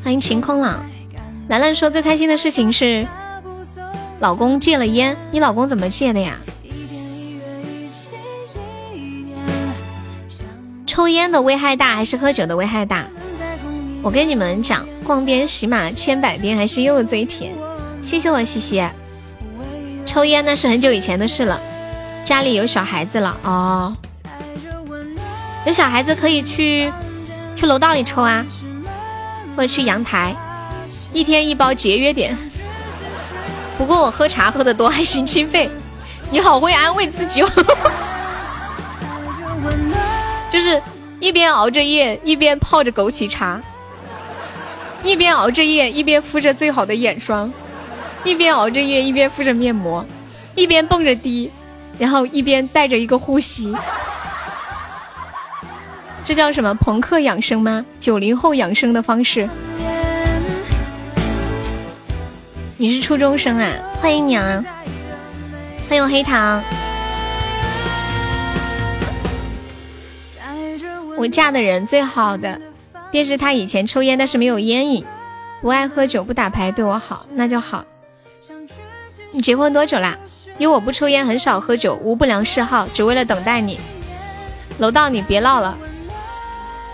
欢迎晴空朗，兰兰说最开心的事情是老公戒了烟。你老公怎么戒的呀？抽烟的危害大还是喝酒的危害大？我跟你们讲，逛遍喜马千百遍还是柚子最甜。谢谢我西西。抽烟那是很久以前的事了，家里有小孩子了哦。有小孩子可以去去楼道里抽啊，或者去阳台，一天一包节约点。不过我喝茶喝的多，还心清肺。你好会安慰自己哦，就是一边熬着夜，一边泡着枸杞茶，一边熬着夜，一边敷着最好的眼霜，一边熬着夜，一边敷着面膜，一边蹦着迪，然后一边带着一个呼吸。这叫什么朋克养生吗？九零后养生的方式。你是初中生啊？欢迎你啊！欢迎黑糖。我嫁的人最好的，便是他以前抽烟，但是没有烟瘾，不爱喝酒，不打牌，对我好，那就好。你结婚多久啦？因为我不抽烟，很少喝酒，无不良嗜好，只为了等待你。楼道，你别闹了。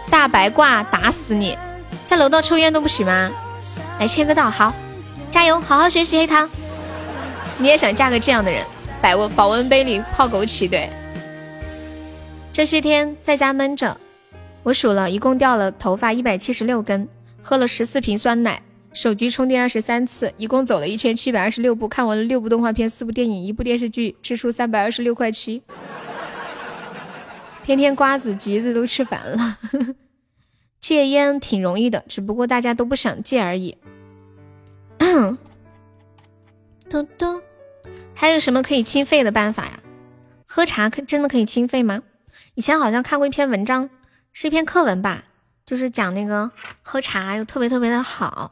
大白挂打死你，在楼道抽烟都不行吗？来签个到，好，加油，好好学习黑糖。你也想嫁个这样的人？保温保温杯里泡枸杞。对，这些天在家闷着，我数了一共掉了头发一百七十六根，喝了十四瓶酸奶，手机充电二十三次，一共走了一千七百二十六步，看完了六部动画片、四部电影、一部电视剧，支出三百二十六块七。[laughs] 天天瓜子橘子都吃烦了，[laughs] 戒烟挺容易的，只不过大家都不想戒而已。[clears throat] 嘟嘟，还有什么可以清肺的办法呀？喝茶可真的可以清肺吗？以前好像看过一篇文章，是一篇课文吧，就是讲那个喝茶又特别特别的好。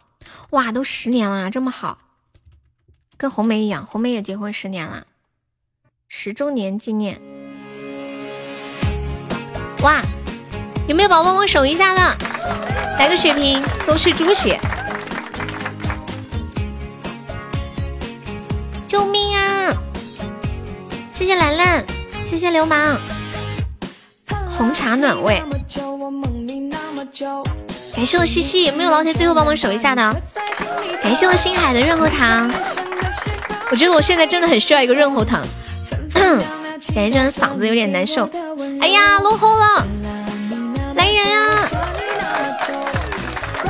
哇，都十年了，这么好，跟红梅一样，红梅也结婚十年了，十周年纪念。哇，有没有宝宝帮我守一下的？来个血瓶，都是猪血。救命啊！谢谢兰兰，谢谢流氓。红茶暖胃。感谢我西西，有没有老铁最后帮忙守一下的？感谢我星海的润喉糖。我觉得我现在真的很需要一个润喉糖。[coughs] 感觉这人嗓子有点难受。哎呀，落后了！来人呀！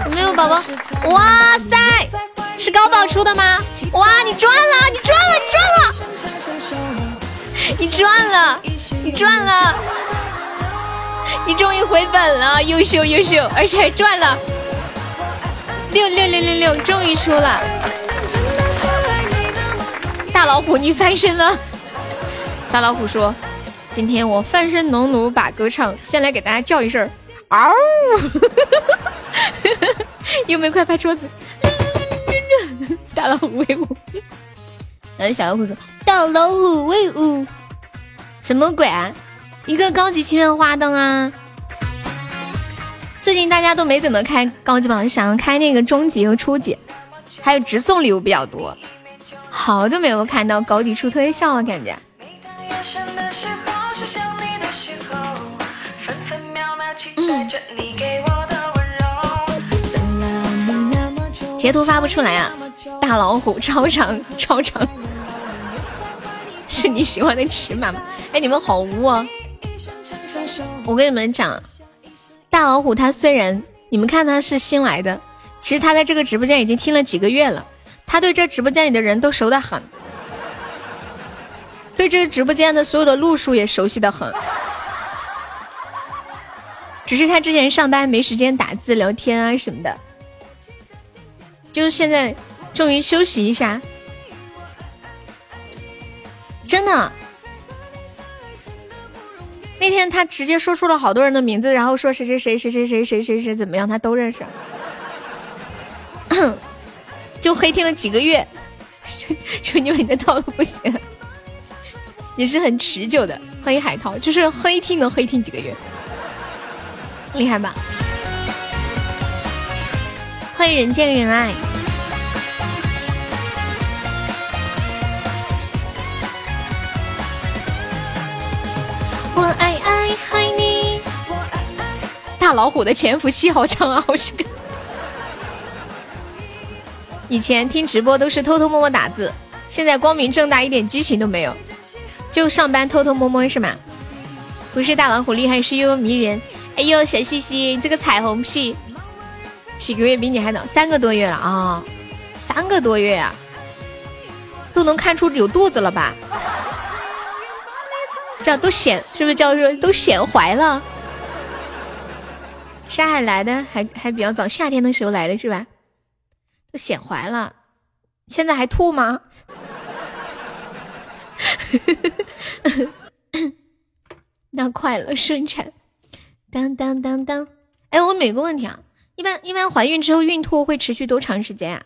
有没有宝宝？哇塞，是高宝出的吗？哇，你赚了，你赚了，你赚了！你赚了，你赚了！你终于回本了，优秀优秀，而且还赚了六六六六六，终于出了！大老虎，你翻身了！大老虎说。今天我翻身农奴把歌唱，先来给大家叫一声嗷！[laughs] 有没有快拍桌子？[laughs] 大老虎威武！然后小老虎说：“大老虎威武！”什么鬼啊？一个高级情缘花灯啊！最近大家都没怎么开高级榜，想要开那个中级和初级，还有直送礼物比较多。好久没有看到高级出特效了，感觉。截图发不出来啊！大老虎超长 [laughs] 超长，是你喜欢的尺码吗？哎，你们好污啊！我跟你们讲，大老虎他虽然你们看他是新来的，其实他在这个直播间已经听了几个月了，他对这直播间里的人都熟得很，对这个直播间的所有的路数也熟悉的很。只是他之前上班没时间打字聊天啊什么的，就是现在终于休息一下，真的。那天他直接说出了好多人的名字，然后说谁谁谁谁谁谁谁谁谁怎么样，他都认识，[coughs] 就黑听了几个月，[laughs] 说你们的套路不行，也是很持久的。欢迎海涛，就是黑听能黑听几个月。厉害吧！欢迎人见人爱。我爱爱爱你。大老虎的潜伏期好长啊，好几个。[laughs] 以前听直播都是偷偷摸摸打字，现在光明正大一点激情都没有，就上班偷偷摸摸是吗？不是大老虎厉害，是悠悠迷人。哎呦，小西西，你这个彩虹屁，几个月比你还早，三个多月了啊，三个多月啊，都能看出有肚子了吧？叫都显是不是叫做都显怀了？山海来的还还比较早，夏天的时候来的是吧？都显怀了，现在还吐吗？[laughs] 那快了，生产。当当当当！哎，我每个问题啊，一般一般怀孕之后孕吐会持续多长时间啊？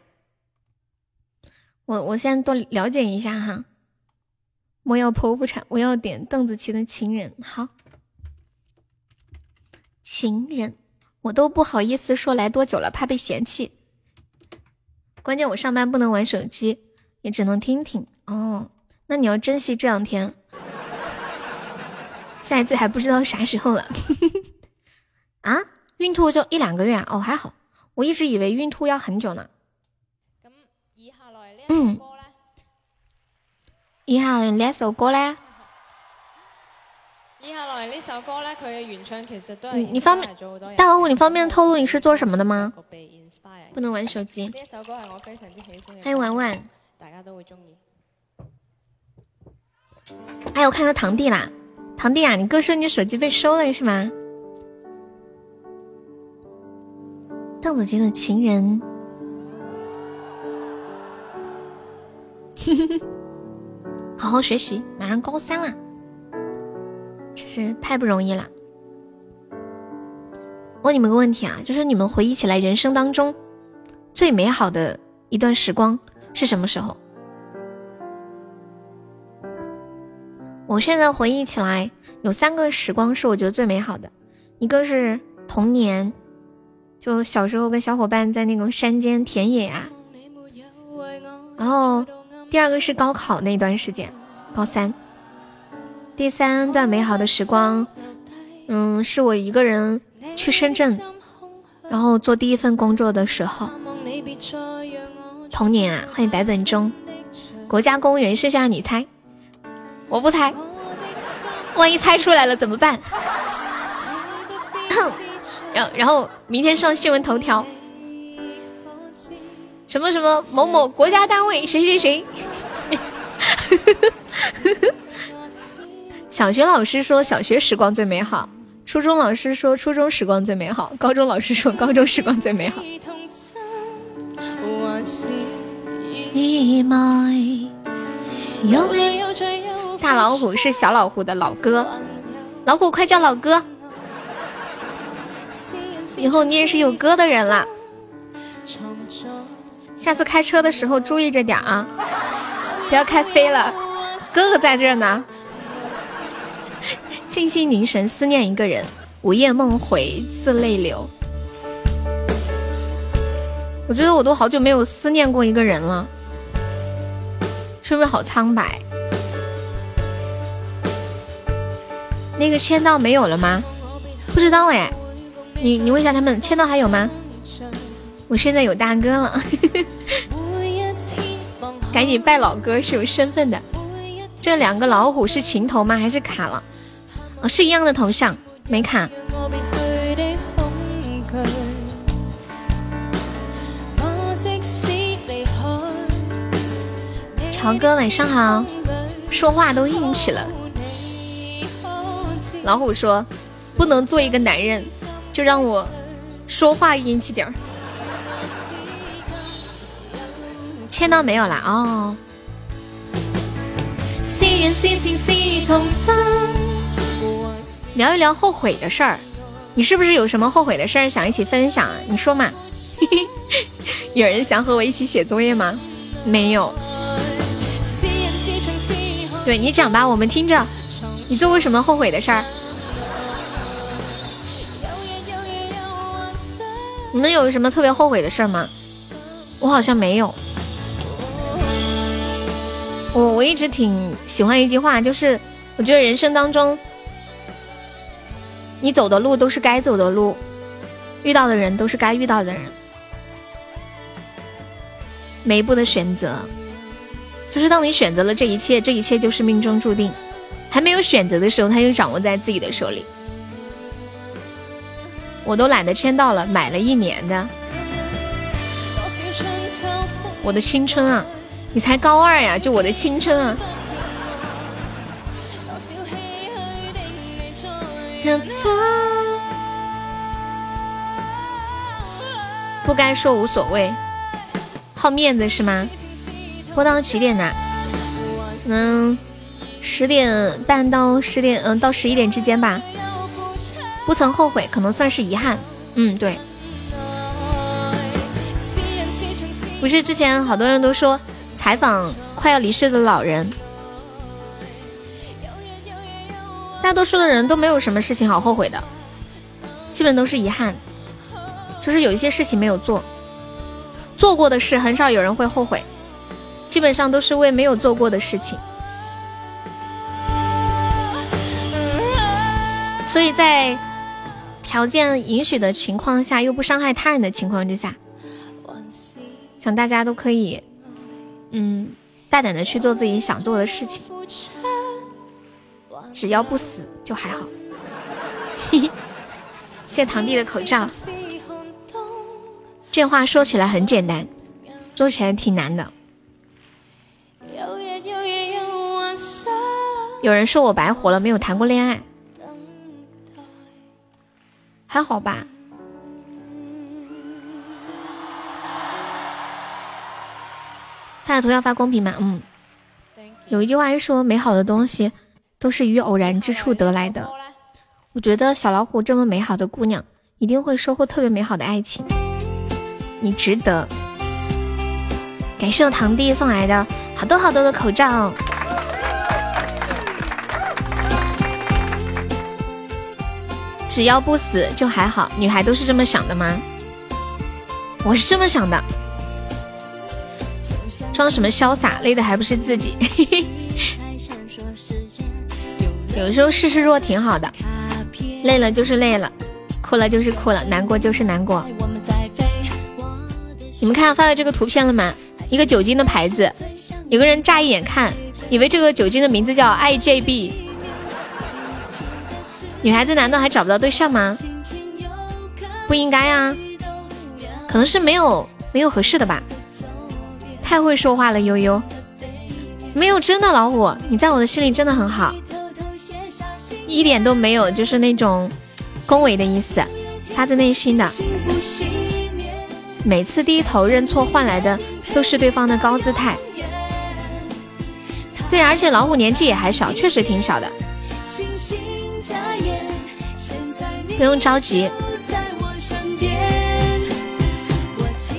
我我现在多了解一下哈。我要剖腹产，我要点邓紫棋的情人。好，情人，我都不好意思说来多久了，怕被嫌弃。关键我上班不能玩手机，也只能听听。哦，那你要珍惜这两天。[laughs] 下一次还不知道啥时候了。[laughs] 啊，孕吐就一两个月啊？哦，还好，我一直以为孕吐要很久呢。嗯，以下呢首歌咧？以下来呢首歌呢，佢嘅原唱其實都係你方便大老虎，你方便透露你是做什麼的嗎？不能玩手機。呢一首歌係我非常之喜歡嘅。歡迎玩玩，大家都會中意。哎，我看到堂弟啦，堂弟啊，你哥說你手機被收了是嗎？鄧紫棋的情人，[laughs] 好好学习，马上高三了，真是太不容易了。问你们个问题啊，就是你们回忆起来人生当中最美好的一段时光是什么时候？我现在回忆起来有三个时光是我觉得最美好的，一个是童年。就小时候跟小伙伴在那个山间田野啊，然后第二个是高考那段时间，高三，第三段美好的时光，嗯，是我一个人去深圳，然后做第一份工作的时候。童年啊，欢迎白本鐘，國家公務員剩下你猜，我不猜，万一猜出来了怎么办？[coughs] 然然后明天上新闻头条，什么什么某某国家单位谁谁谁。[laughs] 小学老师说小学时光最美好，初中老师说初中时光最美好，高中老师说高中时光最美好。大老虎是小老虎的老哥，老虎快叫老哥。以后你也是有哥的人了，下次开车的时候注意着点啊，不要开飞了。哥哥在这呢，静心凝神思念一个人，午夜梦回自泪流。我觉得我都好久没有思念过一个人了，是不是好苍白？那个签到没有了吗？不知道哎。你你问一下他们，签到还有吗？我现在有大哥了，[laughs] 赶紧拜老哥是有身份的。这两个老虎是情头吗？还是卡了？哦，是一样的头像，没卡。潮哥晚上好，说话都硬气了。老虎说，不能做一个男人。就让我说话硬氣點兒。签到没有啦？哦。聊一聊后悔的事儿，你是不是有什么后悔的事儿想一起分享啊？你说嘛。[laughs] 有人想和我一起写作业吗？没有。对，你讲吧，我们听着。你做过什么后悔的事儿？你们有什么特别后悔的事吗？我好像没有。我我一直挺喜欢一句话，就是我觉得人生当中，你走的路都是该走的路，遇到的人都是该遇到的人。每一步的选择，就是当你选择了这一切，这一切就是命中注定。还没有选择的时候，它就掌握在自己的手里。我都懒得签到了，买了一年的。我的青春啊，你才高二呀，就我的青春啊。不该说无所谓，好面子是吗？播到几点呢？嗯，十点半到十点，嗯，到十一点之间吧。不曾后悔，可能算是遗憾。嗯，对。不是之前好多人都说采访快要离世的老人，大多数的人都没有什么事情好后悔的，基本都是遗憾，就是有一些事情没有做，做过的事很少有人会后悔，基本上都是为没有做过的事情。所以在。条件允许的情况下，又不伤害他人的情况之下，想大家都可以，嗯，大胆的去做自己想做的事情，只要不死就还好。[laughs] 谢谢堂弟的口罩。这话说起来很简单，做起来挺难的。有人说我白活了，没有谈过恋爱，还好吧？发的图要发公屏吗？嗯。有一句话是说，美好的东西都是于偶然之处得来的。我觉得小老虎这么美好的姑娘，一定会收获特别美好的爱情。你值得。感谢我堂弟送来的好多好多的口罩。只要不死就还好，女孩都是这么想的吗？我是这么想的。装什么潇洒，累的还不是自己。[laughs] 有时候示示弱挺好的，累了就是累了，哭了就是哭了，难过就是难过。你们看发的这个图片了吗？一个酒精的牌子，有个人乍一眼看，以为这个酒精的名字叫 IJB。女孩子难道还找不到对象吗？不应该啊，可能是没有没有合适的吧。太会说话了，悠悠。没有真的老虎，你在我的心里真的很好，一点都没有就是那种恭维的意思，发自内心的。每次低头认错换来的都是对方的高姿态。对，而且老虎年纪也还小，确实挺小的。不用着急，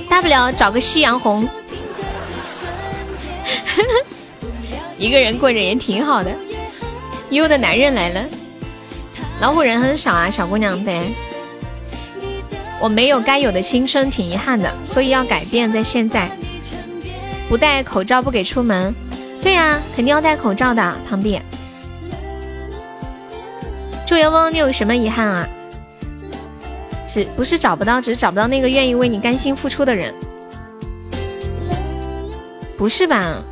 大不了找个夕阳红，一个人过着也挺好的。优的男人来了，老虎人很少啊，小姑娘对。我没有该有的青春，挺遗憾的，所以要改变，在现在。不戴口罩不给出门，对呀，肯定要戴口罩的，堂弟。祝愿翁，你有什么遗憾啊？只不是找不到，只是找不到那个愿意为你甘心付出的人，不是吧？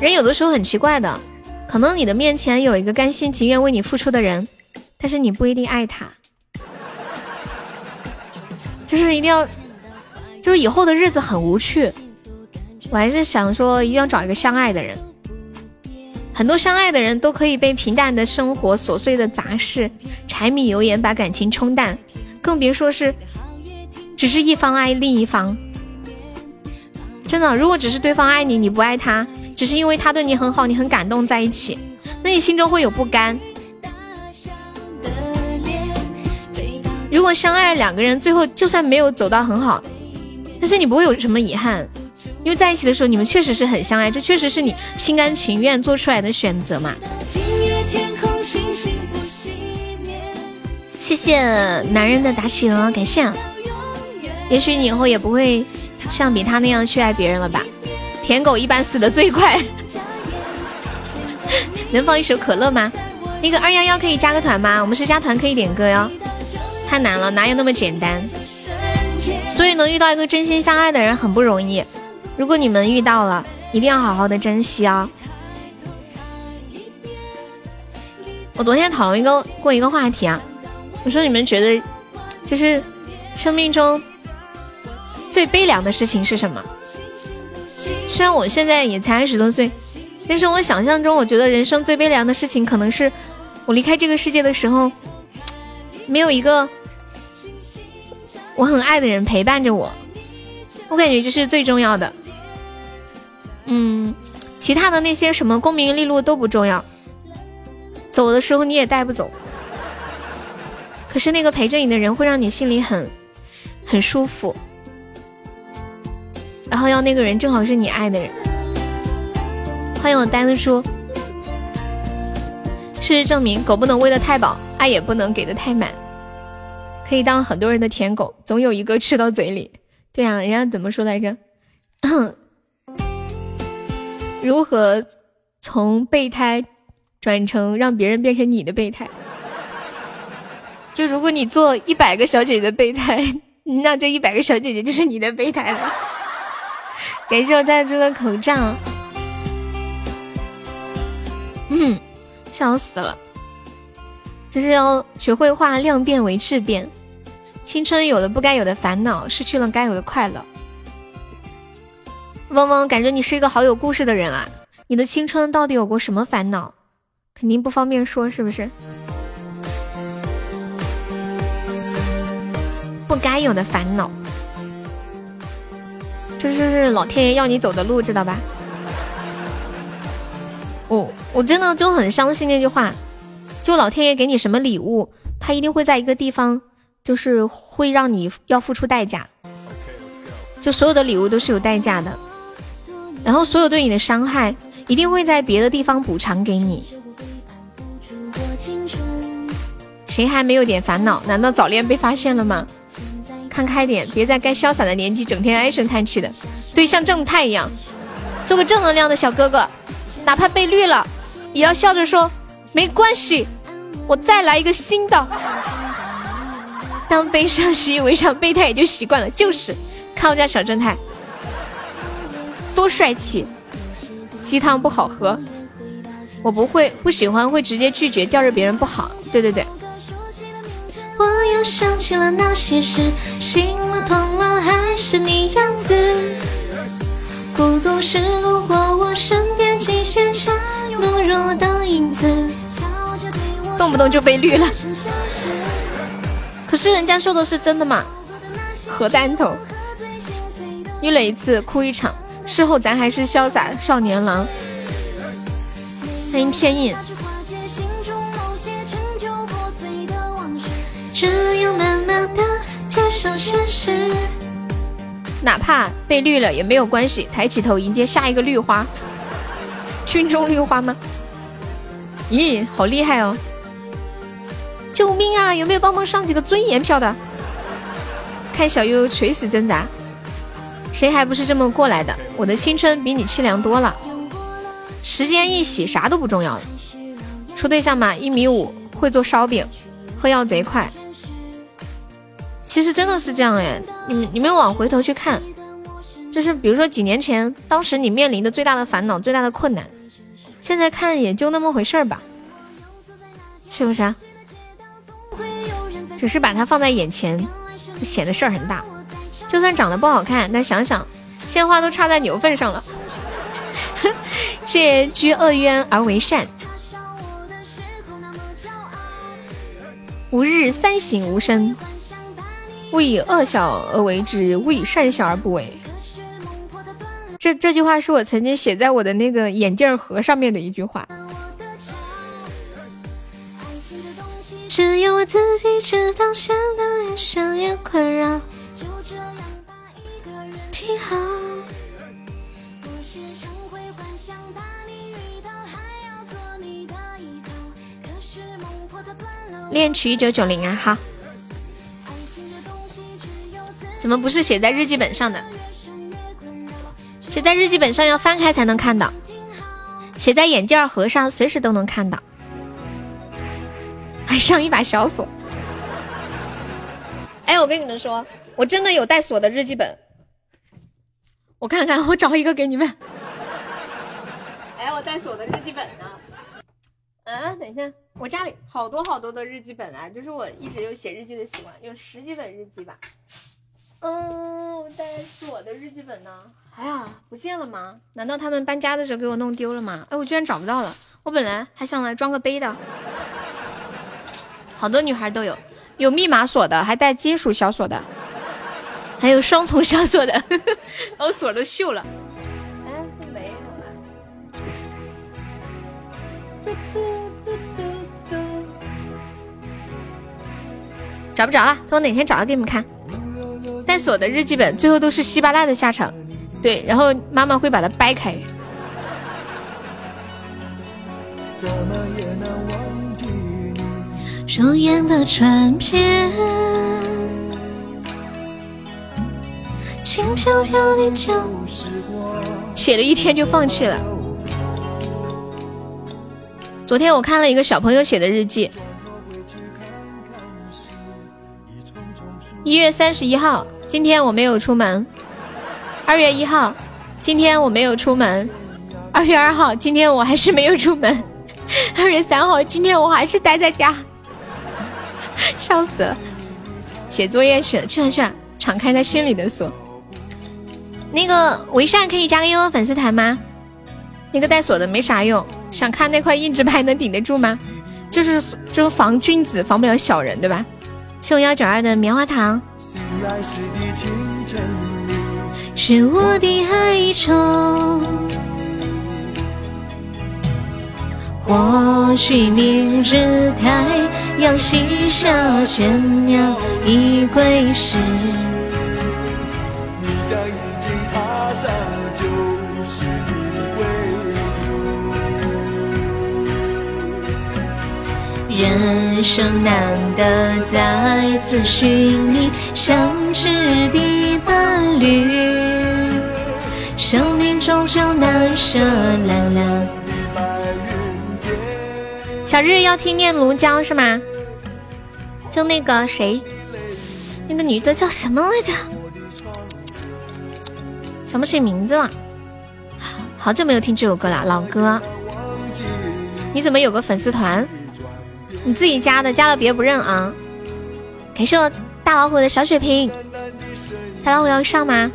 人有的时候很奇怪的，可能你的面前有一个甘心情愿为你付出的人，但是你不一定爱他，就是一定要，就是以后的日子很无趣。我还是想说，一定要找一个相爱的人。很多相爱的人都可以被平淡的生活、琐碎的杂事、柴米油盐把感情冲淡。更别说是，只是一方爱另一方。真的，如果只是对方爱你，你不爱他，只是因为他对你很好，你很感动在一起，那你心中会有不甘。如果相爱两个人最后就算没有走到很好，但是你不会有什么遗憾，因为在一起的时候你们确实是很相爱，这确实是你心甘情愿做出来的选择嘛。谢谢男人的打喜鹅，感谢。也许你以后也不会像比他那样去爱别人了吧？舔狗一般死的最快。[laughs] 能放一首可乐吗？那个二幺幺可以加个团吗？我们是加团可以点歌哟。太难了，哪有那么简单？所以能遇到一个真心相爱的人很不容易。如果你们遇到了，一定要好好的珍惜哦。我昨天讨论一个过一个话题啊。我说你们觉得，就是生命中最悲凉的事情是什么？虽然我现在也才二十多岁，但是我想象中，我觉得人生最悲凉的事情，可能是我离开这个世界的时候，[tsk] 没有一个我很爱的人陪伴着我。我感觉这是最重要的。嗯，其他的那些什么功名利禄都不重要，走的时候你也带不走。可是那个陪着你的人会让你心里很很舒服，然后要那个人正好是你爱的人。欢迎我呆子叔。事实证明，狗不能喂得太饱，爱也不能给的太满。可以当很多人的舔狗，总有一个吃到嘴里。对啊，人家怎么说来着？[clears throat] 如何从备胎转成让别人变成你的备胎？就如果你做一百个小姐姐的备胎，[laughs] 那这一百个小姐姐就是你的备胎了。感谢我带猪的口罩，嗯，笑死了。就是要学会化量变为质变。青春有了不该有的烦恼，失去了该有的快乐。嗡嗡，感觉你是一个好有故事的人啊！你的青春到底有过什么烦恼？肯定不方便说，是不是？不该有的烦恼，这是老天爷要你走的路，知道吧？我我真的就很相信那句话，就老天爷给你什么礼物，他一定会在一个地方。就是会让你要付出代价，就所有的礼物都是有代价的，然后所有对你的伤害一定会在别的地方补偿给你。谁还没有点烦恼？难道早恋被发现了吗？看开点，别在该潇洒的年纪整天唉声叹气的。对，像正太一样，做个正能量的小哥哥，哪怕被绿了，也要笑着说没关系，我再来一个新的。当悲伤习以为常，备胎也就习惯了。就是，看我家小正太，多帅气！鸡汤不好喝，我不会不喜欢，会直接拒绝，吊着别人不好。对对对。我又想起了那些事，心了痛了还是你样子。孤独是路过我身边极限下懦弱的影子，动不动就被绿了。可是人家说的是真的嘛？核弹头，晕了一次哭一场，事后咱还是潇洒少年郎。欢迎天印。哪怕被绿了也没有关系，抬起头迎接下一个绿花。军中绿花吗？咦，好厉害哦！救命啊！有没有帮忙上几个尊严票的？看小优垂死挣扎，谁还不是这么过来的？我的青春比你凄凉多了。时间一洗，啥都不重要了。处对象嘛，一米五，会做烧饼，喝药贼快。其实真的是这样哎，你你们往回头去看，就是比如说几年前，当时你面临的最大的烦恼、最大的困难，现在看也就那么回事儿吧，是不是啊？只是把它放在眼前，显得事儿很大。就算长得不好看，但想想鲜花都插在牛粪上了。[laughs] 谢居恶冤而为善，吾日三省吾身：勿以恶小而为之，勿以善小而不为。这这句话是我曾经写在我的那个眼镜盒上面的一句话。只有我自己知道，想到也想也困扰。挺好。恋曲一九九零啊，好。怎么不是写在日记本上的？写在日记本上要翻开才能看到，写在眼镜盒上随时都能看到。还上一把小锁，哎，我跟你们说，我真的有带锁的日记本，我看看，我找一个给你们。哎，我带锁的日记本呢？啊，等一下，我家里好多好多的日记本啊，就是我一直有写日记的习惯，有十几本日记吧。嗯，我带锁的日记本呢？哎呀，不见了吗？难道他们搬家的时候给我弄丢了吗？哎，我居然找不到了，我本来还想来装个杯的。好多女孩都有，有密码锁的，还带金属小锁的，还有双重小锁的，把 [laughs] 我锁都锈了。哎，没有了。找不着了，等我哪天找到给你们看。带锁的日记本最后都是稀巴烂的下场，对，然后妈妈会把它掰开。双眼的转变，轻飘飘的酒，写了一天就放弃了。昨天我看了一个小朋友写的日记，一月三十一号，今天我没有出门；二月一号，今天我没有出门；二月二号，今天我还是没有出门。二月三号，今天我还是待在家，笑死了。写作业去了，去了去了，敞开他心里的锁。那个维善可以加个悠悠粉丝团吗？那个带锁的没啥用，想看那块硬纸牌能顶得住吗？就是就是防君子，防不了小人，对吧？送幺九二的棉花糖。醒来时的清晨里是我的哀愁。或许明日太阳西下，倦鸟已归时。人生难得再次寻觅相知的伴侣，生命终究难舍蓝蓝。小日要听念奴娇是吗？就那个谁，那个女的叫什么来着？想不起名字了。好久没有听这首歌了，老歌。你怎么有个粉丝团？你自己加的，加了别不认啊！感谢我大老虎的小血瓶，大老虎要上吗？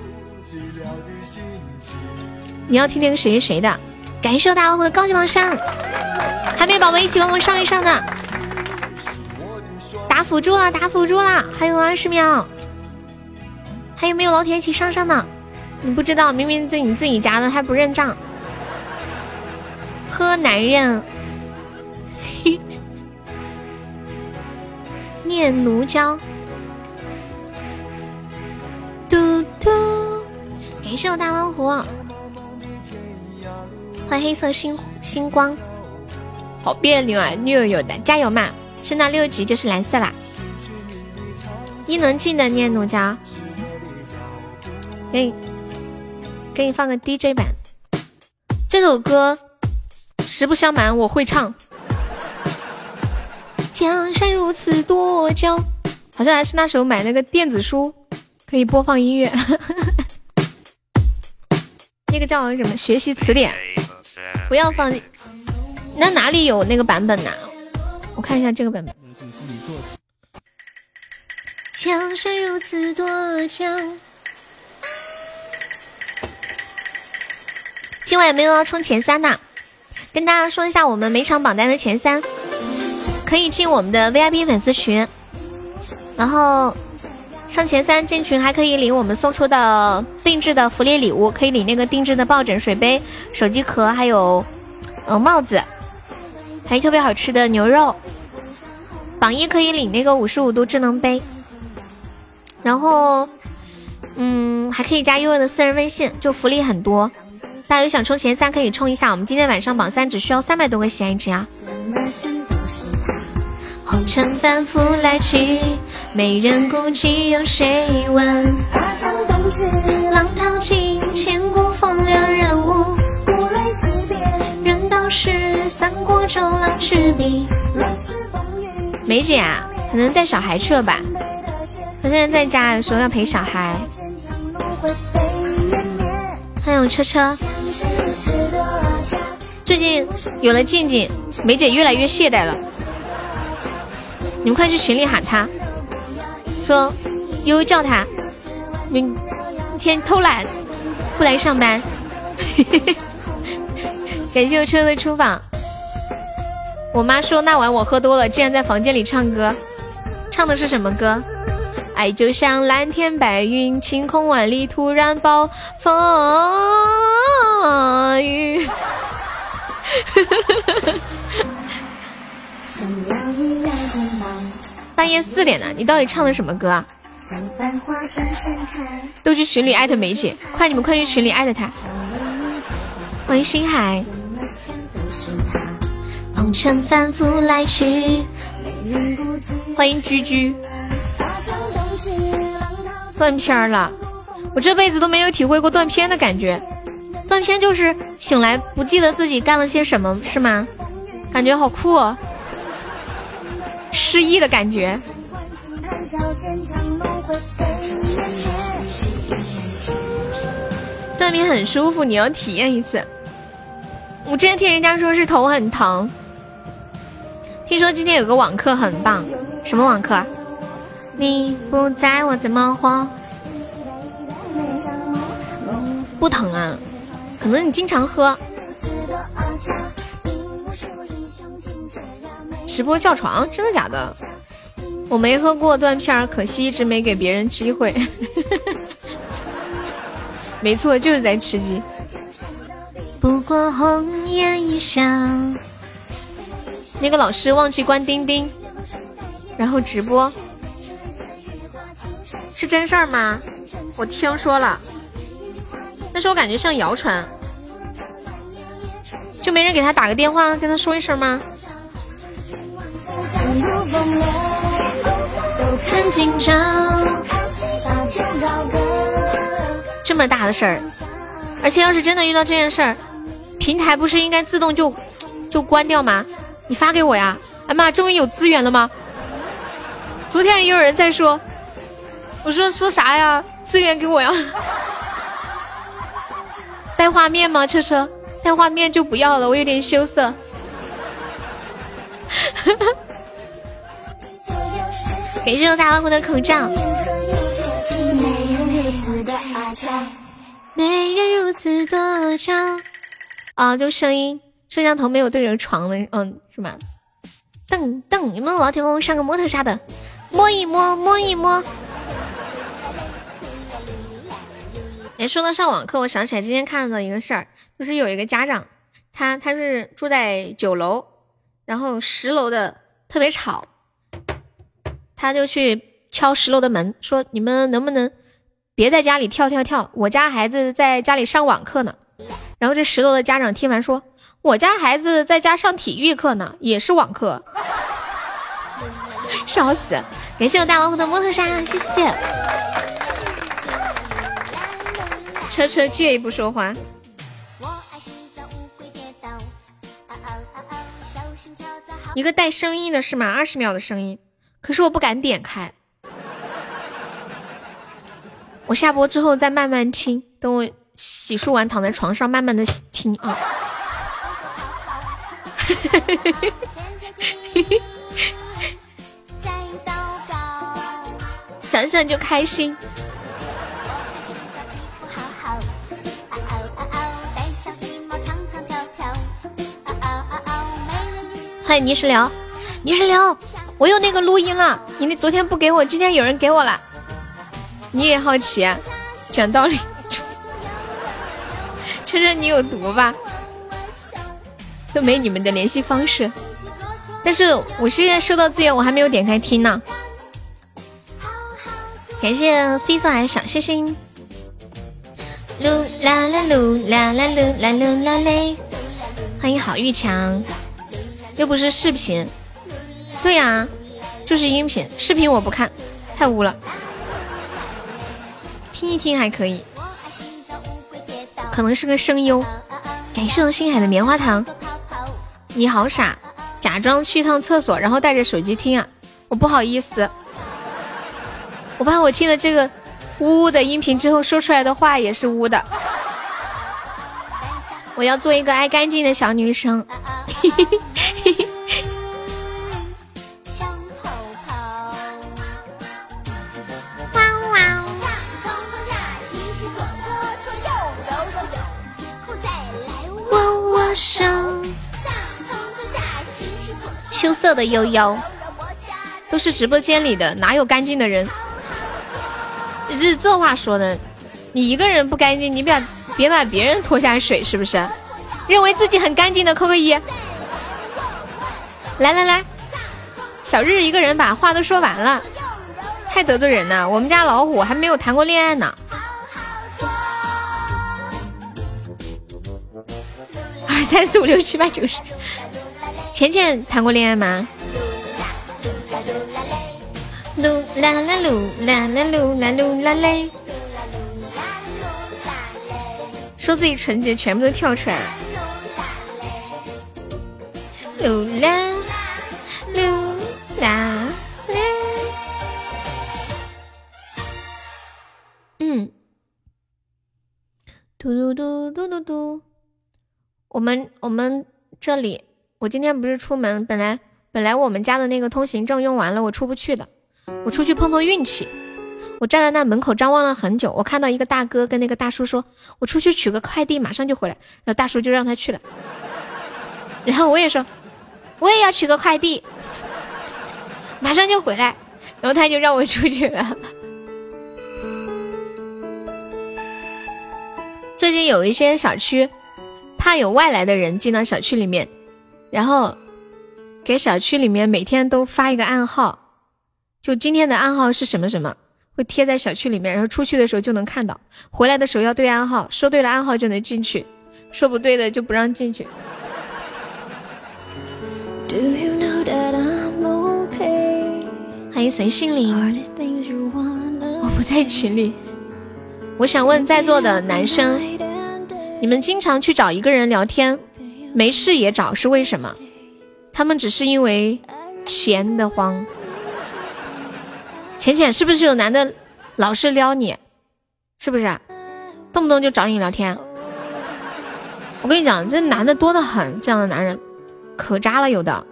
你要听那个谁谁谁的？感谢我大老虎的高级榜上，还没宝宝一起帮我上一上的，打辅助了，打辅助了，还有二十秒，还有没有老铁一起上上的？你不知道，明明是你自己加的，还不认账，呵男人。念奴娇，嘟嘟，感谢我大老虎，欢迎黑色星星光，好别扭啊，虐有的，加油嘛！升到六级就是蓝色啦。伊能静的念奴娇，给你给你放个 DJ 版，这首歌实不相瞒，我会唱。江山如此多娇，好像还是那时候买那个电子书，可以播放音乐。[laughs] 那个叫什么？学习词典。不要放。那哪里有那个版本呢？我看一下这个版本。江山如此多娇。今晚有没有要冲前三的？跟大家说一下我们每场榜单的前三。可以进我们的 VIP 粉丝群，然后上前三进群还可以领我们送出的定制的福利礼物，可以领那个定制的抱枕、水杯、手机壳，还有嗯帽子，还有特别好吃的牛肉。榜一可以领那个五十五度智能杯，然后嗯还可以加悠悠的私人微信，就福利很多。大家有想冲前三可以冲一下，我们今天晚上榜三只需要三百多个喜爱值啊。红尘反复来去，没人顾及，有谁问？浪淘尽，千古风凉人物。人道是三国周郎赤壁。梅姐啊，可能带小孩去了吧？她现在在家，说要陪小孩。欢迎车车。最近有了静静，梅姐越来越懈怠了。你们快去群里喊他，说悠悠叫他，明天偷懒不来上班。[laughs] 感谢我车的出访。我妈说那晚我喝多了，竟然在房间里唱歌，唱的是什么歌？爱就像蓝天白云，晴空万里，突然暴风雨。半夜四点呢，你到底唱的什么歌啊？都去群里艾特梅姐，快你们快去群里艾特她。欢迎星海。红尘反复来去。欢迎居居。断片了，我这辈子都没有体会过断片的感觉。断片就是醒来不记得自己干了些什么，是吗？感觉好酷哦。失忆的感觉，断面很舒服，你要体验一次。我之前听人家说是头很疼，听说今天有个网课很棒，什么网课？你不在我怎么活？不疼啊，可能你经常喝。直播叫床，真的假的？我没喝过断片儿，可惜一直没给别人机会。[laughs] 没错，就是在吃鸡。不过红颜一笑。那个老师忘记关钉钉，然后直播，是真事儿吗？我听说了，但是我感觉像谣传，就没人给他打个电话跟他说一声吗？这么大的事儿，而且要是真的遇到这件事儿，平台不是应该自动就就关掉吗？你发给我呀！哎妈，终于有资源了吗？昨天也有人在说，我说说啥呀？资源给我呀！带画面吗？车车带画面就不要了，我有点羞涩。感谢我大老虎的口罩。没人如此多娇。啊，就声音。摄像头没有对着床的，嗯，是吗？噔噔，有没有老铁帮我上个模特啥的？摸一摸，摸一摸。哎，说到上网课，我想起来之前看到一个事儿，就是有一个家长，他他是住在九楼，然后十楼的特别吵，他就去敲十楼的门，说你们能不能别在家里跳跳跳？我家孩子在家里上网课呢。然后这十楼的家长听完说。我家孩子在家上体育课呢，也是网课，笑死！感谢我大老虎的摩托车，谢谢。车车借一步说话。一个带声音的是吗？二十秒的声音，可是我不敢点开。我下播之后再慢慢听，等我洗漱完躺在床上慢慢的听啊。[laughs] 想想就开心。欢迎泥石流，泥石流，我有那个录音了。你那昨天不给我，今天有人给我了。你也好奇啊？讲道理，趁着你有毒吧。都没你们的联系方式，但是我现在收到资源，我还没有点开听呢。感谢飞送来的小星星，噜啦啦噜啦啦噜啦噜啦嘞！欢迎郝玉强，又不是视频，对呀，就是音频，视频我不看，太污了。听一听还可以，可能是个声优。感谢我星海的棉花糖。你好傻，假装去趟厕所，然后带着手机听啊！我不好意思，我怕我听了这个呜呜的音频之后，说出来的话也是污的。我要做一个爱干净的小女生。嘿嘿嘿羞涩的悠悠，都是直播间里的，哪有干净的人？是这话说的，你一个人不干净，你别别把别人拖下水，是不是？认为自己很干净的扣个一。来来来，小日一个人把话都说完了，太得罪人了。我们家老虎还没有谈过恋爱呢。二三四五六七八九十。浅浅谈过恋爱吗？噜啦啦噜啦啦噜啦噜啦嘞，说自己纯洁，全部都跳出来了。噜啦噜啦嘞，嗯，嘟嘟嘟嘟嘟嘟，我们我们这里。我今天不是出门，本来本来我们家的那个通行证用完了，我出不去的，我出去碰碰运气。我站在那门口张望了很久，我看到一个大哥跟那个大叔说：“我出去取个快递，马上就回来。”那大叔就让他去了。然后我也说：“我也要取个快递，马上就回来。”然后他就让我出去了。最近有一些小区，怕有外来的人进到小区里面，然后给小区里面每天都发一个暗号，就今天的暗号是什么什么。会贴在小区里面，然后出去的时候就能看到，回来的时候要对暗号，说对了暗号就能进去，说不对的就不让进去。欢迎随心灵，我不在群里。我想问在座的男生，你们经常去找一个人聊天，没事也找是为什么？他们只是因为闲得慌。浅浅是不是有男的老是撩你？是不是？动不动就找你聊天？我跟你讲，这男的多的很，这样的男人可渣了，有的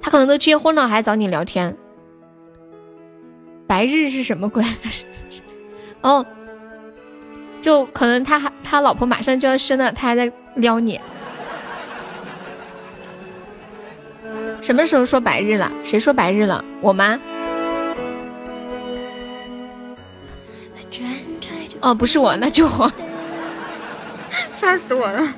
他可能都结婚了还找你聊天。白日是什么鬼？[laughs] 哦，就可能他还他老婆马上就要生了，他还在撩你。什么时候说白日了？谁说白日了？我吗？哦，不是我，那就我，[laughs] 吓死我了。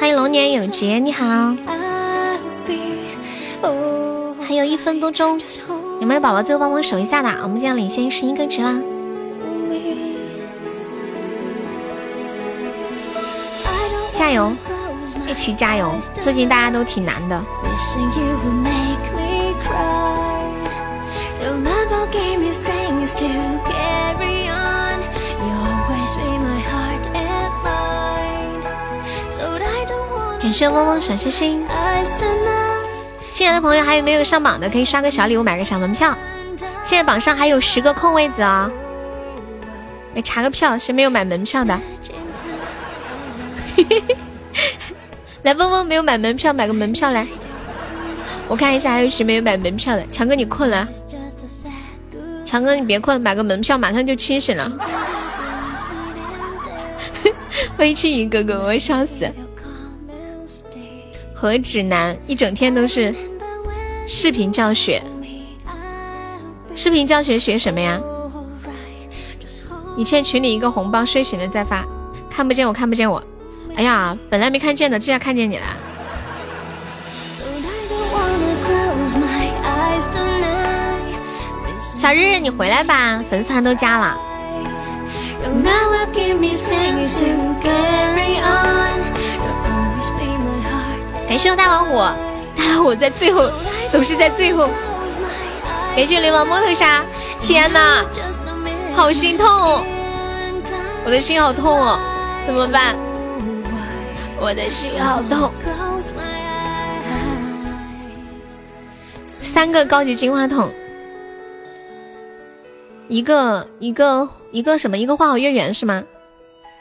欢迎龙年有节，你好。还有一分多钟，有没有宝宝最后帮忙守一下的？我们现在领先十一个值啦。加油，一起加油！最近大家都挺难的。感谢汪汪小星星。进来的朋友还有没有上榜的？可以刷个小礼物，买个小门票。现在榜上还有十个空位子啊！来查个票，谁没有买门票的？[laughs] 来，嗡嗡没有买门票，买个门票来。我看一下还有谁没有买门票的。强哥，你困了？强哥，你别困，买个门票，马上就清醒了。[laughs] 欢迎青云哥哥，我会笑死。和指南一整天都是视频教学，视频教学学什么呀？你欠群里一个红包，睡醒了再发。看不见我，看不见我。哎呀，本来没看见的，这下看见你了。小日日，你回来吧，粉丝团都加了。感谢我大王虎，大王虎在最后，总是在最后。感谢流氓摸头杀，天哪，好心痛，我的心好痛哦，怎么办？我的心好痛。三个高级金话筒，一个一个一个什么？一个花好月圆是吗？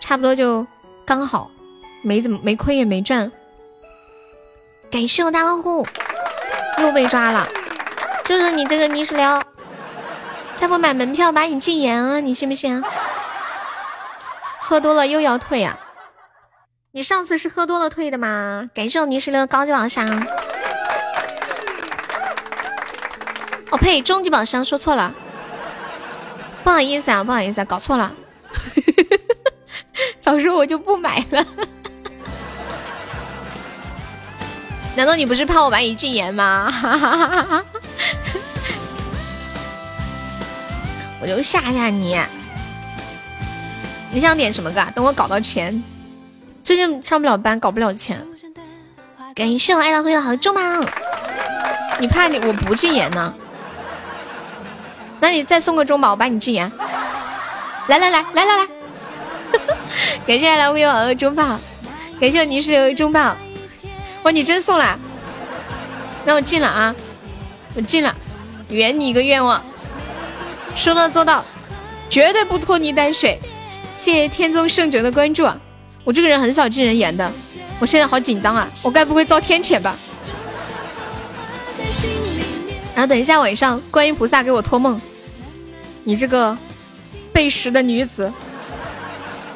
差不多就刚好，没怎么没亏也没赚。感谢我大老虎，又被抓了，就是你这个泥石流，再不买门票把你禁言啊！你信不信？喝多了又要退呀？你上次是喝多了退的吗？感谢我泥石流高级宝箱。哦呸，终极宝箱说错了，不好意思啊，不好意思啊，搞错了。[laughs] 早说我就不买了。难道你不是怕我把你禁言吗？[laughs] 我就吓吓你。你想点什么歌？等我搞到钱。最近上不了班，搞不了钱。感谢我爱老会的好重宝。你怕你我不禁言呢？那你再送个中宝，我把你禁言。来来来来来来！[laughs] 感谢爱老会的好中宝，感谢你是中宝。哇，你真送了？那我进了啊！我进了，圆你一个愿望。说到做到，绝对不拖泥带水。谢谢天宗圣者的关注啊！我这个人很少进人言的，我现在好紧张啊！我该不会遭天谴吧？然后等一下晚上，观音菩萨给我托梦，你这个背时的女子，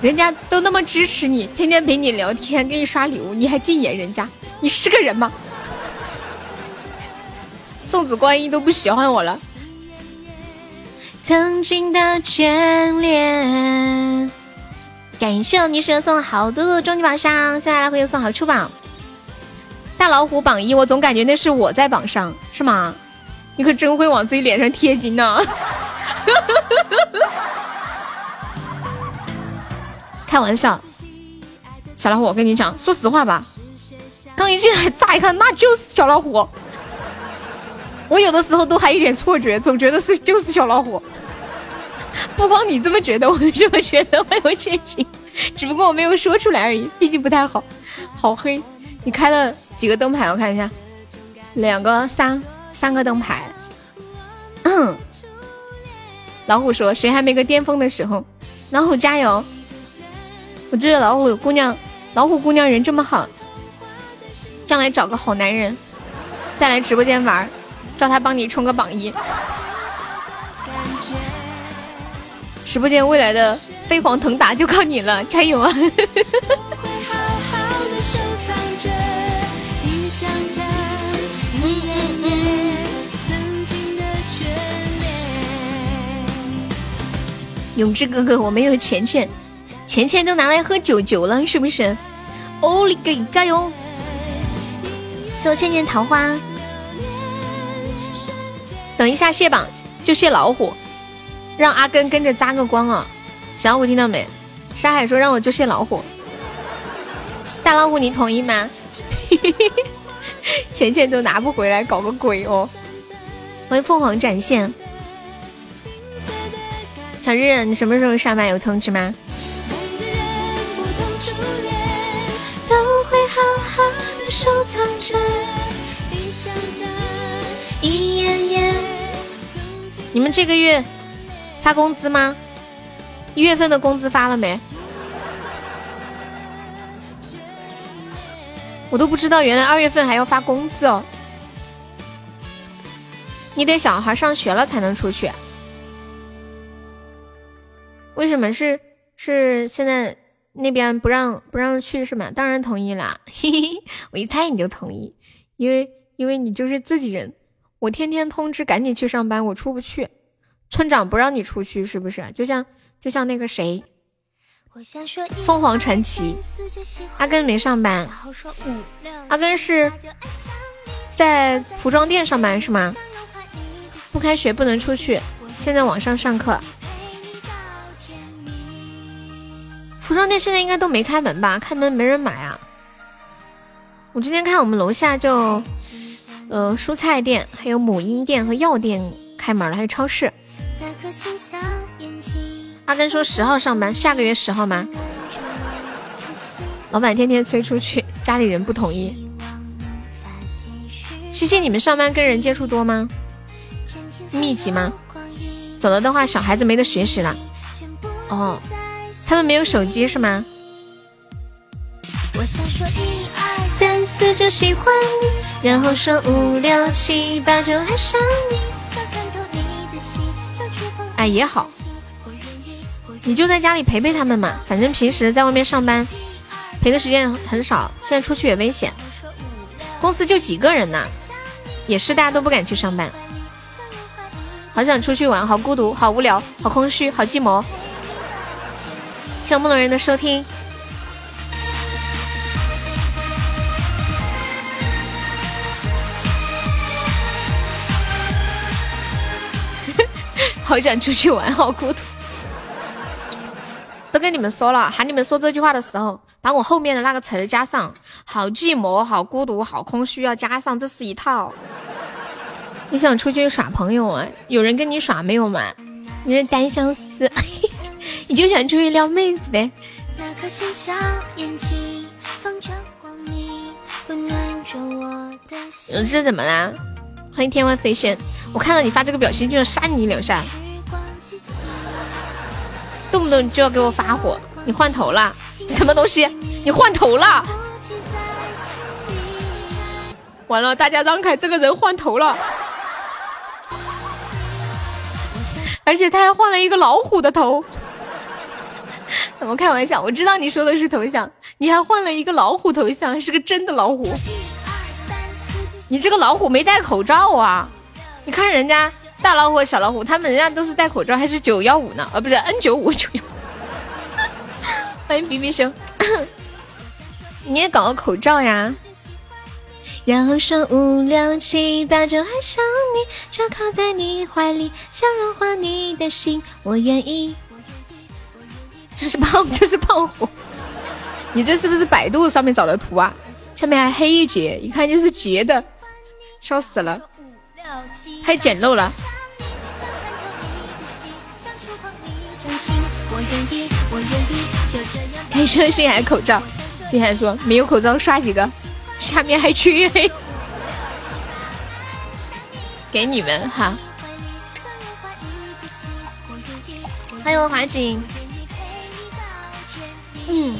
人家都那么支持你，天天陪你聊天，给你刷礼物，你还禁言人家，你是个人吗？[laughs] 送子观音都不喜欢我了。曾经的眷恋，感谢女神送好多的终极宝箱，现在来回又送好处榜。大老虎榜一，我总感觉那是我在榜上，是吗？你可真会往自己脸上贴金呢！[laughs] 开玩笑，小老虎，我跟你讲，说实话吧，刚一进来乍一看那就是小老虎，我有的时候都还有点错觉，总觉得是就是小老虎。不光你这么觉得，我这么觉得，我有确信，只不过我没有说出来而已，毕竟不太好，好黑。你开了几个灯牌？我看一下，两个、三。三个灯牌，嗯，老虎说：“谁还没个巅峰的时候？”老虎加油！我觉得老虎姑娘，老虎姑娘人这么好，将来找个好男人，再来直播间玩，叫他帮你冲个榜一。直播间未来的飞黄腾达就靠你了，加油啊！永志哥哥，我没有钱钱，钱钱都拿来喝酒酒了，是不是？欧里给加油！谢千年桃花，等一下卸榜就卸老虎，让阿根跟着扎个光啊！小老虎听到没？沙海说让我就卸老虎，大老虎你同意吗？[laughs] 钱钱都拿不回来，搞个鬼哦！欢迎凤凰展现。小日，你什么时候上班？有通知吗？初恋，都会好好的收藏着，一盏盏，一眼眼你们这个月发工资吗？一月份的工资发了没？我都不知道，原来二月份还要发工资哦。你得小孩上学了才能出去。为什么是是现在那边不让不让去是吗？当然同意啦，嘿嘿，我一猜你就同意，因为因为你就是自己人，我天天通知赶紧去上班，我出不去，村长不让你出去是不是？就像就像那个谁，凤凰传奇，阿根没上班，阿根是在服装店上班是吗？不开学不能出去，现在网上上课。服装店现在应该都没开门吧？开门没人买啊！我今天看我们楼下就，呃，蔬菜店、还有母婴店和药店开门了，还有超市。阿根说十号上班，下个月十号吗？老板天天催出去，家里人不同意。西西，你们上班跟人接触多吗？密集吗？走了的话，小孩子没得学习了。哦。他们没有手机是吗？三四就喜欢你，然后说五六七八就爱上你。哎，也好，你就在家里陪陪他们嘛。反正平时在外面上班，陪的时间很少。现在出去也危险，公司就几个人呢，也是大家都不敢去上班。好想出去玩，好孤独，好无聊，好空虚，好寂寞。谢木龙人的收听，[laughs] 好想出去玩，好孤独。都跟你们说了，喊你们说这句话的时候，把我后面的那个词儿加上。好寂寞，好孤独，好空虚，要加上，这是一套。你想出去耍朋友啊？有人跟你耍没有嘛？你是单相思。你就想出去撩妹子呗？我这怎么啦？欢迎天外飞仙，我看到你发这个表情就想扇你两下。动不动就要给我发火。你换头了？什么东西？你换头了？完了，大家让开，这个人换头了，而且他还换了一个老虎的头。怎么开玩笑？我知道你说的是头像，你还换了一个老虎头像，是个真的老虎。你这个老虎没戴口罩啊？你看人家大老虎、小老虎，他们人家都是戴口罩，还是九幺五呢？啊，不是 N 九五九幺。欢迎比比熊，[laughs] 你也搞个口罩呀？然后说五六七八九，爱上你就靠在你怀里，想融化你的心，我愿意。这是胖，[laughs] 这是胖虎。你这是不是百度上面找的图啊？下面还黑一截，一看就是截的，笑死了，太简陋了。开车心海口罩，心海说没有口罩刷几个，下面还缺黑，[laughs] 给你们哈。欢迎华锦，嗯，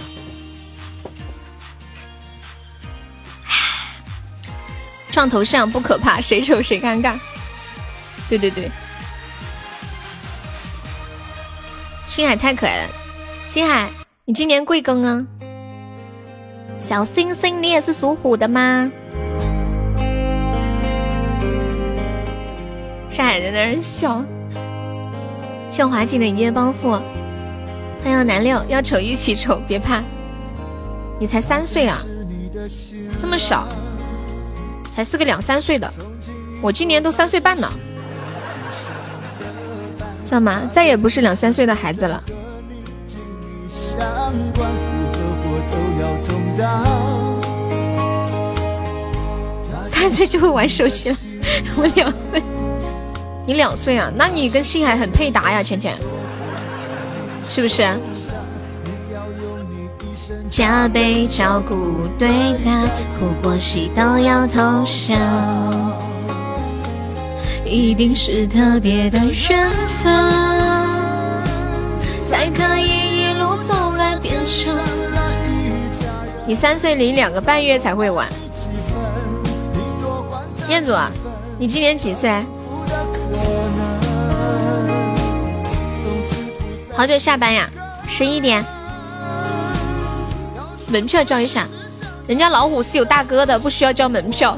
撞头像不可怕，谁丑谁尴尬。对对对。星海太可爱了，星海，你今年贵庚啊？小星星，你也是属虎的吗？上海在那儿笑。谢华锦的一夜暴富，欢迎南六，要丑一起丑，别怕。你才三岁啊，这么小，才是个两三岁的，我今年都三岁半了。知道吗？再也不是两三岁的孩子了。三岁就会玩手机了，我两岁。你两岁啊？那你跟星海很配搭呀，浅浅，是不是？加倍照顾对待，哭或喜都要同享。一定是特别的缘分，才可以一路走来变成。你三岁零两个半月才会玩。彦祖啊，你今年几岁？好久下班呀？十一点。门票交一下，人家老虎是有大哥的，不需要交门票。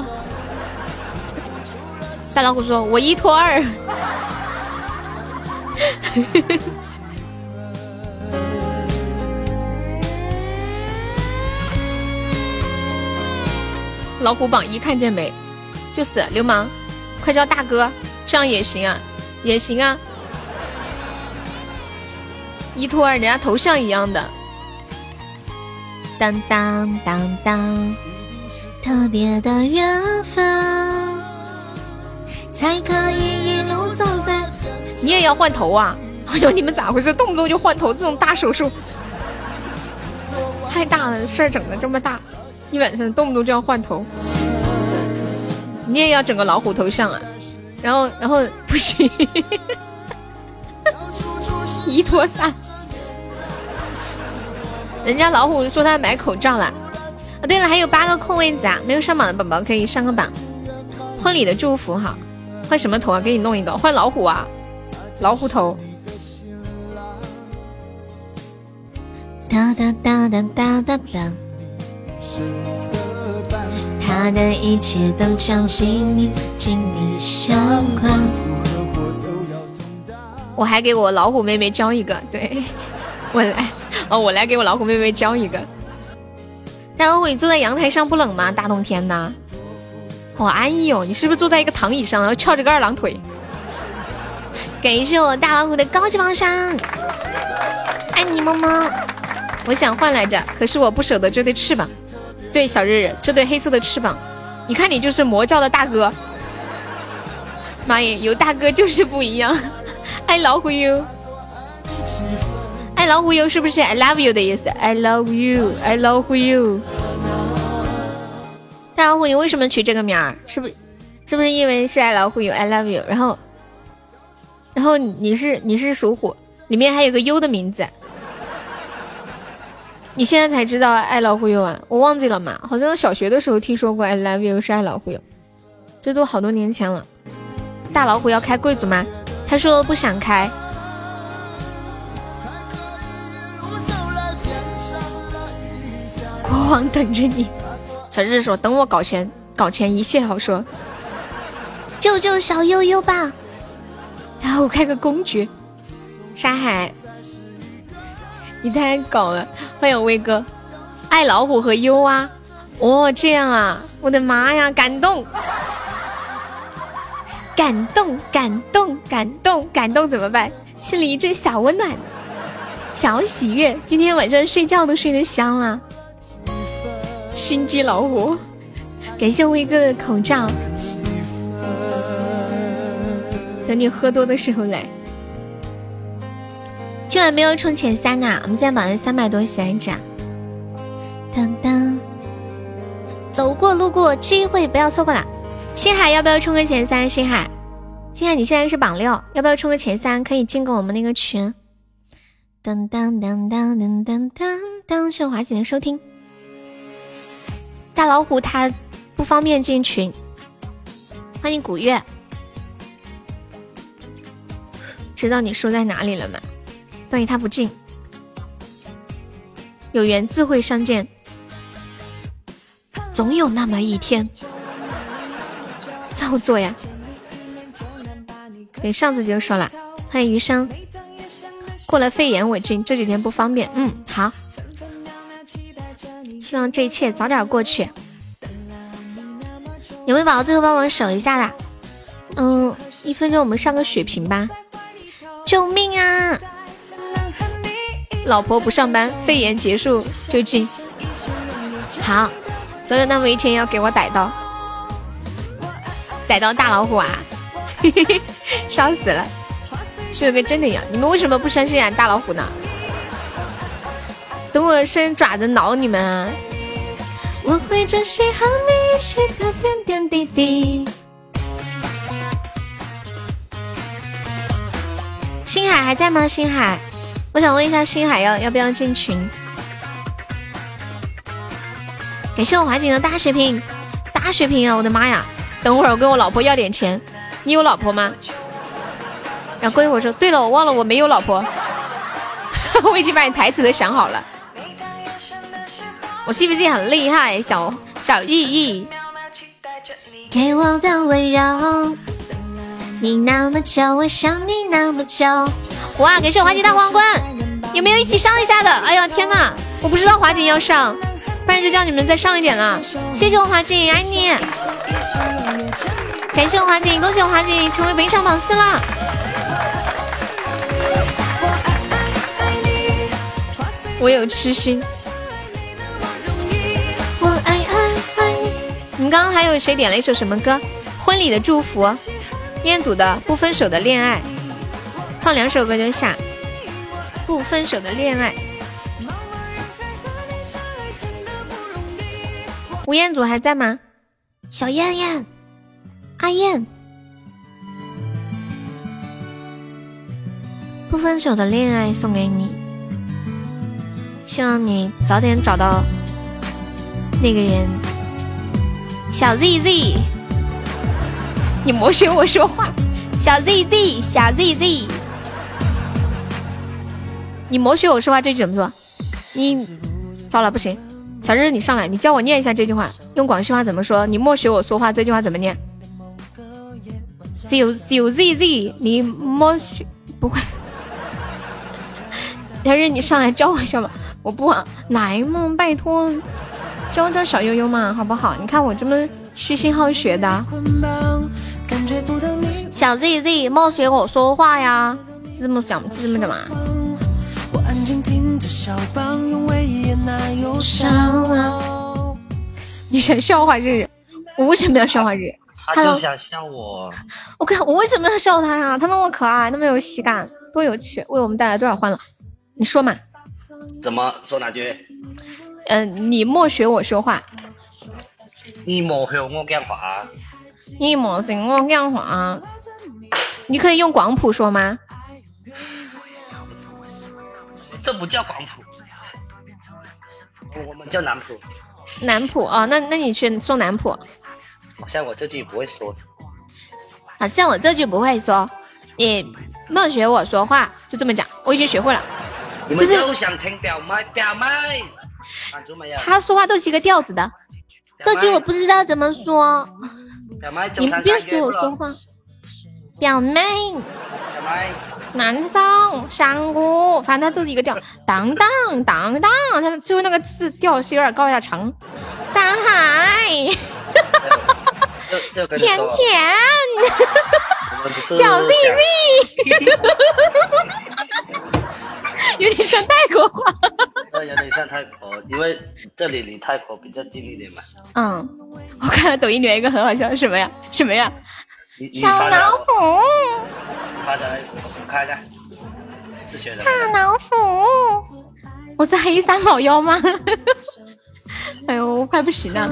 大老虎说：“我一拖二。[laughs] 老虎榜一看见没？就是流氓，快叫大哥，这样也行啊，也行啊。一拖二，人家头像一样的。当当当当，特别的缘分。才可以一路走在。你也要换头啊？[laughs] 哎呦，你们咋回事？动不动就换头，这种大手术太大了，事儿整的这么大，一晚上动不动就要换头。你也要整个老虎头像啊？然后，然后不行，一拖三。人家老虎说他买口罩了。啊，对了，还有八个空位子啊，没有上榜的宝宝可以上个榜。婚礼的祝福哈。换什么头啊？给你弄一个，换老虎啊，老虎头。哒哒哒哒哒哒哒。他的一切都将紧密紧密相关。我还给我老虎妹妹教一个，对我来，哦，我来给我老虎妹妹教一个。大老虎，你坐在阳台上不冷吗？大冬天的。好安逸哦！你是不是坐在一个躺椅上，然后翘着个二郎腿？感谢我大老虎的高级榜上，爱你么么。我想换来着，可是我不舍得这对翅膀。对，小日日，这对黑色的翅膀，你看你就是魔教的大哥。妈耶，有大哥就是不一样。爱老虎哟爱老虎哟是不是 I love you 的意思？I love you，I love you。大老虎，你为什么取这个名儿？是不是，是不是因为是爱老虎有 I love you？然后，然后你是你是属虎，里面还有个优的名字。你现在才知道爱老虎油啊？我忘记了嘛，好像小学的时候听说过 I love you 是爱老虎油，这都好多年前了。大老虎要开贵族吗？他说不想开。国王等着你。小日说等我搞钱，搞钱一切好说。救救小悠悠吧！然后我开个公爵。沙海。你太搞了！欢迎威哥，爱老虎和优啊！哦，这样啊！我的妈呀，感动，感动，感动，感动，感动，怎么办？心里一阵小温暖，小喜悦。今天晚上睡觉都睡得香啊！心机老虎，感谢威哥的口罩。等你喝多的时候来。今晚没有冲前三啊！我们现在榜上三百多喜爱值。当当，走过路过，机会不要错过了。星海要不要冲个前三？星海，星海你现在是榜六，要不要冲个前三？可以进个我们那个群。当当当当当当当当，谢华姐的收听。大老虎他不方便进群，欢迎古月。知道你输在哪里了吗？所以他不进，有缘自会相见，总有那么一天。照做呀！对，上次就说了，欢迎余生。过了肺炎我进，这几天不方便。嗯，好。希望这一切早点过去。有没有宝宝最后帮我守一下的？嗯，一分钟我们上个血瓶吧。救命啊！老婆不上班，肺炎结束就进。好，总有那么一天要给我逮到，逮到大老虎啊！嘿嘿嘿，笑死了，是个真的呀！你们为什么不相信啊？大老虎呢？等我伸爪子挠你们啊！我会珍惜和你一起的点点滴滴。星海还在吗？星海。我想问一下星海要要不要进群？感谢我华锦的大血瓶，大血瓶啊！我的妈呀！等会儿我跟我老婆要点钱。你有老婆吗？然后过一会儿说，对了，我忘了我没有老婆。[laughs] 我已经把你台词都想好了。我是不是很厉害？小小意义。给我的温柔，你那么久，我想你那么久。哇！感谢我华姐大皇冠，有没有一起上一下的？哎呀天呐，我不知道华姐要上，不然就叫你们再上一点了。谢谢我华锦，爱你。感谢我华锦，恭喜我华锦成为本场榜四啦！我有痴心。我爱爱爱你。你刚刚还有谁点了一首什么歌？婚礼的祝福，彦祖的不分手的恋爱。放两首歌就下，不分手的恋爱。吴彦祖还在吗？小燕燕，阿燕，不分手的恋爱送给你，希望你早点找到那个人。小 ZZ，你莫学我说话。小 ZZ，小 ZZ。你默许我说话这句怎么说？你糟了不行，小日你上来，你教我念一下这句话，用广西话怎么说？你默许我说话这句话怎么念？小小 z z，你默许不会？[laughs] 小日你上来教我一下吧，我不来嘛，拜托，教教小悠悠嘛，好不好？你看我这么虚心好学的，小 z z，默许我说话呀，是这么讲，是这么讲吗？你想笑话日？我为什么要笑话日？他就想笑我。我看我为什么要笑他呀？他那么可爱，那么有喜感，多有趣，为我们带来多少欢乐？你说嘛？怎么说哪句？嗯，你莫学我说话。你莫学我讲话。你莫学我讲话。你可以用广普说吗？这不叫广普，我们叫南普。南普哦，那那你去送南普。好像我这句不会说。好像我这句不会说，你莫学我说话，就这么讲，我已经学会了。你们都想听表妹，表妹？他说话都是一个调子的，这句我不知道怎么说。表妹，你别学我说话。表妹，表妹，男生，香菇，反正它就是一个调，当当当当，他最后那个字调是有点高有点长。山海，浅浅，小弟弟，有点像泰国话。有点像泰国，因为这里离泰国比较近一点嘛。嗯，我看到抖音里面一个很好笑，什么呀？什么呀？小老虎，发来，我看一下，是学的。大老虎，我是黑山老妖吗？[laughs] 哎呦，我快不行了。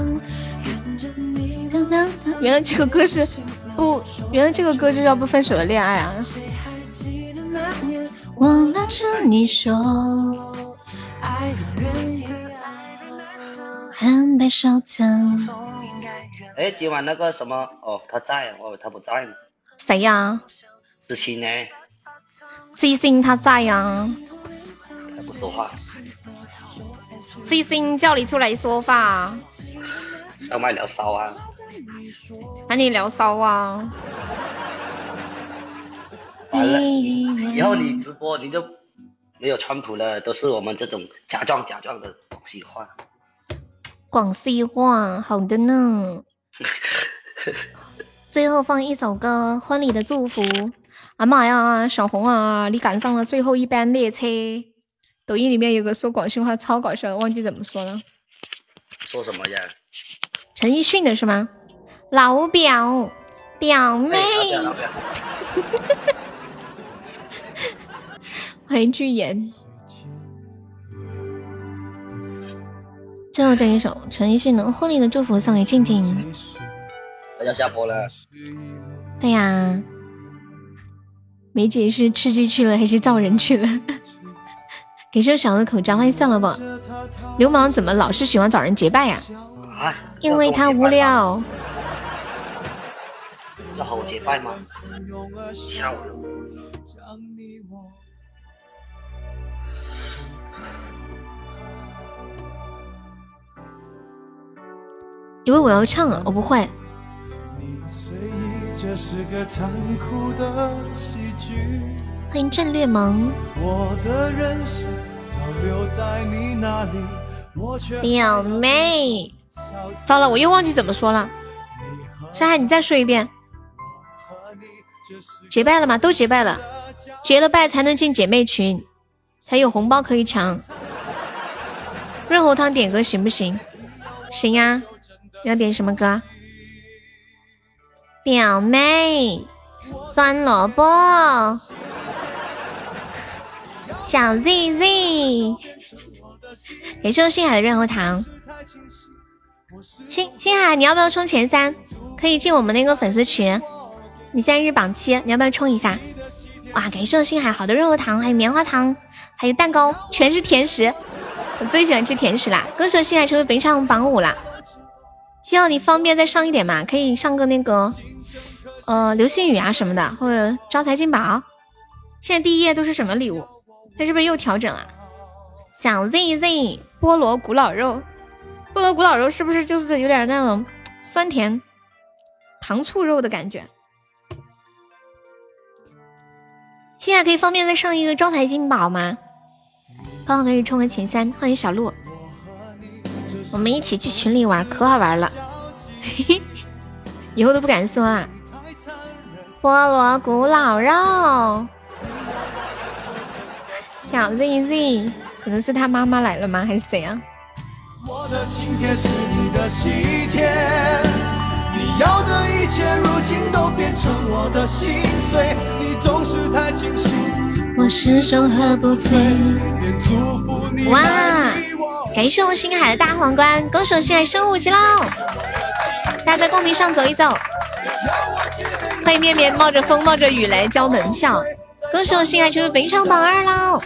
原来这个歌是不，原来这个歌就叫不分手的恋爱啊。我拉着你手，很悲伤的。哎，今晚那个什么哦，他在哦，他不在呢。谁呀？知心呢？知心他在呀。他不说话。知心叫你出来说话。上麦聊骚啊？喊你聊骚啊？完了，以后你直播你就没有川普了，都是我们这种假装假装的广西话。广西话，好的呢。[laughs] 最后放一首歌，《婚礼的祝福》。啊妈呀，小红啊，你赶上了最后一班列车。抖音里面有个说广西话超搞笑，忘记怎么说了。说什么呀？陈奕迅的是吗？老表，表妹。[laughs] 欢迎巨言。最后这一首陈奕迅的《婚礼的祝福》送给静静。要下播了。对呀，梅姐是吃鸡去了还是造人去了？[laughs] 给这小的口罩，欢迎算了吧。流氓怎么老是喜欢找人结拜呀？啊？因为他无聊。要和我结拜吗？吓我了。以为我要唱啊，我不会。欢迎战略萌。表妹，糟了，我又忘记怎么说了。山海，你再说一遍。结拜了吗？都结拜了，结了拜才能进姐妹群，才有红包可以抢。润喉糖点歌行不行？行呀。要点什么歌？表妹，酸萝卜，[laughs] 小 Z Z，感谢星海的润喉糖。星星海，你要不要冲前三？可以进我们那个粉丝群。你现在是榜七，你要不要冲一下？哇，感谢星海好的润喉糖，还有棉花糖，还有蛋糕，全是甜食。我最喜欢吃甜食啦！恭喜星海成为本场榜五啦！希望你方便再上一点嘛，可以上个那个，呃，流星雨啊什么的，或者招财进宝。现在第一页都是什么礼物？它是不是又调整了？小 Z Z 菠萝古老肉，菠萝古老肉是不是就是有点那种酸甜糖醋肉的感觉？现在可以方便再上一个招财进宝吗？刚好可以冲个前三。欢迎小鹿。我们一起去群里玩，可好玩了，[laughs] 以后都不敢说啊。菠萝古老肉，小 Z Z，可能是他妈妈来了吗？还是怎样？我始终喝不醉。哇！感谢我星海的大皇冠，恭喜我星海升五级喽！大家在公屏上走一走。欢迎面面冒着风冒着雨来交门票，恭喜我星海成为本场榜二喽！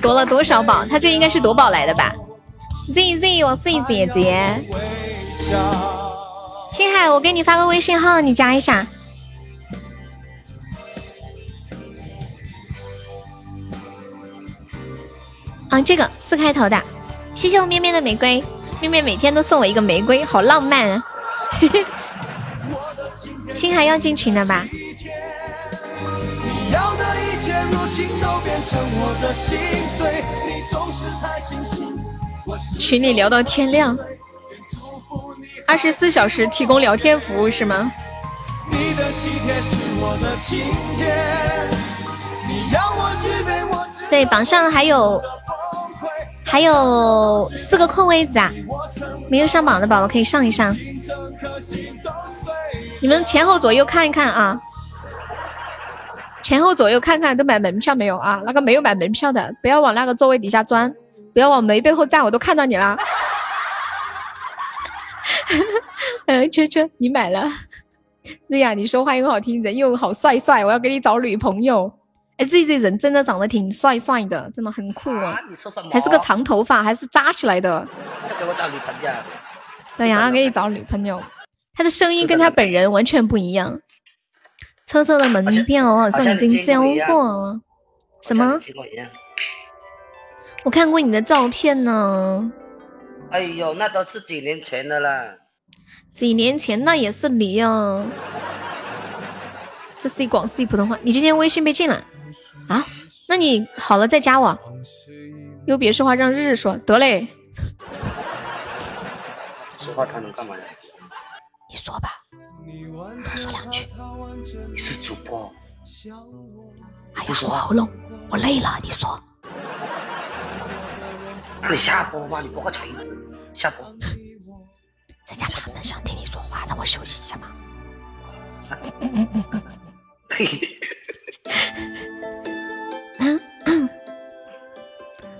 夺了多少宝？他这应该是夺宝来的吧？Z Z，我 Z 姐姐。星海，我给你发个微信号，你加一下。啊，这个四开头的，谢谢我面面的玫瑰，面面每天都送我一个玫瑰，好浪漫啊！[laughs] 星海要进群了吧？群里聊到天亮，二十四小时提供聊天服务是吗？对，榜上还有还有四个空位子啊，没有上榜的宝宝可以上一上。你们前后左右看一看啊，前后左右看看都买门票没有啊？那个没有买门票的，不要往那个座位底下钻，不要往门背后站，我都看到你了。嗯，[laughs] 车车，你买了？对呀，你说话又好听，人又好帅帅，我要给你找女朋友。哎，这这人真的长得挺帅帅的，真的很酷啊！还是个长头发，还是扎起来的。给我找女朋友。[laughs] 对呀，给你找女朋友。他的声音跟他本人完全不一样。车车的门票好像已经交过了。什么？我看过你的照片呢。哎呦，那都是几年前的了。几年前那也是你啊。这是一广西普通话。你今天微信被禁了啊？那你好了再加我。又别说话，让日日说得嘞。说话他能干嘛呀？你说吧，多说两句。你是主播。哎呀，我喉咙，我累了。你说。那你下播吧，你播个锤子，下播。在家他们想听你说话，让我休息一下嘛。嘿 [laughs] 嘿。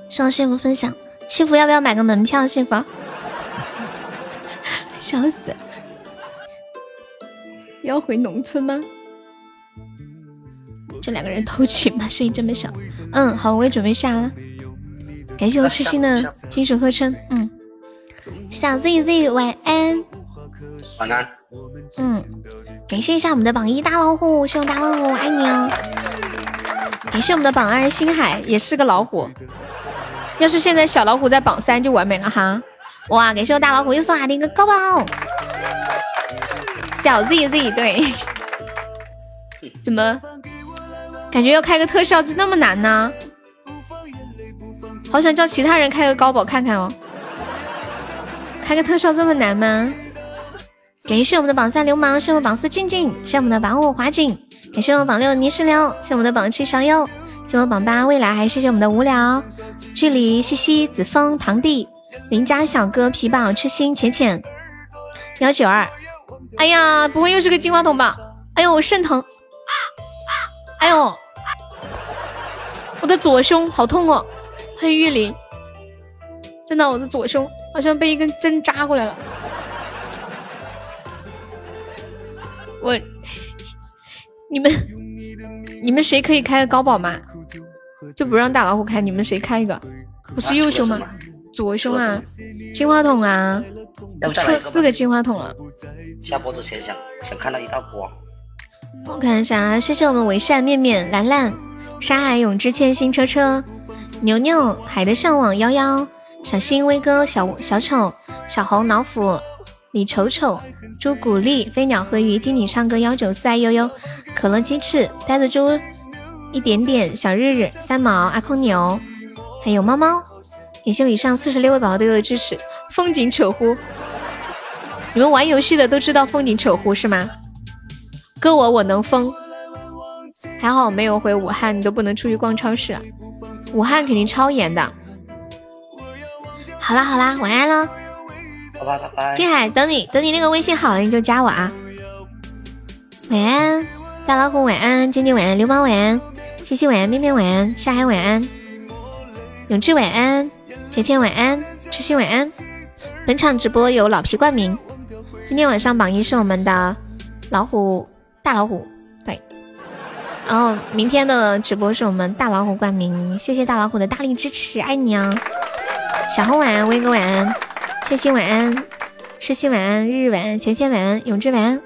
谢幸福分享，幸福要不要买个门票？幸福。[laughs] 笑死。要回农村吗？这两个人偷情吗？声音这么小。嗯，好，我也准备下了。感谢我痴心的金属合成。嗯，小 Z Z 晚安。晚安。嗯，感谢一下我们的榜一大老虎，谢谢大老虎，爱你哦。感谢我们的榜二星海，也是个老虎。要是现在小老虎在榜三就完美了哈。哇，感谢我大老虎又送来的一个高宝。小 Z Z 对，怎么感觉要开个特效就那么难呢？好想叫其他人开个高宝看看哦。开个特效这么难吗？感谢我们的榜三流氓，谢我们榜四静静，谢我们的榜五华锦，感谢我榜六泥石流，谢我们的榜七小优，谢我们榜八未来，还谢谢我们的无聊距离西西子枫堂弟邻家小哥皮宝痴心浅浅幺九二。哎呀，不会又是个金话筒吧？哎呦，我肾疼！哎呦，我的左胸好痛哦！黑玉林，真的，我的左胸好像被一根针扎过来了。我，你们，你们谁可以开个高保吗？就不让大老虎开，你们谁开一个？不是右胸吗？左胸啊，金话筒啊，出四个金话筒了。下播之前想想看到一道光。我看一下啊，谢谢我们伪善面面兰兰沙海永之千星车车牛牛海的向往幺幺小新威哥小小丑小红老虎李丑丑朱古力飞鸟和鱼听你唱歌幺九四爱悠悠可乐鸡翅呆子猪一点点小日日三毛阿空牛还有猫猫。感谢以上四十六位宝宝对我的支持。风景扯呼，你们玩游戏的都知道风景扯呼是吗？哥我我能疯，还好没有回武汉，你都不能出去逛超市。武汉肯定超严的。好啦好啦，晚安喽。好吧拜拜。金海，等你等你那个微信好了你就加我啊。晚安，大老虎晚安，今天晚安，流氓晚安，西西晚安，面面晚安，沙海晚安，永志晚安，甜甜晚安，痴心晚安。本场直播由老皮冠名，今天晚上榜一是我们的老虎大老虎，对。然后明天的直播是我们大老虎冠名，谢谢大老虎的大力支持，爱你啊！小红晚安，威哥晚安，千心晚安，诗心晚安，日日晚安，钱钱晚安，永志晚安，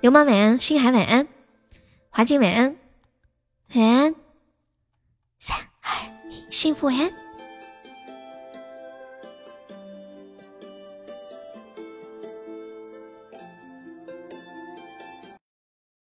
流氓晚安，星海晚安。华静晚安。晚安。三二一幸福晚安。